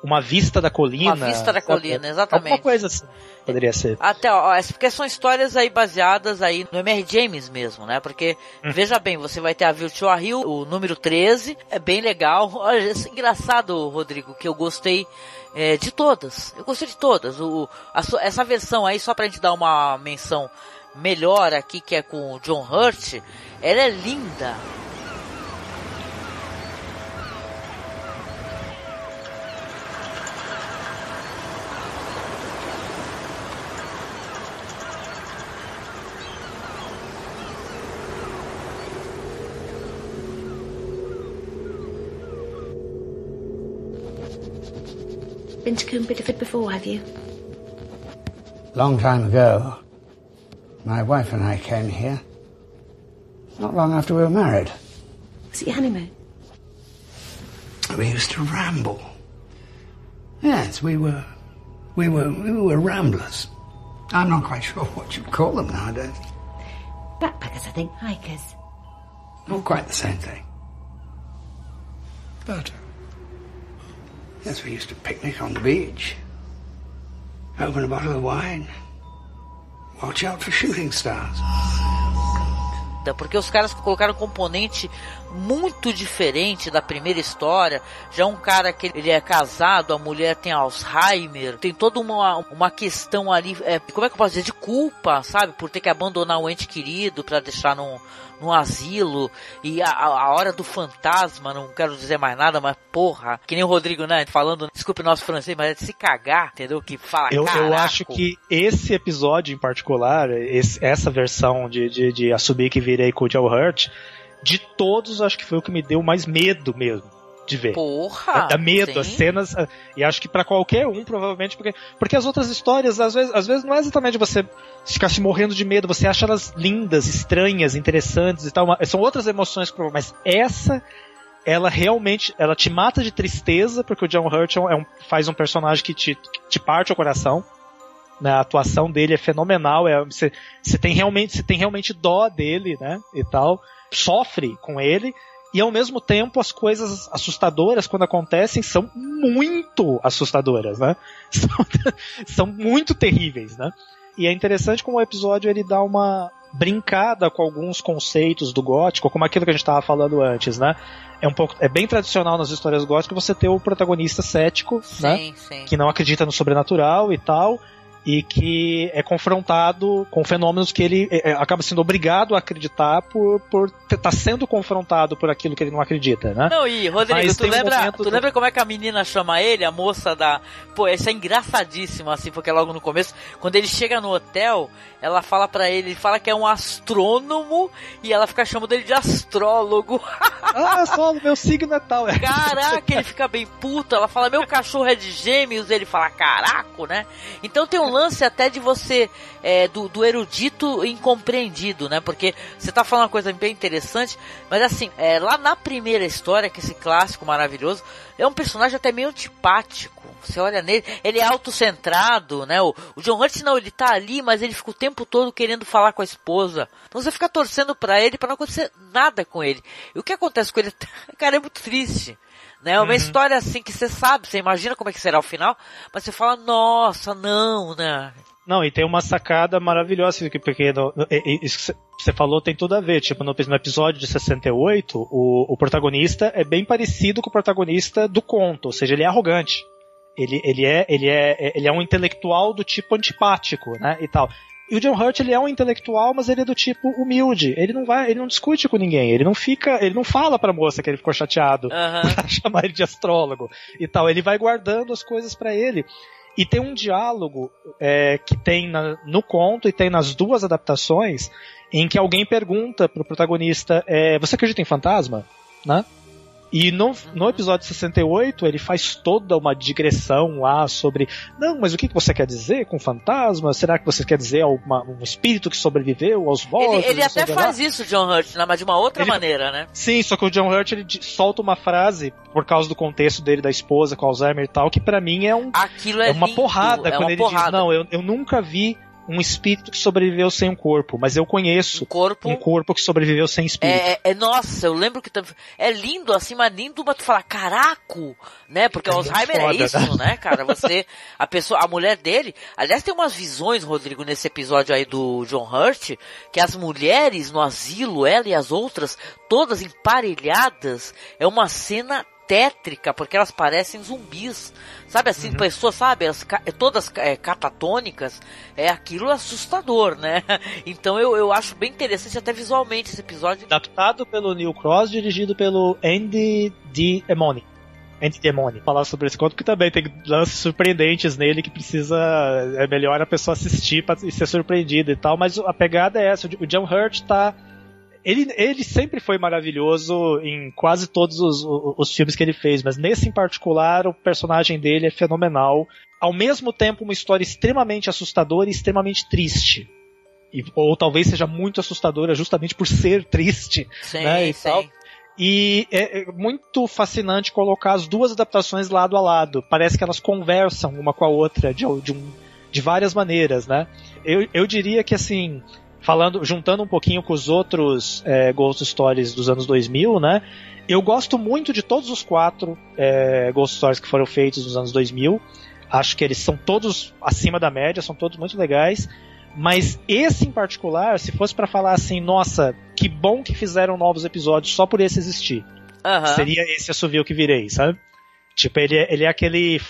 uma vista da colina. Uma vista da colina, É, exatamente. Alguma coisa assim, poderia ser. Até, ó, porque são histórias aí baseadas aí no M.R. James mesmo, né? Porque, veja bem, você vai ter a Virtua Hill, o número 13, é bem legal. Olha, é engraçado, Rodrigo, que eu gostei é, de todas. Eu gostei de todas. O, a essa versão aí, só pra gente dar uma menção melhor aqui, que é com o John Hurt, ela é linda. Been to Coombe Bideford before, have you? Long time ago, my wife and I came here. Not long after we were married. Was it your honeymoon? We used to ramble. Yes, we were, we were, we were ramblers. I'm not quite sure what you'd call them nowadays. Backpackers, I think. Hikers. Not quite the same thing. But, uh, yes, we used to picnic on the beach. Open a bottle of wine. Watch out for shooting stars. porque os caras colocaram componente muito diferente da primeira história. Já um cara que ele é casado, a mulher tem Alzheimer, tem toda uma, uma questão ali, é, como é que eu posso dizer, de culpa, sabe? Por ter que abandonar o ente querido para deixar num, num asilo e a, a, hora do fantasma, não quero dizer mais nada, mas porra, que nem o Rodrigo, né, falando, desculpe nosso francês, mas é de se cagar, entendeu? Que fala, eu, eu acho que esse episódio em particular, esse, essa versão de, de, de que Virei Joe Hurt, de todos, acho que foi o que me deu mais medo mesmo de ver. Porra! Dá medo, sim. as cenas. E acho que para qualquer um, provavelmente, porque, porque as outras histórias, às vezes, às vezes não é exatamente você ficar se morrendo de medo, você acha elas lindas, estranhas, interessantes e tal. Uma, são outras emoções, mas essa. Ela realmente, ela te mata de tristeza, porque o John Hurt é um, faz um personagem que te, que te parte o coração. Né, a atuação dele é fenomenal, é, você, você tem realmente, você tem realmente dó dele, né, e tal, sofre com ele, e ao mesmo tempo as coisas assustadoras quando acontecem são muito assustadoras, né? São, são muito terríveis, né? E é interessante como o episódio ele dá uma brincada com alguns conceitos do gótico, como aquilo que a gente estava falando antes, né? É um pouco, é bem tradicional nas histórias góticas você ter o protagonista cético, sim, né? Sim. Que não acredita no sobrenatural e tal e que é confrontado com fenômenos que ele é, acaba sendo obrigado a acreditar por por estar tá sendo confrontado por aquilo que ele não acredita, né? Não, e Rodrigo, Mas tu um lembra, momento tu do- lembra como é que a menina chama ele, a moça da. Pô, isso é engraçadíssimo, assim, porque logo no começo, quando ele chega no hotel, ela fala pra ele, ele fala que é um astrônomo e ela fica chamando ele de astrólogo. ah, só o meu signo é tal. É. Caraca, ele fica bem puto. Ela fala, meu cachorro é de gêmeos. Ele fala, caraco, né? Então tem um lance até de você, é, do, do erudito incompreendido, né? Porque você tá falando uma coisa bem interessante, mas assim, é, lá na primeira história, que esse clássico maravilhoso, é um personagem até meio antipático. Você olha nele, ele é autocentrado, né? O, o John Hurt, não, ele tá ali, mas ele fica o tempo todo querendo falar com a esposa. Então você fica torcendo pra ele pra não acontecer nada com ele. E o que acontece com ele? Cara, é muito triste. Né? É uma Uhum. história assim que você sabe, você imagina como é que será o final, mas você fala, nossa, não, né? Não, e tem uma sacada maravilhosa, que- porque no- isso que você falou tem tudo a ver. Tipo, no, no episódio de 68, o, o protagonista é bem parecido com o protagonista do conto, ou seja, ele é arrogante. Ele, ele, é, ele, é, ele é um intelectual do tipo antipático, né, e tal. E o John Hurt, ele é um intelectual, mas ele é do tipo humilde. Ele não vai, ele não discute com ninguém. Ele não fica, ele não fala pra moça que ele ficou chateado pra chamar ele de astrólogo e tal. Ele vai guardando as coisas pra ele. E tem um diálogo é, que tem na- no conto e tem nas duas adaptações em que alguém pergunta pro protagonista: é, Você acredita em fantasma? Né? E no, no episódio 68 ele faz toda uma digressão lá sobre não, mas o que você quer dizer com fantasma? Será que você quer dizer alguma, um espírito que sobreviveu aos mortos? Ele, ele até faz isso, John Hurt, né? mas de uma outra Ele- maneira, né? Sim, só que o John Hurt ele solta uma frase por causa do contexto dele da esposa com Alzheimer e tal, que pra mim é um Aquilo é, é uma lindo, porrada é quando uma ele porrada. diz não, eu, eu nunca vi um espírito que sobreviveu sem um corpo, mas eu conheço um corpo, que sobreviveu sem espírito. É, é- é- nossa, eu lembro que é lindo assim, mas lindo, mas tu fala, caraco, né? Porque É Alzheimer é foda, isso, né? né, cara? Você, a pessoa, a mulher dele, aliás, tem umas visões, Rodrigo, nesse episódio aí do John Hurt, que as mulheres no asilo, ela e as outras, todas emparelhadas, é uma cena tétrica, porque elas parecem zumbis. Sabe assim, Uhum. pessoas, sabe, elas, ca- todas é, catatônicas, é aquilo assustador, né? Então eu, eu acho bem interessante até visualmente esse episódio. Adaptado pelo Neil Cross, dirigido pelo Andy D. Emoni. Andy Demone. Falar sobre esse conto, que também tem lances surpreendentes nele que precisa. É melhor a pessoa assistir pra, e ser surpreendida e tal, mas a pegada é essa. O John Hurt tá. Ele, ele sempre foi maravilhoso em quase todos os, os, os filmes que ele fez, mas nesse em particular, o personagem dele é fenomenal. Ao mesmo tempo, uma história extremamente assustadora e extremamente triste. E- ou talvez seja muito assustadora justamente por ser triste. Sim, né, e sim. tal. E é é muito fascinante colocar as duas adaptações lado a lado. Parece que elas conversam uma com a outra de, de, um- de várias maneiras, né? Eu, eu diria que assim, falando, juntando um pouquinho com os outros é, Ghost Stories dos anos 2000, né? Eu gosto muito de todos os quatro é, Ghost Stories que foram feitos nos anos 2000. Acho que eles são todos acima da média, são todos muito legais. Mas esse em particular, se fosse para falar assim, nossa, que bom que fizeram novos episódios só por esse existir. Aham. Seria esse assovio que virei, sabe? Tipo, ele é, ele é aquele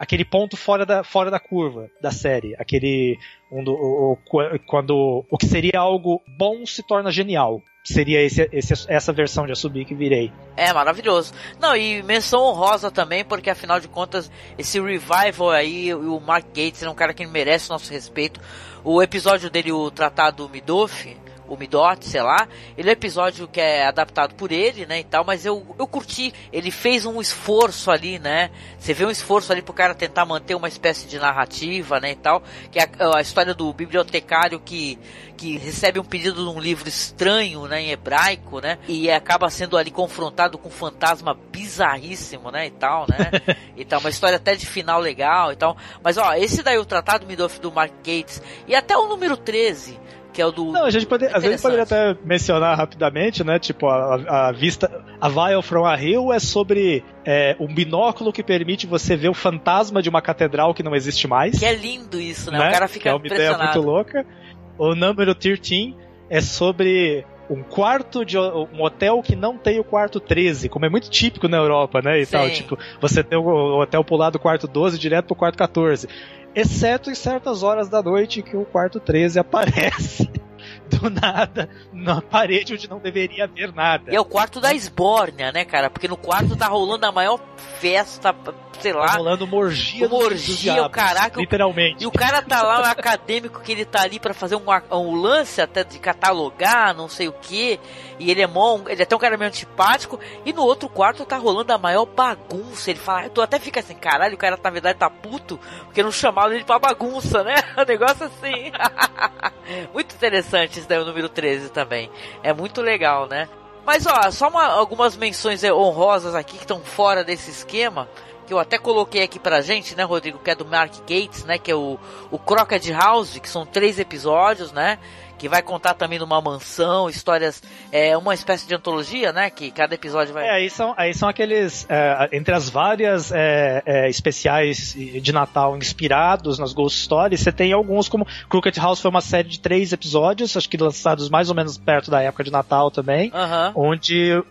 aquele ponto fora da, fora da curva da série, aquele um do- o, o- quando o que seria algo bom se torna genial. Seria esse, esse- essa versão de Assobio que virei. É maravilhoso. Não, e menção honrosa também, porque afinal de contas, esse revival aí, o Mark Gates é um cara que merece nosso respeito. O episódio dele, o Tratado Midoff, o Midot, sei lá, ele é um episódio que é adaptado por ele, né, e tal, mas eu, eu curti. Ele fez um esforço ali, né, você vê um esforço ali pro cara tentar manter uma espécie de narrativa, né, e tal, que é a, a história do bibliotecário que que recebe um pedido de um livro estranho, né, em hebraico, né, e acaba sendo ali confrontado com um fantasma bizarríssimo, né, e tal, né, e tal, uma história até de final legal e tal, mas ó, esse daí o Tratado Midoff do Mark Gates e até o número 13, que é o do... Não, a gente pode, às vezes poderia até mencionar rapidamente, né? Tipo, a, a vista. A Vial from a Hill é sobre é, um binóculo que permite você ver o fantasma de uma catedral que não existe mais. Que é lindo isso, né, o cara fica que é uma ideia muito louca. O número 13 é sobre um quarto de um hotel que não tem o quarto 13, como é muito típico na Europa, né? E Sim. tal, tipo, você tem o, o hotel pular do quarto 12 direto pro quarto 14. Exceto em certas horas da noite que o quarto 13 aparece do nada na parede onde não deveria haver nada. E é o quarto da esbórnia, né, cara? Porque no quarto tá rolando a maior festa, sei lá. Tá rolando uma orgia Uma dos- orgia, dos diabos, o caraca. o- Literalmente. E o cara tá lá, o acadêmico, que ele tá ali pra fazer um, um lance até de catalogar, não sei o que. E ele é mó, ele é até um cara meio antipático. E no outro quarto tá rolando a maior bagunça. Ele fala, tu até fica assim, caralho, o cara na verdade tá puto, porque não chamaram ele pra bagunça, né? Um negócio assim. muito interessante isso daí, o número 13 também. É muito legal, né? Mas ó, só uma- algumas menções eh, honrosas aqui que estão fora desse esquema. Que eu até coloquei aqui pra gente, né, Rodrigo? Que é do Mark Gates, né? Que é o, o House, que são três episódios, né? Que vai contar também numa mansão, histórias. É uma espécie de antologia, né? Que cada episódio vai. É, aí são, aí são aqueles. é, entre as várias é, é, especiais de Natal inspirados nas Ghost Stories, você tem alguns como. Crooked House foi uma série de três episódios, acho que lançados mais ou menos perto da época de Natal também. Aham. Onde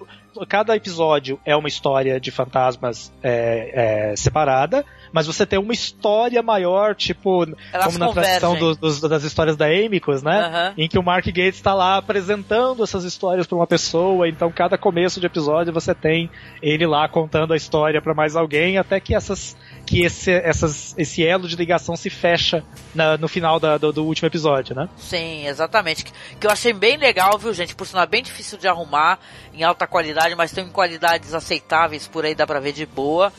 cada episódio é uma história de fantasmas é, é, separada, mas você tem uma história maior, tipo, Elas como na tradição dos- dos- das histórias da Amicus, né? Aham. Em que o Mark Gates está lá apresentando essas histórias para uma pessoa, então cada começo de episódio você tem ele lá contando a história para mais alguém, até que essas que esse, essas, esse elo de ligação se fecha na- no final da- do, do último episódio, né? Sim, exatamente. Que, que eu achei bem legal, viu, gente? Por sinal, é bem difícil de arrumar em alta qualidade, mas tem qualidades aceitáveis por aí, dá pra ver de boa.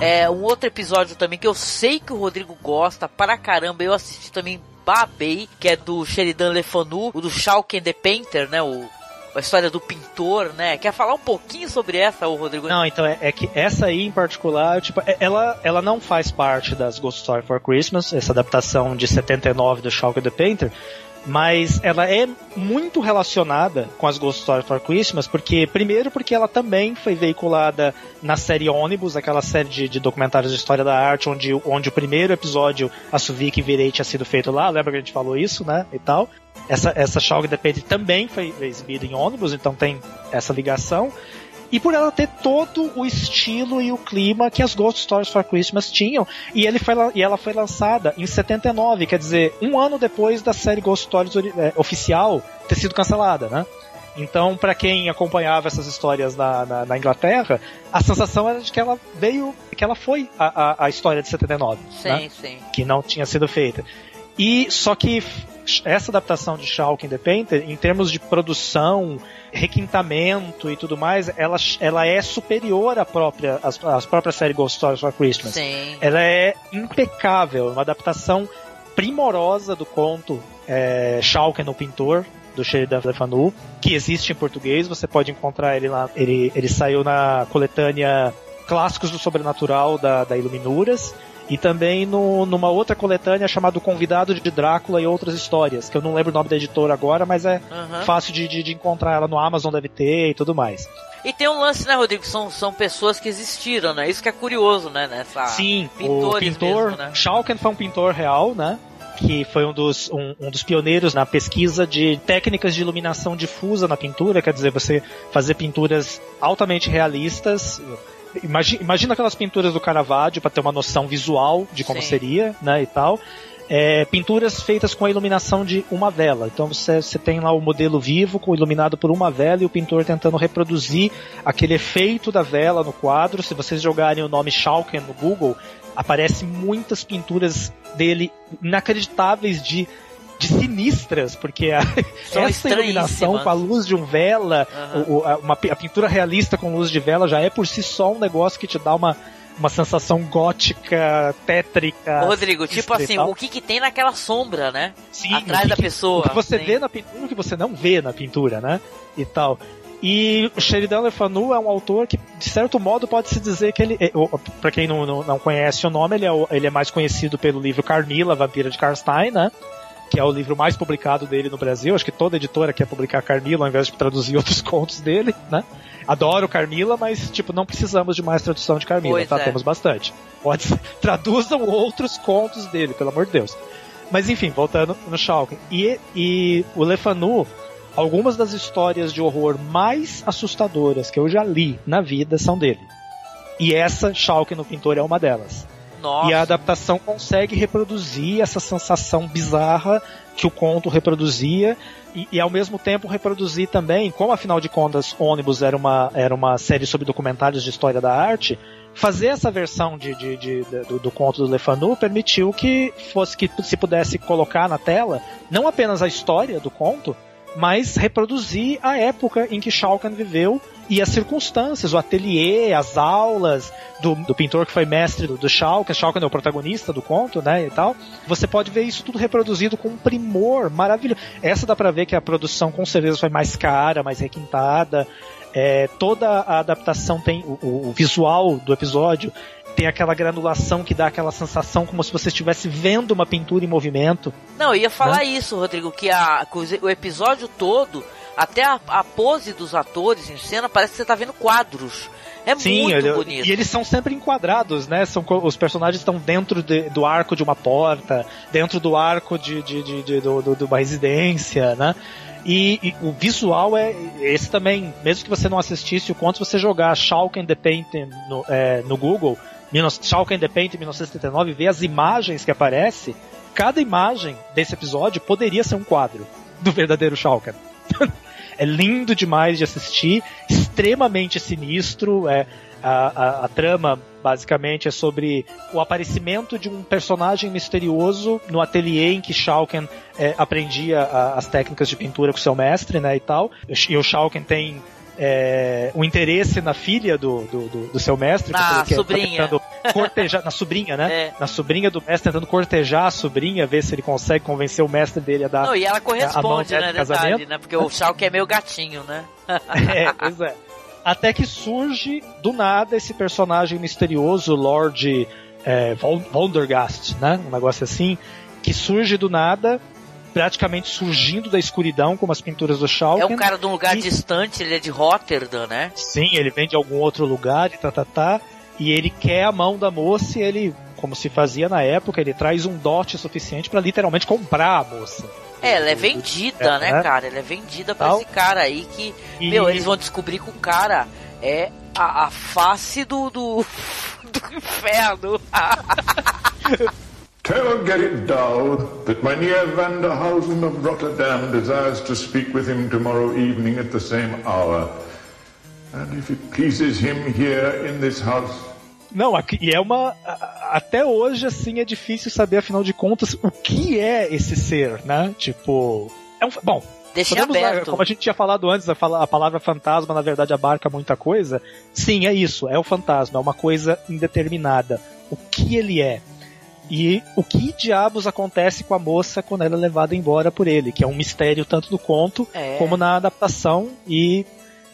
É, um outro episódio também que eu sei que o Rodrigo gosta para caramba, eu assisti também babei, que é do Sheridan Le Fanu, o do Shawken the Painter, né? O, a história do pintor, né? Quer falar um pouquinho sobre essa, o Rodrigo? Não, então é, é que essa aí em particular, tipo, é- ela, ela não faz parte das Ghost Story for Christmas, essa adaptação de 79 do Shulk the Painter, mas ela é muito relacionada com as Ghost Story for Christmas, porque primeiro porque ela também foi veiculada na série Ônibus, aquela série de, de documentários de história da arte, onde, onde o primeiro episódio, a Suvik Virei, tinha sido feito lá, lembra que a gente falou isso, né, e tal. Essa, essa the Painter também foi exibida em Ônibus, então tem essa ligação e por ela ter todo o estilo e o clima que as Ghost Stories for Christmas tinham. E, ele foi, e ela foi lançada em 79, quer dizer, um ano depois da série Ghost Stories ori- é, oficial ter sido cancelada, né? Então, para quem acompanhava essas histórias na, na, na Inglaterra, a sensação era de que ela veio, que ela foi a, a, a história de 79, Sim, né? sim. que não tinha sido feita. E só que essa adaptação de Shulk in the Painter, em termos de produção, requintamento e tudo mais, ela, ela é superior à própria, às, às próprias séries Ghost Stories for Christmas. Sim. Ela é impecável, é uma adaptação primorosa do conto é, Shulk no Pintor, do Sheridan Le Fanu, que existe em português, você pode encontrar ele lá. Ele, ele saiu na coletânea Clássicos do Sobrenatural da, da Iluminuras. E também no, numa outra coletânea chamada O Convidado de Drácula e Outras Histórias, que eu não lembro o nome da editora agora, mas é Aham. fácil de, de, de encontrar ela no Amazon, deve ter e tudo mais. E tem um lance, né, Rodrigo? São, são pessoas que existiram, né? Isso que é curioso, né? Nessa Sim, o pintor mesmo, né? Schalken foi um pintor real, né? Que foi um dos, um, um dos pioneiros na pesquisa de técnicas de iluminação difusa na pintura, quer dizer, você fazer pinturas altamente realistas. Imagina, imagina aquelas pinturas do Caravaggio para ter uma noção visual de como Sim. seria, né, e tal. É, pinturas feitas com a iluminação de uma vela. Então você, você tem lá o modelo vivo, iluminado por uma vela, e o pintor tentando reproduzir aquele efeito da vela no quadro. Se vocês jogarem o nome Schalken no Google, aparecem muitas pinturas dele inacreditáveis de, de sinistras, porque a, essa iluminação com a luz de um vela, Aham. o- a, uma a pintura realista com luz de vela já é por si só um negócio que te dá uma, uma sensação gótica, tétrica. Rodrigo, tipo assim, o que que tem naquela sombra, né? Sim, Atrás que da que- pessoa. O que você Sim. vê na pintura, o que você não vê na pintura, né? E tal. E o Sheridan Le Fanu é um autor que, de certo modo, pode-se dizer que ele. é, Pra quem não, não, não conhece o nome, ele é, ele é mais conhecido pelo livro Carmila, Vampira de Karstein, né? Que é o livro mais publicado dele no Brasil. Acho que toda editora quer publicar Carmila ao invés de traduzir outros contos dele, né? Adoro Carmila, mas, tipo, não precisamos de mais tradução de Carmila, Pois tá? é. Temos bastante. Pode ser- traduzam outros contos dele, pelo amor de Deus. Mas enfim, voltando no Schalken. E, e o Le Fanu, algumas das histórias de horror mais assustadoras que eu já li na vida são dele. E essa, Schalken no Pintor, é uma delas. Nossa. E a adaptação consegue reproduzir essa sensação bizarra que o conto reproduzia e, e, ao mesmo tempo reproduzir também, como afinal de contas Ônibus era uma, era uma série sobre documentários de história da arte, fazer essa versão de, de- de- de- do, do conto do Le Fanu permitiu que fosse que se pudesse colocar na tela não apenas a história do conto, mas reproduzir a época em que Schalken viveu e as circunstâncias, o ateliê, as aulas do, do pintor que foi mestre do, do Schalken, Schalken é o protagonista do conto, né, e tal. Você pode ver isso tudo reproduzido com um primor maravilhoso. Essa dá pra ver que a produção com certeza foi mais cara, mais requintada. É, toda a adaptação tem o, o- o visual do episódio tem aquela granulação que dá aquela sensação como se você estivesse vendo uma pintura em movimento. Não, eu ia falar Né? isso, Rodrigo, que a, o episódio todo, até a, a pose dos atores em cena, parece que você tá vendo quadros. É Sim, muito ele- bonito. e eles são sempre enquadrados, né? São, os personagens estão dentro de- do arco de uma porta, dentro do arco de, de, de, de- do- do- de uma residência, né? E, e o visual é esse também, mesmo que você não assistisse o conto, se você jogar Schalken The Painting no, é, no Google, 19 Schalken The Painting 1979, e ver as imagens que aparecem, cada imagem desse episódio poderia ser um quadro do verdadeiro Schalken. É lindo demais de assistir, extremamente sinistro. É, a, a- a trama, basicamente, é sobre o aparecimento de um personagem misterioso no ateliê em que Schalken é, aprendia a- as técnicas de pintura com seu mestre, né, e tal. E o Schalken tem é, um interesse na filha do, do, do- do seu mestre. Na quer- tá sobrinha. cortejar, na sobrinha, né? É. Na sobrinha do mestre, tentando cortejar a sobrinha, ver se ele consegue convencer o mestre dele a dar Não, e ela a mão corresponde, dela né, em detalhe, casamento. né? Porque o Schalke é meio gatinho, né? É, pois é. Até que surge do nada esse personagem misterioso, Lord é, Voldergast, né? Um negócio assim, que surge do nada, praticamente surgindo da escuridão, como as pinturas do É Schalken. um cara de um lugar E- distante, ele é de Rotterdam, né? Sim, ele vem de algum outro lugar e tá, tá, tá. E ele quer a mão da moça e ele, como se fazia na época, ele traz um dote suficiente pra literalmente comprar a moça. É, ela é vendida, É, né, né? cara? Ela é vendida pra Tal. esse cara aí que, E- meu, eles vão descobrir que o cara é a, a face do, do, do inferno. Tell Gerrit Dow that Mynheer van der Hausen of Rotterdam desires to speak with him tomorrow evening at the same hour. And if it pleases him here in this house, Não, aqui- e é uma. Até hoje, assim, é difícil saber, afinal de contas, o que é esse ser, né? Tipo. É um, bom. Deixa podemos, aberto. Como a gente tinha falado antes, a, fala- a palavra fantasma, na verdade, abarca muita coisa. Sim, é isso, é o fantasma, é uma coisa indeterminada. O que ele é? E o que diabos acontece com a moça quando ela é levada embora por ele, que é um mistério tanto no conto É. como na adaptação e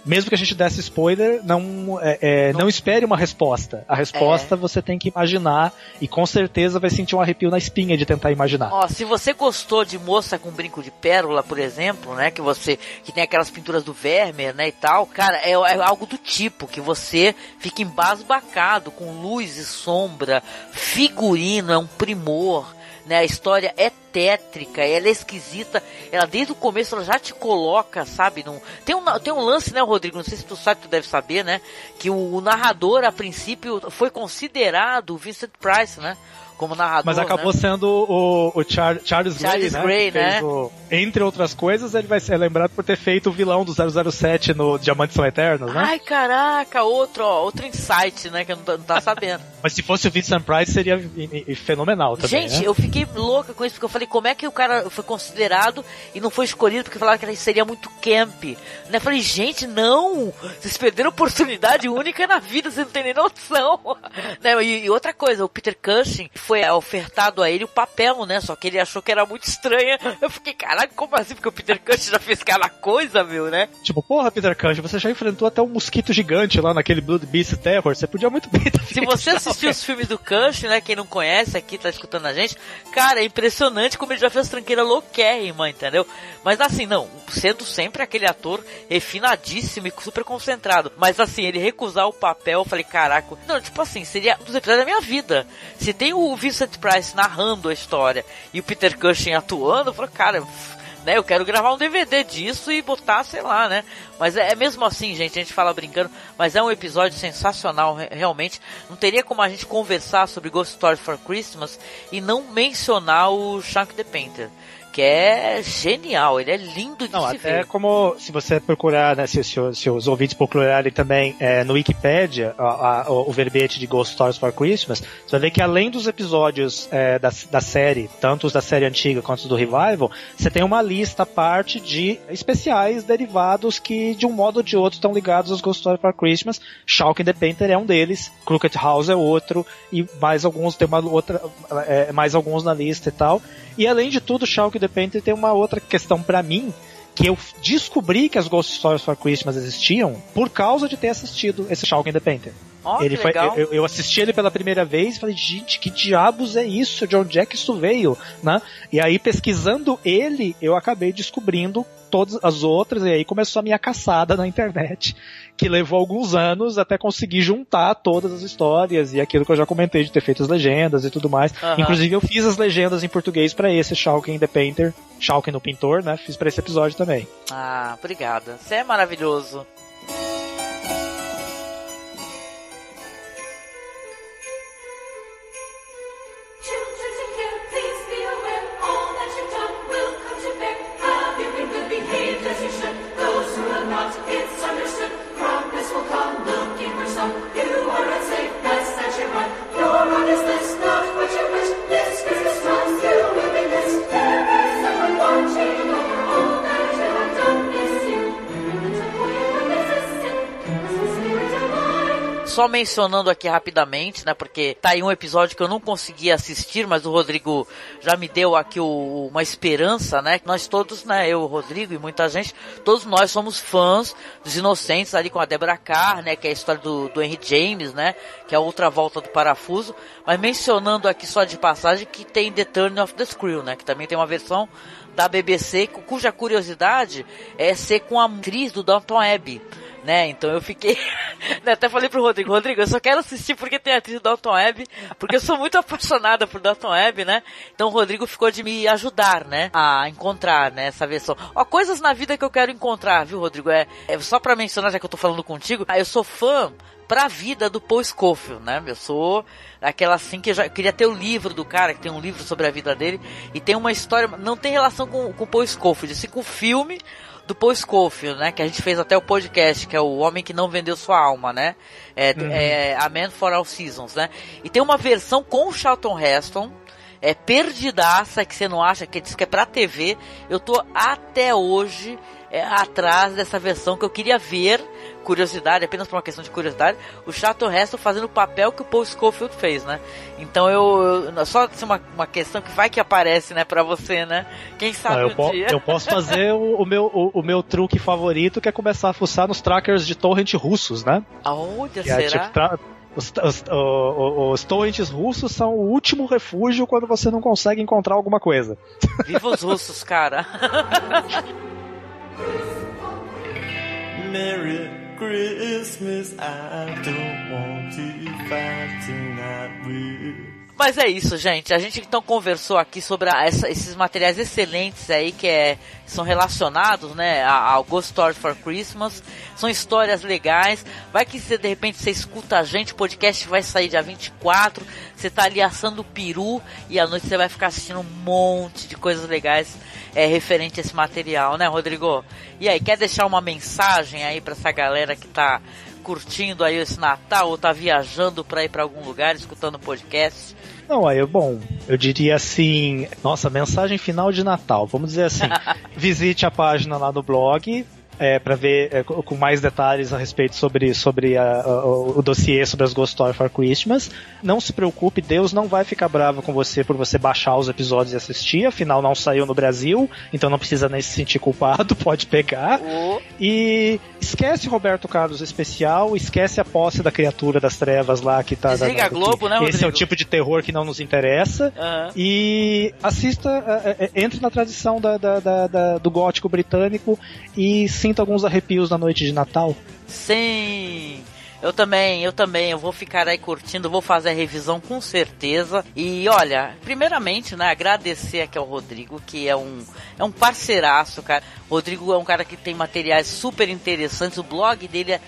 mesmo que a gente desse spoiler, não, é, é, não espere uma resposta. A resposta É. você tem que imaginar e com certeza vai sentir um arrepio na espinha de tentar imaginar. Ó, se você gostou de Moça com Brinco de Pérola, por exemplo, né, que você que tem aquelas pinturas do Vermeer, né, e tal, cara, é, é algo do tipo que você fica embasbacado com luz e sombra, figurino, é um primor, né, a história é tétrica, ela é esquisita, ela desde o começo ela já te coloca, sabe, num... tem, um, tem um lance, né, Rodrigo, não sei se tu sabe, tu deve saber, né, que o, o narrador, a princípio, foi considerado o Vincent Price, né, como narrador, Mas acabou né? sendo o, o Char- Charles, Charles Gray, né? Gray, fez né? o- entre outras coisas, ele vai ser lembrado por ter feito o vilão do 007 no Diamantes São Eternos, né? Ai, caraca, outro, ó, outro insight, né, que eu não, não tá sabendo. Mas se fosse o Vincent Price, seria fenomenal também, Gente, né? eu fiquei louca com isso, porque eu falei, como é que o cara foi considerado e não foi escolhido porque falaram que ele seria muito camp? Né? Eu falei, gente, não! Vocês perderam oportunidade única na vida, vocês não têm nem noção. né? e, e outra coisa, o Peter Cushing foi ofertado a ele o papel, né? Só que ele achou que era muito estranha. Eu fiquei, caraca, como assim? Porque o Peter Cushing já fez cada coisa, meu, né? Tipo, porra, Peter Cushing, você já enfrentou até um mosquito gigante lá naquele Blood Beast Terror, você podia muito bem Se você assistiu os filmes do Cush, né? Quem não conhece aqui, tá escutando a gente, cara, é impressionante como ele já fez tranqueira louquérrima, entendeu? Mas assim, não, sendo sempre aquele ator refinadíssimo e super concentrado. Mas assim, ele recusar o papel, eu falei, caraca, não, tipo assim, seria um dos episódios da minha vida. Se tem o Vincent Price narrando a história e o Peter Cushing atuando, eu falei, cara, né, eu quero gravar um DVD disso e botar, sei lá, né? Mas é, é mesmo assim, gente, a gente fala brincando, mas é um episódio sensacional, re- realmente. Não teria como a gente conversar sobre Ghost Story for Christmas e não mencionar o Shank the Painter, que é genial, ele é lindo de Não, se até ver. como se você procurar, né, se, se, se os ouvintes procurarem também é, no Wikipedia a- a- o, o verbete de Ghost Stories for Christmas, você vai ver que além dos episódios é, da, da série, tanto os da série antiga quanto os do Revival, você tem uma lista à parte de especiais derivados que de um modo ou de outro estão ligados aos Ghost Stories for Christmas. Shulk the Painter é um deles, Crooked House é outro, e mais alguns, tem uma outra, é, mais alguns na lista e tal. E além de tudo, Shulk the Painter tem uma outra questão pra mim, que eu descobri que as Ghost Stories for Christmas existiam por causa de ter assistido esse Shulk the Painter. Ó, ele foi, eu, eu assisti ele pela primeira vez e falei, gente, que diabos é isso? De onde é que isso veio? Né? E aí, pesquisando ele, eu acabei descobrindo todas as outras, e aí começou a minha caçada na internet, que levou alguns anos até conseguir juntar todas as histórias e aquilo que eu já comentei de ter feito as legendas e tudo mais. Aham. Inclusive, eu fiz as legendas em português pra esse Shulkin the Painter, Shulkin no Pintor, né? Fiz pra esse episódio também. Ah, obrigada. Você é maravilhoso. Só mencionando aqui rapidamente, né? Porque tá aí um episódio que eu não consegui assistir, mas o Rodrigo já me deu aqui o- uma esperança, né? Nós todos, né? Eu, o Rodrigo e muita gente, todos nós somos fãs dos Inocentes ali com a Deborah Carr, né? Que é a história do, do Henry James, né? Que é a outra volta do parafuso. Mas mencionando aqui só de passagem que tem The Turn of the Screw, né? Que também tem uma versão da BBC, cu- cuja curiosidade é ser com a atriz do Downton Abbey. Né, então eu fiquei. né, Até falei pro Rodrigo, Rodrigo, eu só quero assistir porque tem a atriz do Dalton Webb, porque eu sou muito apaixonada por Dalton Webb, né? Então o Rodrigo ficou de me ajudar, né? A encontrar, né, essa versão. Ó, coisas na vida que eu quero encontrar, viu, Rodrigo? É, é só pra mencionar, já que eu tô falando contigo, ah, eu sou fã pra vida do Paul Scofield, né? Eu sou aquela assim que eu já queria ter o livro do cara, que tem um livro sobre a vida dele, e tem uma história, não tem relação com, com o Paul Scofield, assim, com o filme do Paul Scofield, né? Que a gente fez até o podcast, que é o Homem que Não Vendeu Sua Alma, né? É, Uhum. é A Man for All Seasons, né? E tem uma versão com o Charlton Heston, é perdidaça, que você não acha, que diz que é pra TV. Eu tô até hoje atrás dessa versão que eu queria ver curiosidade, apenas por uma questão de curiosidade, o Chato Resto fazendo o papel que o Paul Scofield fez, né? Então eu, eu só assim, uma, uma questão que vai que aparece, né, para você, né? Quem sabe eu, um dia. eu posso fazer o, o meu, o, o, meu truque favorito, que é começar a fuçar nos trackers de torrent russos, né? Aonde que é, será? Tipo, os, os, os, os torrents russos são o último refúgio quando você não consegue encontrar alguma coisa. Viva os russos, cara! Merry Christmas, I don't want to fight tonight with. Mas é isso, gente. A gente então conversou aqui sobre essa, esses materiais excelentes aí que é, são relacionados, né, ao Ghost Story for Christmas. São histórias legais. Vai que você, de repente você escuta a gente, o podcast vai sair dia 24. Você tá ali assando peru e à noite você vai ficar assistindo um monte de coisas legais é, referente a esse material, né, Rodrigo? E aí, quer deixar uma mensagem aí para essa galera que tá curtindo aí esse Natal ou tá viajando para ir para algum lugar escutando podcast? Não, aí, bom, eu diria assim, nossa, mensagem final de Natal. Vamos dizer assim, visite a página lá do blog, é, para ver é, com mais detalhes a respeito sobre, sobre a, a, o dossiê sobre as Ghost Story for Christmas. Não se preocupe, Deus não vai ficar bravo com você por você baixar os episódios e assistir, afinal não saiu no Brasil, então não precisa nem se sentir culpado, pode pegar. Oh. E esquece Roberto Carlos especial, esquece a posse da criatura das trevas lá que tá. Desliga da, a Globo, né, Esse é o tipo de terror que não nos interessa. Uhum. E assista, é, é, entre na tradição da, da, da, do gótico britânico e sinta alguns arrepios na noite de Natal. Sim! Eu também, eu também, eu vou ficar aí curtindo, vou fazer a revisão com certeza. E olha, primeiramente, né, agradecer aqui ao Rodrigo, que é um, é um parceiraço, cara. Rodrigo é um cara que tem materiais super interessantes, o blog dele é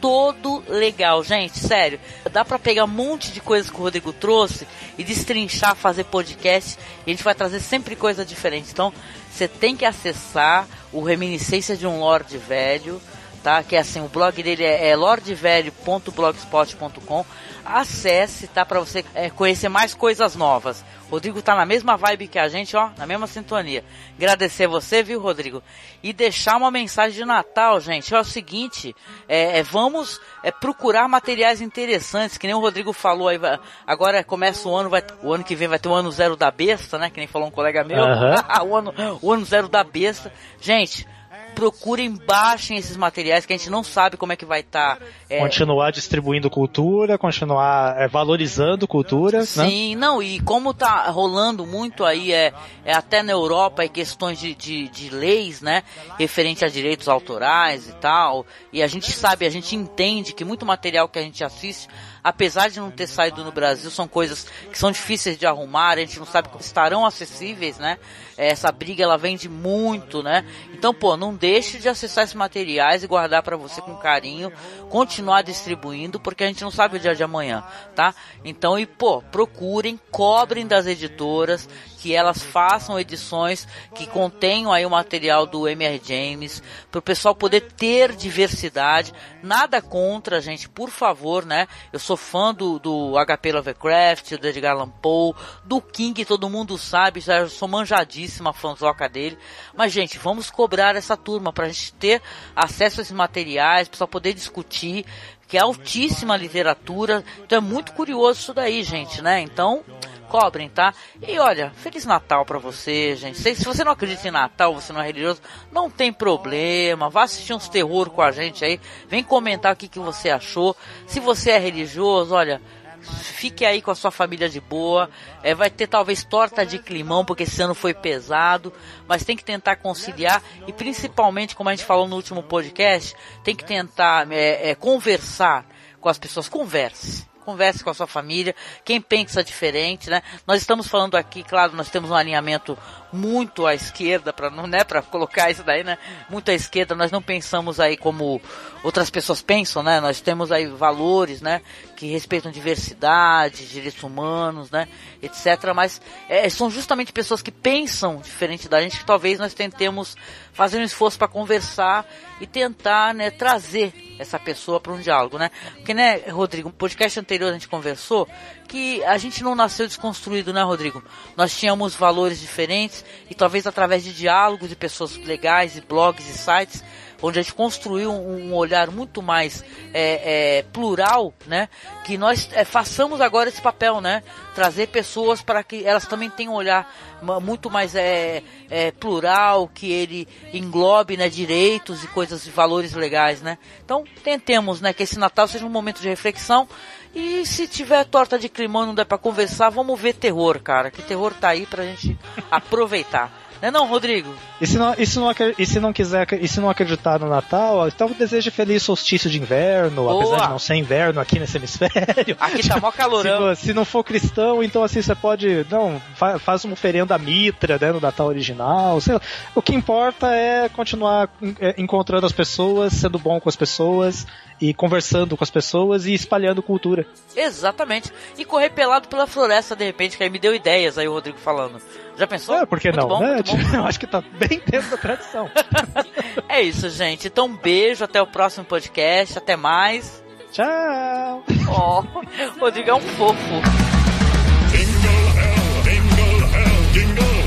todo legal, gente, sério. Dá para pegar um monte de coisas que o Rodrigo trouxe e destrinchar, fazer podcast, e a gente vai trazer sempre coisa diferente. Então, você tem que acessar o Reminiscência de um Lorde Velho, tá? Que é assim, o blog dele é, é lordevelho.blogspot.com. Acesse, tá? Para você é, conhecer mais coisas novas. Rodrigo tá na mesma vibe que a gente, ó, na mesma sintonia. Agradecer você, viu, Rodrigo? E deixar uma mensagem de Natal, gente. É o seguinte, é, é vamos é, procurar materiais interessantes, que nem o Rodrigo falou aí. Agora começa o ano, vai, o ano que vem vai ter o ano zero da besta, né? Que nem falou um colega meu. Uhum. o, ano, o ano zero da besta. Gente, procurem, baixem esses materiais que a gente não sabe como é que vai estar. Tá, é... Continuar distribuindo cultura, continuar é, valorizando cultura. Sim, né? não, e como tá rolando muito aí, é, é até na Europa, é questões de, de, de leis, né? Referente a direitos autorais e tal. E a gente sabe, a gente entende que muito material que a gente assiste apesar de não ter saído no Brasil, são coisas que são difíceis de arrumar, a gente não sabe como estarão acessíveis, né? Essa briga ela vende muito, né? Então, pô, não deixe de acessar esses materiais e guardar para você com carinho, continuar distribuindo, porque a gente não sabe o dia de amanhã, tá? Então, e pô, procurem, cobrem das editoras que elas façam edições que contenham aí o material do M.R. James, para o pessoal poder ter diversidade. Nada contra, gente, por favor, né? Eu sou fã do, do H.P. Lovecraft, do Edgar Allan Poe, do King, todo mundo sabe, já sou manjadíssima fanzoca dele. Mas, gente, vamos cobrar essa turma para a gente ter acesso a esses materiais, para poder discutir, que é altíssima literatura. Então é muito curioso isso daí, gente, né? Então, cobrem, tá? E olha, Feliz Natal para você, gente. Se, se, você não acredita em Natal, você não é religioso, não tem problema. Vá assistir uns terror com a gente aí. Vem comentar o que, que você achou. Se você é religioso, olha, fique aí com a sua família de boa. É, vai ter talvez torta de climão, porque esse ano foi pesado, mas tem que tentar conciliar e principalmente, como a gente falou no último podcast, tem que tentar é, é, conversar com as pessoas. Converse converse com a sua família, quem pensa diferente, né? Nós estamos falando aqui, claro, nós temos um alinhamento muito à esquerda para não, né, para colocar isso daí, né? Muito à esquerda, nós não pensamos aí como outras pessoas pensam, né? Nós temos aí valores, né, que respeitam diversidade, direitos humanos, né, etc, mas é, são justamente pessoas que pensam diferente da gente que talvez nós tentemos fazer um esforço para conversar e tentar, né, trazer essa pessoa para um diálogo, né? Porque, né, Rodrigo, no podcast anterior a gente conversou que a gente não nasceu desconstruído, né, Rodrigo? Nós tínhamos valores diferentes, e talvez através de diálogos de pessoas legais e blogs e sites onde a gente construiu um, olhar muito mais é, é, plural, né? Que nós é, façamos agora esse papel, né? Trazer pessoas para que elas também tenham um olhar muito mais é, é, plural, que ele englobe né, direitos e coisas e valores legais, né? Então tentemos, né, que esse Natal seja um momento de reflexão e se tiver torta de climão e não der para conversar, vamos ver terror, cara. Que terror tá aí pra gente aproveitar. Não é não, Rodrigo? E se não, e se não, e se não quiser, e se não acreditar no Natal, então deseja feliz solstício de inverno, Boa. apesar de não ser inverno aqui nesse hemisfério. Aqui tá mó calorão. Se, se não for cristão, então assim você pode, não, fa, faz uma oferenda mitra, né, no Natal original, sei lá. O que importa é continuar é, encontrando as pessoas, sendo bom com as pessoas e conversando com as pessoas e espalhando cultura. Exatamente. E correr pelado pela floresta de repente, que aí me deu ideias aí o Rodrigo falando. Já pensou? É, por que não? Bom, né? Eu acho que tá bem dentro da tradição. é isso, gente. Então, um beijo, até o próximo podcast, até mais. Tchau! Ó, oh, Rodrigo é um fofo. Jingle hell, jingle hell, jingle